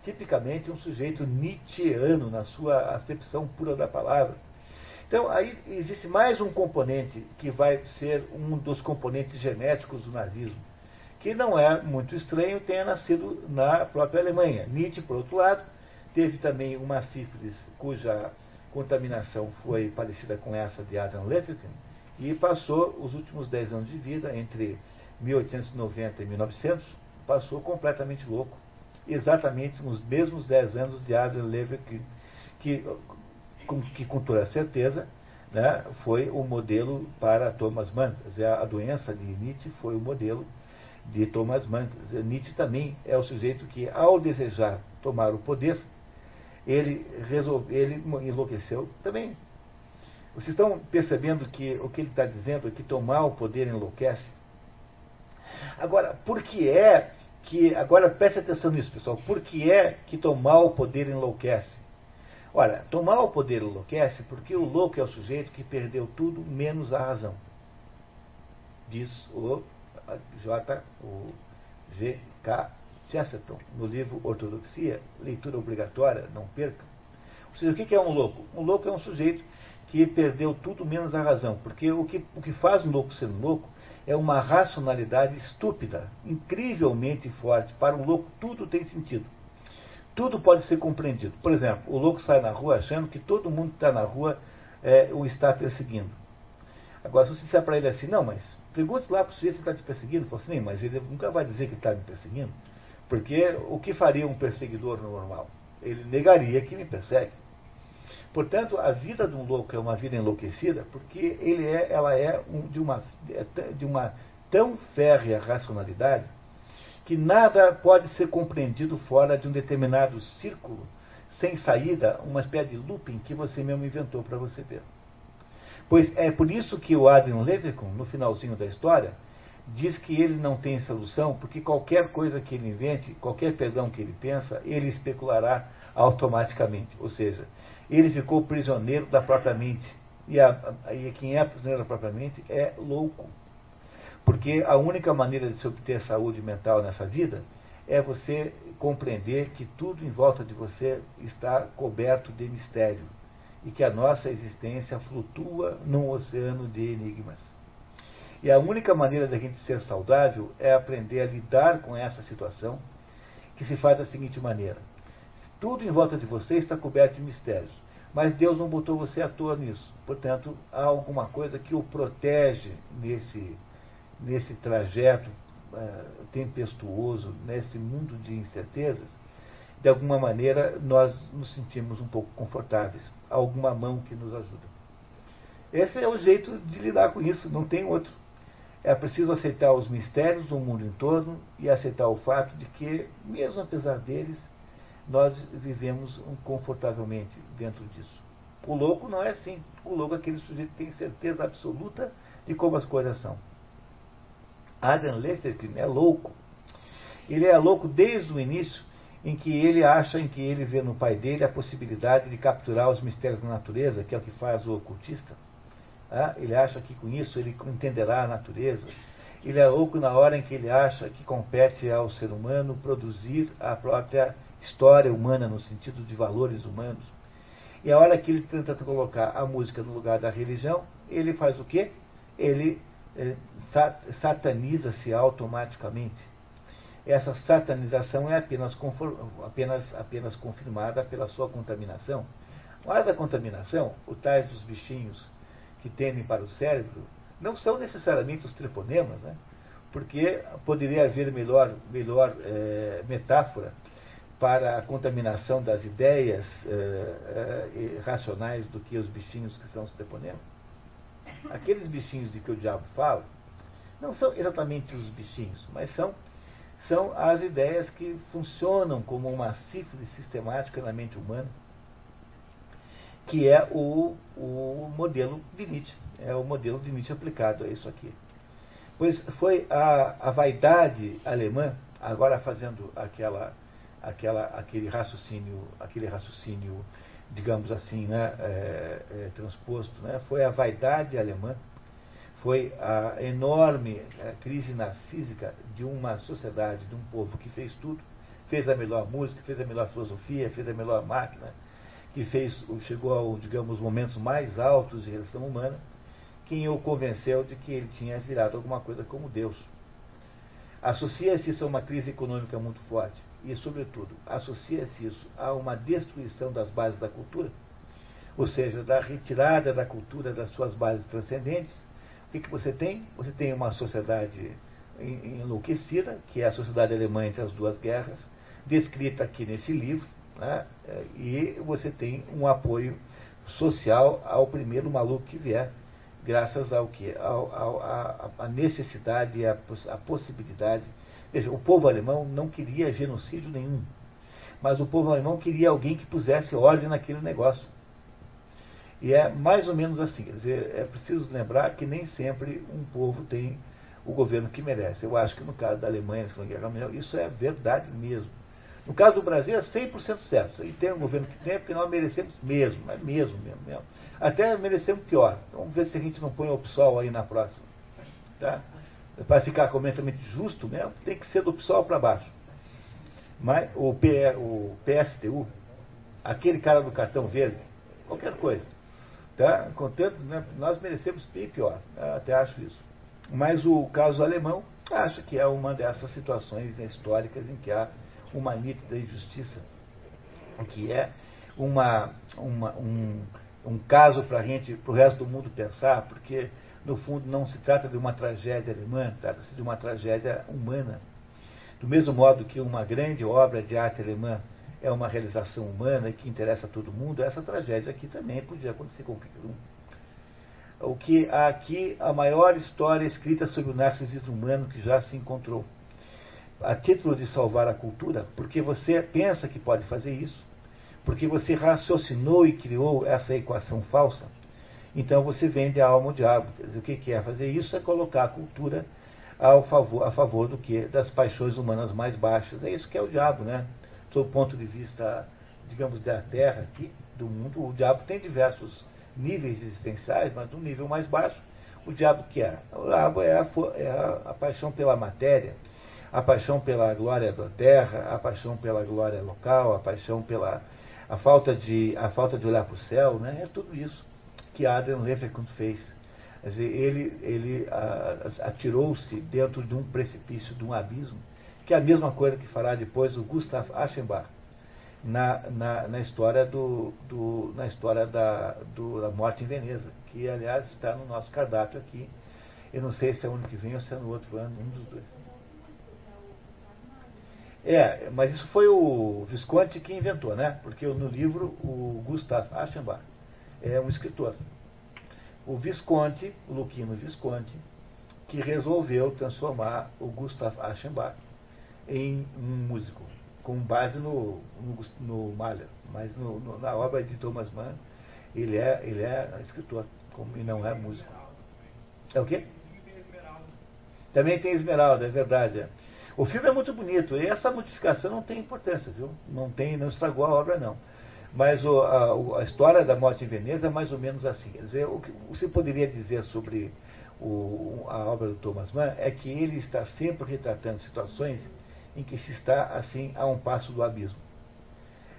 tipicamente um sujeito Nietzscheano na sua acepção pura da palavra. Então, aí existe mais um componente que vai ser um dos componentes genéticos do nazismo, que não é muito estranho tenha nascido na própria Alemanha. Nietzsche, por outro lado, teve também uma sífilis cuja contaminação foi parecida com essa de Adam Levitin e passou os últimos 10 anos de vida entre 1890 e 1900, passou completamente louco. Exatamente nos mesmos 10 anos de Adam Levitin, que, que, que com toda certeza né, foi o modelo para Thomas Mann. A doença de Nietzsche foi o modelo de Thomas Mann. Nietzsche também é o sujeito que, ao desejar tomar o poder, ele, resolve, ele enlouqueceu também. Vocês estão percebendo que o que ele está dizendo é que tomar o poder enlouquece? Agora, por que é que. Agora preste atenção nisso, pessoal. Por que é que tomar o poder enlouquece? Olha, tomar o poder enlouquece porque o louco é o sujeito que perdeu tudo menos a razão. Diz o J. O G. K. Chesterton, no livro Ortodoxia, leitura obrigatória, não percam. Ou seja, o que é um louco? Um louco é um sujeito que perdeu tudo menos a razão, porque o que, o que faz um louco ser um louco é uma racionalidade estúpida, incrivelmente forte. Para um louco, tudo tem sentido. Tudo pode ser compreendido. Por exemplo, o louco sai na rua achando que todo mundo que está na rua é, o está perseguindo. Agora, se você disser para ele assim, não, mas pergunte lá para o sujeito se está te perseguindo, fala assim, mas ele nunca vai dizer que está me perseguindo. Porque o que faria um perseguidor normal? Ele negaria que me persegue. Portanto, a vida de um louco é uma vida enlouquecida porque ele é, ela é um, de, uma, de uma tão férrea racionalidade que nada pode ser compreendido fora de um determinado círculo sem saída, uma espécie de looping que você mesmo inventou para você ver. Pois é por isso que o Adrian Levickon, no finalzinho da história, diz que ele não tem solução, porque qualquer coisa que ele invente, qualquer perdão que ele pensa, ele especulará automaticamente. Ou seja, ele ficou prisioneiro da própria mente. E, a, e quem é prisioneiro da própria mente é louco. Porque a única maneira de se obter saúde mental nessa vida é você compreender que tudo em volta de você está coberto de mistério e que a nossa existência flutua num oceano de enigmas. E a única maneira da gente ser saudável é aprender a lidar com essa situação, que se faz da seguinte maneira: tudo em volta de você está coberto de mistérios. Mas Deus não botou você à toa nisso. Portanto, há alguma coisa que o protege nesse, nesse trajeto uh, tempestuoso, nesse mundo de incertezas. De alguma maneira, nós nos sentimos um pouco confortáveis. Alguma mão que nos ajuda. Esse é o jeito de lidar com isso, não tem outro. É preciso aceitar os mistérios do mundo em torno e aceitar o fato de que, mesmo apesar deles, nós vivemos confortavelmente dentro disso. O louco não é assim. O louco é aquele sujeito que tem certeza absoluta de como as coisas são. Adam Lesterkin é louco. Ele é louco desde o início em que ele acha, em que ele vê no pai dele a possibilidade de capturar os mistérios da natureza, que é o que faz o ocultista. Ah, ele acha que com isso ele entenderá a natureza. Ele é louco na hora em que ele acha que compete ao ser humano produzir a própria história humana, no sentido de valores humanos. E a hora que ele tenta colocar a música no lugar da religião, ele faz o quê? Ele eh, sataniza-se automaticamente. Essa satanização é apenas, apenas, apenas confirmada pela sua contaminação. Mas a contaminação, o tais dos bichinhos que tendem para o cérebro, não são necessariamente os treponemas, né? porque poderia haver melhor, melhor é, metáfora para a contaminação das ideias é, é, racionais do que os bichinhos que são os treponemas. Aqueles bichinhos de que o diabo fala não são exatamente os bichinhos, mas são, são as ideias que funcionam como uma sífilis sistemática na mente humana, que é o, o modelo de Nietzsche. É o modelo de Nietzsche aplicado a isso aqui. Pois foi a, a vaidade alemã, agora fazendo aquela, aquela, aquele raciocínio, aquele raciocínio, digamos assim, né, é, é, transposto, né, foi a vaidade alemã, foi a enorme crise narcísica de uma sociedade, de um povo que fez tudo, fez a melhor música, fez a melhor filosofia, fez a melhor máquina, que fez, chegou ao, digamos, momentos mais altos de relação humana, quem o convenceu de que ele tinha virado alguma coisa como Deus. Associa-se isso a uma crise econômica muito forte e, sobretudo, associa-se isso a uma destruição das bases da cultura, ou seja, da retirada da cultura das suas bases transcendentes. O que, que você tem? Você tem uma sociedade enlouquecida, que é a sociedade alemã entre as duas guerras, descrita aqui nesse livro, né? e você tem um apoio social ao primeiro maluco que vier, graças ao que? A necessidade e a, a possibilidade. Veja, o povo alemão não queria genocídio nenhum, mas o povo alemão queria alguém que pusesse ordem naquele negócio. E é mais ou menos assim, quer dizer, é preciso lembrar que nem sempre um povo tem o governo que merece. Eu acho que no caso da Alemanha, na Guerra Mundial, isso é verdade mesmo. No caso do Brasil é 100% certo. E tem um governo que tem, porque nós merecemos mesmo, é mesmo, mesmo, mesmo. Até merecemos pior. Vamos ver se a gente não põe o PSOL aí na próxima. Tá? Para ficar completamente justo mesmo, tem que ser do PSOL para baixo. Mas o, PE, o PSTU, aquele cara do cartão verde, qualquer coisa. Tá? Contanto, né, nós merecemos bem pior. Até acho isso. Mas o caso alemão, acho que é uma dessas situações históricas em que há uma nítida injustiça, que é uma, uma, um, um caso para gente, para o resto do mundo pensar, porque no fundo não se trata de uma tragédia alemã, trata-se de uma tragédia humana. Do mesmo modo que uma grande obra de arte alemã é uma realização humana que interessa a todo mundo, essa tragédia aqui também podia acontecer com qualquer um. O que há aqui a maior história escrita sobre o narcisismo humano que já se encontrou a título de salvar a cultura, porque você pensa que pode fazer isso, porque você raciocinou e criou essa equação falsa, então você vende a alma ao diabo. Quer dizer, o que é fazer isso? É colocar a cultura ao favor, a favor do que? Das paixões humanas mais baixas. É isso que é o diabo, né? Do ponto de vista, digamos, da terra aqui, do mundo, o diabo tem diversos níveis existenciais, mas no nível mais baixo, o diabo que é? O diabo é a, é a, a paixão pela matéria, a paixão pela glória da terra, a paixão pela glória local, a paixão pela a falta de a falta de olhar para o céu, né? É tudo isso que Adam Lefferkund fez. Quer dizer, ele ele atirou-se dentro de um precipício, de um abismo, que é a mesma coisa que fará depois o Gustav Aschenbach na, na, na história do, do na história da, do, da morte em Veneza, que aliás está no nosso cardápio aqui. Eu não sei se é o ano que vem ou se é no outro ano, um dos dois. É, mas isso foi o Visconti que inventou, né? Porque no livro o Gustav Aschenbach é um escritor. O Visconti, o Luquino Visconti, que resolveu transformar o Gustav Aschenbach em um músico, com base no, no, no Mahler, mas no, no, na obra de Thomas Mann ele é, ele é escritor como, e não é músico. É o quê? Também tem Esmeralda, é verdade. É. O filme é muito bonito, e essa modificação não tem importância, viu? Não tem, não estragou a obra, não. Mas o, a, a, história da morte em Veneza é mais ou menos assim. Quer dizer, o que você poderia dizer sobre o, a obra do Thomas Mann é que ele está sempre retratando situações em que se está assim a um passo do abismo.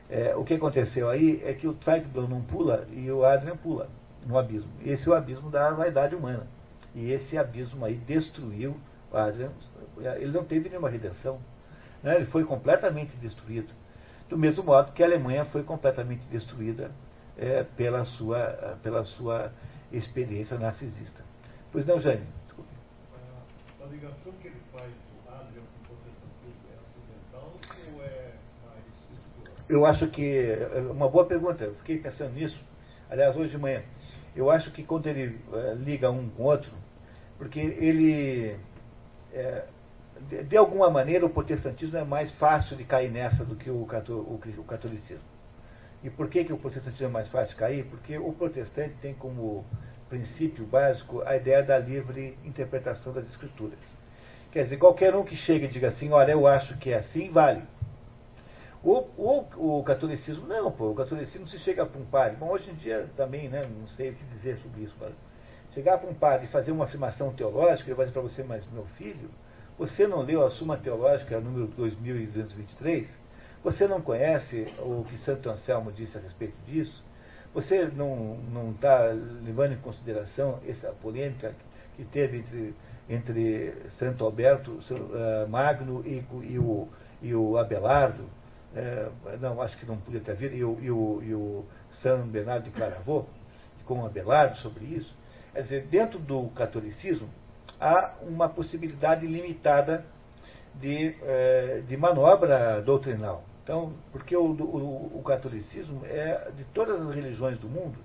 É, o que aconteceu aí é que o Zweigblum não pula e o Adrian pula no abismo. Esse é o abismo da vaidade humana. E esse abismo aí destruiu o Adrian. Ele não teve nenhuma redenção. Né? Ele foi completamente destruído. Do mesmo modo que a Alemanha foi completamente destruída é, pela, sua, pela sua experiência narcisista. Pois não, Jane? Desculpe. A ligação que ele faz do Adrian com o protestantismo é acidental ou é mais estrutural? Eu acho que. É uma boa pergunta, eu fiquei pensando nisso. Aliás, hoje de manhã. Eu acho que quando ele é, liga um com o outro, porque ele. É, de, de, alguma maneira, o protestantismo é mais fácil de cair nessa do que o, o, o catolicismo. E por que, que o protestantismo é mais fácil de cair? Porque o protestante tem como princípio básico a ideia da livre interpretação das escrituras. Quer dizer, qualquer um que chegue e diga assim, olha, eu acho que é assim, vale. O, o, o catolicismo, não, pô, o catolicismo se chega para um padre, bom, hoje em dia também, né, não sei o que dizer sobre isso, mas chegar para um padre e fazer uma afirmação teológica, ele vai dizer para você, mas meu filho, você não leu a Suma Teológica número 2223? Você não conhece o que Santo Anselmo disse a respeito disso? Você não está levando em consideração essa polêmica que teve entre, entre Santo Alberto uh, Magno e, e, o, e o Abelardo? É, não, acho que não podia ter havido, e o, e o, e o São Bernardo de Claravaux, com o Abelardo sobre isso. Quer dizer, dentro do catolicismo há uma possibilidade limitada de, eh, de manobra doutrinal. Então, porque o, o, o, catolicismo é, de todas as religiões do mundo,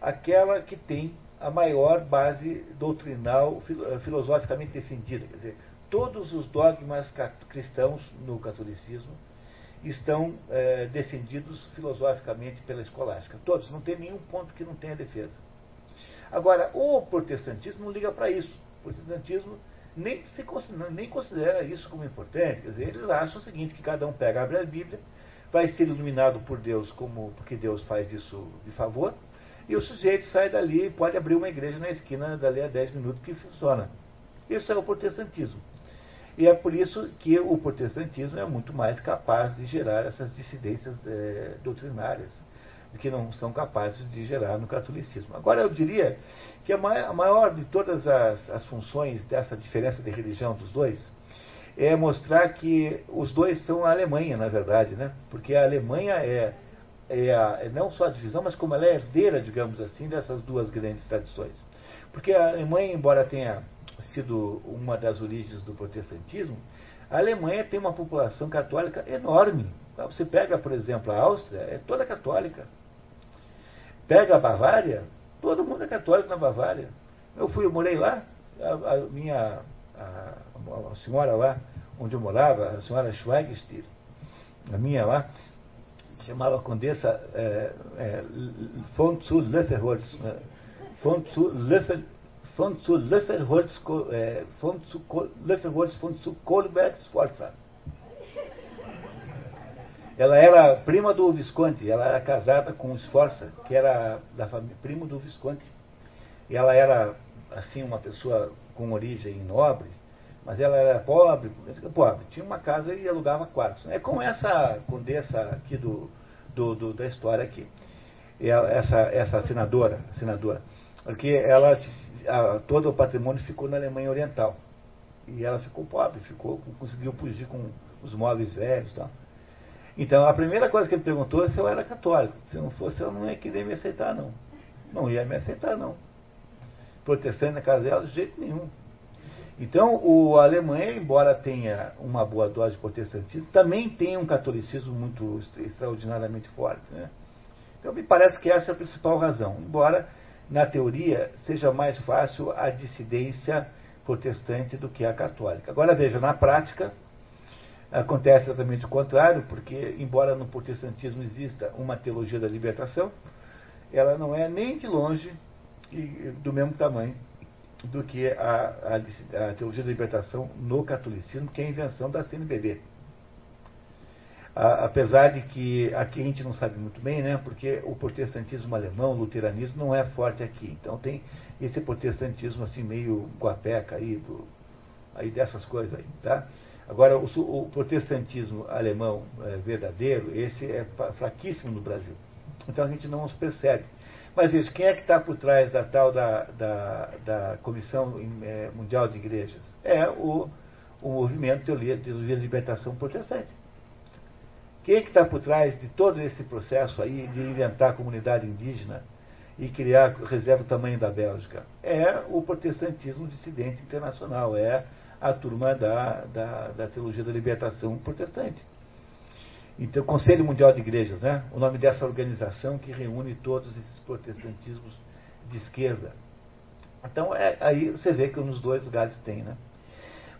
aquela que tem a maior base doutrinal, eh, filosoficamente defendida. Quer dizer, todos os dogmas cristãos no catolicismo estão é, defendidos filosoficamente pela escolástica. Todos, não tem nenhum ponto que não tenha defesa. Agora, o protestantismo não liga para isso. O protestantismo nem, se, nem considera isso como importante. Quer dizer, eles acham o seguinte, que cada um pega, abre a Bíblia, vai ser iluminado por Deus, como porque Deus faz isso de favor, e o sujeito sai dali e pode abrir uma igreja na esquina dali a 10 minutos que funciona. Isso é o protestantismo. E é por isso que o protestantismo é muito mais capaz de gerar essas dissidências é, doutrinárias, que não são capazes de gerar no catolicismo. Agora, eu diria que a maior de todas as, as funções dessa diferença de religião dos dois é mostrar que os dois são a Alemanha, na verdade, né? porque a Alemanha é, é, a, é não só a divisão, mas como ela é herdeira, digamos assim, dessas duas grandes tradições. Porque a Alemanha, embora tenha sido uma das origens do protestantismo, a Alemanha tem uma população católica enorme. Você pega, por exemplo, a Áustria, é toda católica. Pega a Bavária, Todo mundo é católico na Bavária. Eu fui, eu morei lá, a, a minha a, a, senhora lá, onde eu morava, a senhora Schweigstier, a minha lá, chamava a Condessa é, é, von zu Löffelholz, né? von zu von zu Löffelholz, é, von zu Löffelholz von zu Kohlberg Sforza. Ela era prima do Visconti, ela era casada com o Sforza, que era da família, primo do Visconti. E ela era, assim, uma pessoa com origem nobre, mas ela era pobre, pobre, tinha uma casa e alugava quartos. É como essa condessa aqui do, do, do da história aqui. Ela, essa, essa senadora, senadora, porque ela, a, todo o patrimônio ficou na Alemanha Oriental. E ela ficou pobre, ficou, conseguiu fugir com os móveis velhos e tal. Então, a primeira coisa que ele perguntou é se eu era católico. Se não fosse, eu não ia querer me aceitar, não. Não ia me aceitar, não. Protestante na casa dela, de jeito nenhum. Então, o a Alemanha, embora tenha uma boa dose de protestantismo, também tem um catolicismo muito extraordinariamente forte. Né? Então, me parece que essa é a principal razão. Embora, na teoria, seja mais fácil a dissidência protestante do que a católica. Agora, veja, na prática, Acontece exatamente o contrário, porque, embora no protestantismo exista uma teologia da libertação, ela não é nem de longe do mesmo tamanho do que a, a, a, teologia da libertação no catolicismo, que é a invenção da CNBB. Apesar de que aqui a gente não sabe muito bem, né, porque o protestantismo alemão, o luteranismo, não é forte aqui. Então tem esse protestantismo assim meio guapeca aí, do, aí dessas coisas aí, tá? Agora, o, o protestantismo alemão é, verdadeiro, esse é fraquíssimo no Brasil. Então a gente não os percebe. Mas isso, quem é que está por trás da tal da, da, da Comissão é, Mundial de Igrejas? É o, o movimento Teologia de Libertação Protestante. Quem é que está por trás de todo esse processo aí de inventar a comunidade indígena e criar reserva do tamanho da Bélgica? É o protestantismo dissidente internacional, é a turma da, da, da Teologia da Libertação Protestante. Então, Conselho Mundial de Igrejas, né? o nome dessa organização que reúne todos esses protestantismos de esquerda. Então, é, aí você vê que nos dois lugares tem. Né?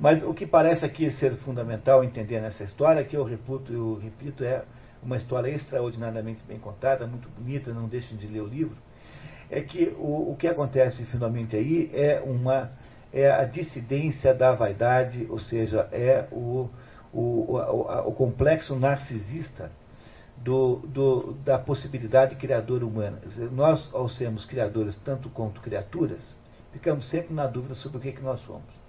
Mas o que parece aqui ser fundamental entender nessa história, que eu repito, eu repito, é uma história extraordinariamente bem contada, muito bonita, não deixem de ler o livro, é que o, o que acontece finalmente aí é uma é a dissidência da vaidade, ou seja, é o, o, o, o complexo narcisista do, do, da possibilidade criadora humana. Nós, ao sermos criadores tanto quanto criaturas, ficamos sempre na dúvida sobre o que, que nós somos.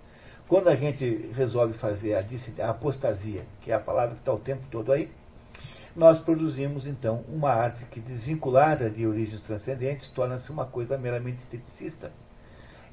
Quando a gente resolve fazer a, apostasia, que é a palavra que está o tempo todo aí, nós produzimos então uma arte que, desvinculada de origens transcendentes, torna-se uma coisa meramente esteticista.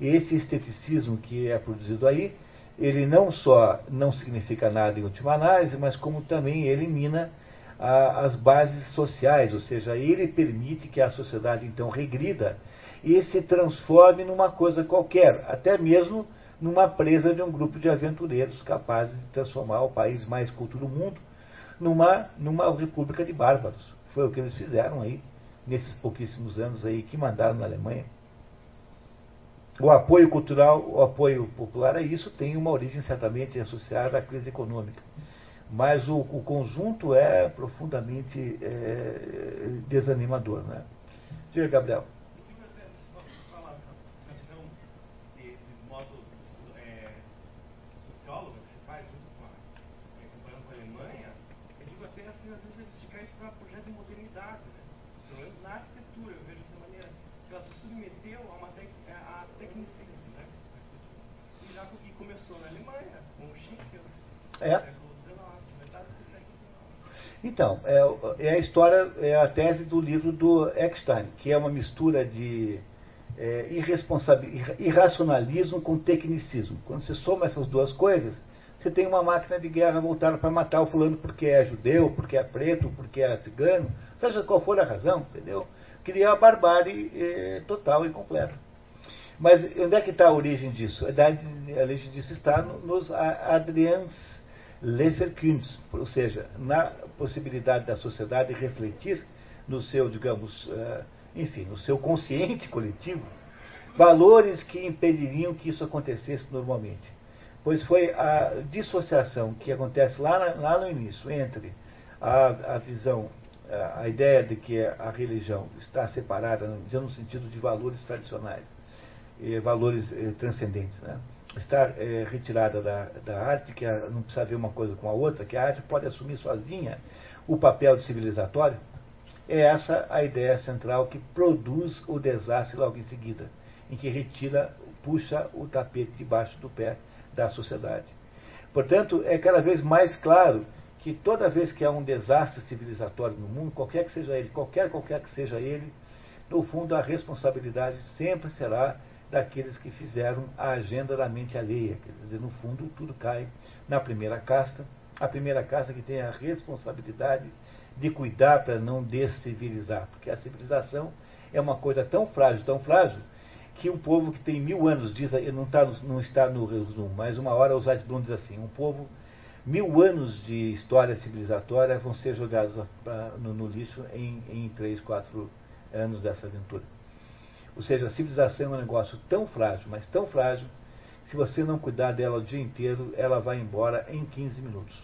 E esse esteticismo que é produzido aí ele não só não significa nada em última análise, mas como também elimina a, as bases sociais, ou seja, ele permite que a sociedade então regrida e se transforme numa coisa qualquer, até mesmo numa presa de um grupo de aventureiros capazes de transformar o país mais culto do mundo numa, numa república de bárbaros. Foi o que eles fizeram aí, nesses pouquíssimos anos aí que mandaram na Alemanha. O apoio cultural, o apoio popular a isso tem uma origem certamente associada à crise econômica. Mas o, o conjunto é profundamente é, desanimador. Né? Diga, Gabriel. É. Então, é, é, a história, é a tese do livro do Eckstein, que é uma mistura de é, irracionalismo com tecnicismo. Quando você soma essas duas coisas, você tem uma máquina de guerra voltada para matar o fulano porque é judeu, porque é preto, porque é cigano, seja qual for a razão, entendeu? Cria a barbárie é, total e completa. Mas onde é que está a origem disso? A origem disso está nos Adrians Leverkunst, ou seja, na possibilidade da sociedade refletir no seu, digamos, eh, enfim, no seu consciente coletivo, valores que impediriam que isso acontecesse normalmente. Pois foi a dissociação que acontece lá, lá no início entre a, a visão, a, a ideia de que a religião está separada, já no sentido de valores tradicionais, e valores eh, transcendentes, né? Está é, retirada da, da arte, que não precisa ver uma coisa com a outra, que a arte pode assumir sozinha o papel de civilizatório, é essa a ideia central que produz o desastre logo em seguida, em que retira, puxa o tapete debaixo do pé da sociedade. Portanto, é cada vez mais claro que toda vez que há um desastre civilizatório no mundo, qualquer que seja ele, qualquer qualquer que seja ele, no fundo a responsabilidade sempre será daqueles que fizeram a agenda da mente alheia. Quer dizer, no fundo, tudo cai na primeira casta, a primeira casta que tem a responsabilidade de cuidar para não descivilizar, porque a civilização é uma coisa tão frágil, tão frágil, que um povo que tem mil anos, diz, não, tá, não está no resumo, mas uma hora o Zaitblum diz assim, um povo, mil anos de história civilizatória vão ser jogados no, no lixo em, em três, quatro anos dessa aventura. Ou seja, a civilização é um negócio tão frágil, mas tão frágil, se você não cuidar dela o dia inteiro, ela vai embora em 15 minutos.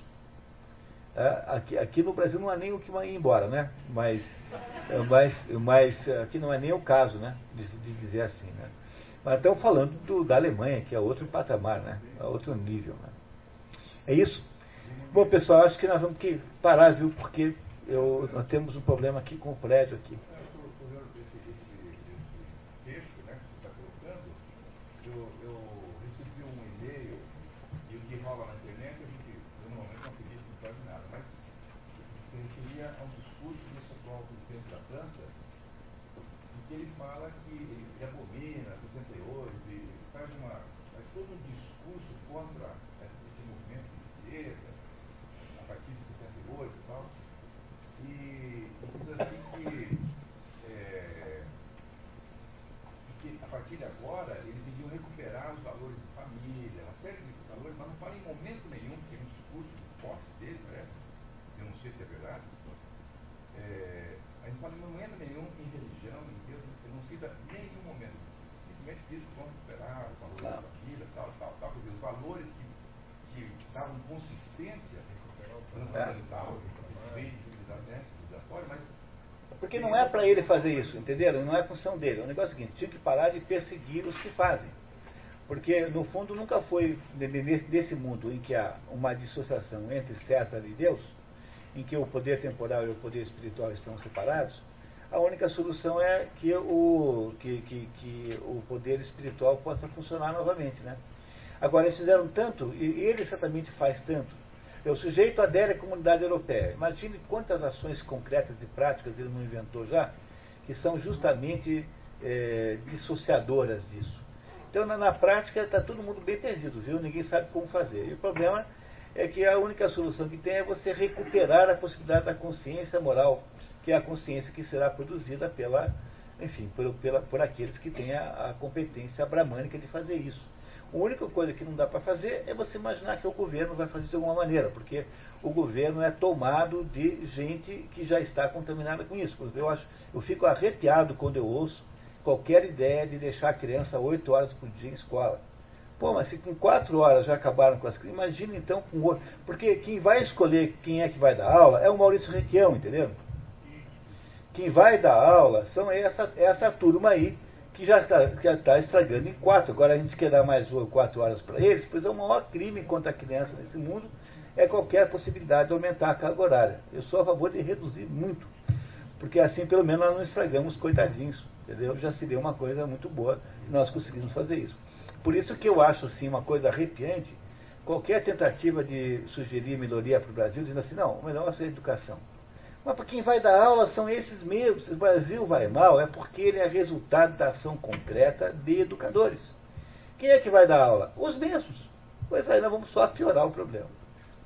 É, aqui, aqui, no Brasil não há nem o que ir embora, né? Mas, é, mas, mas aqui não é nem o caso, né? De, de dizer assim, né? Mas estamos falando do, da Alemanha, que é outro patamar, né? É outro nível. Né? É isso? Bom, pessoal, acho que nós vamos que parar, viu? Porque eu, nós temos um problema aqui com o prédio aqui. Porque não é para ele fazer isso, entenderam? Não é função dele. O negócio é o seguinte, tinha que parar de perseguir os que fazem. Porque, no fundo, nunca foi desse mundo em que há uma dissociação entre César e Deus, em que o poder temporal e o poder espiritual estão separados, a única solução é que o, que, que, que o poder espiritual possa funcionar novamente. Né? Agora, eles fizeram tanto, e ele certamente faz tanto, é o sujeito adere à comunidade europeia. Imagine quantas ações concretas e práticas ele não inventou já, que são justamente é, dissociadoras disso. Então, na, na prática, está todo mundo bem perdido, viu? Ninguém sabe como fazer. E o problema é que a única solução que tem é você recuperar a possibilidade da consciência moral, que é a consciência que será produzida pela, enfim, por, pela, por aqueles que têm a, a competência bramânica de fazer isso. A única coisa que não dá para fazer é você imaginar que o governo vai fazer de alguma maneira, porque o governo é tomado de gente que já está contaminada com isso. Eu, acho, eu fico arrepiado quando eu ouço qualquer ideia de deixar a criança oito horas por dia em escola. Pô, mas se com quatro horas já acabaram com as crianças, imagina então com oito. Porque quem vai escolher quem é que vai dar aula é o Maurício Requião, entendeu? Quem vai dar aula são essa, essa turma aí que já está tá estragando em quatro. Agora a gente quer dar mais quatro horas para eles, pois é o maior crime contra a criança nesse mundo é qualquer possibilidade de aumentar a carga horária. Eu sou a favor de reduzir muito, porque assim pelo menos nós não estragamos coitadinhos, entendeu? Já seria uma coisa muito boa nós conseguirmos fazer isso. Por isso que eu acho assim uma coisa arrepiante qualquer tentativa de sugerir melhoria para o Brasil, dizendo assim, não, o melhor é a educação. Mas para quem vai dar aula são esses mesmos. Se o Brasil vai mal é porque ele é resultado da ação concreta de educadores. Quem é que vai dar aula? Os mesmos. Pois aí nós vamos só piorar o problema.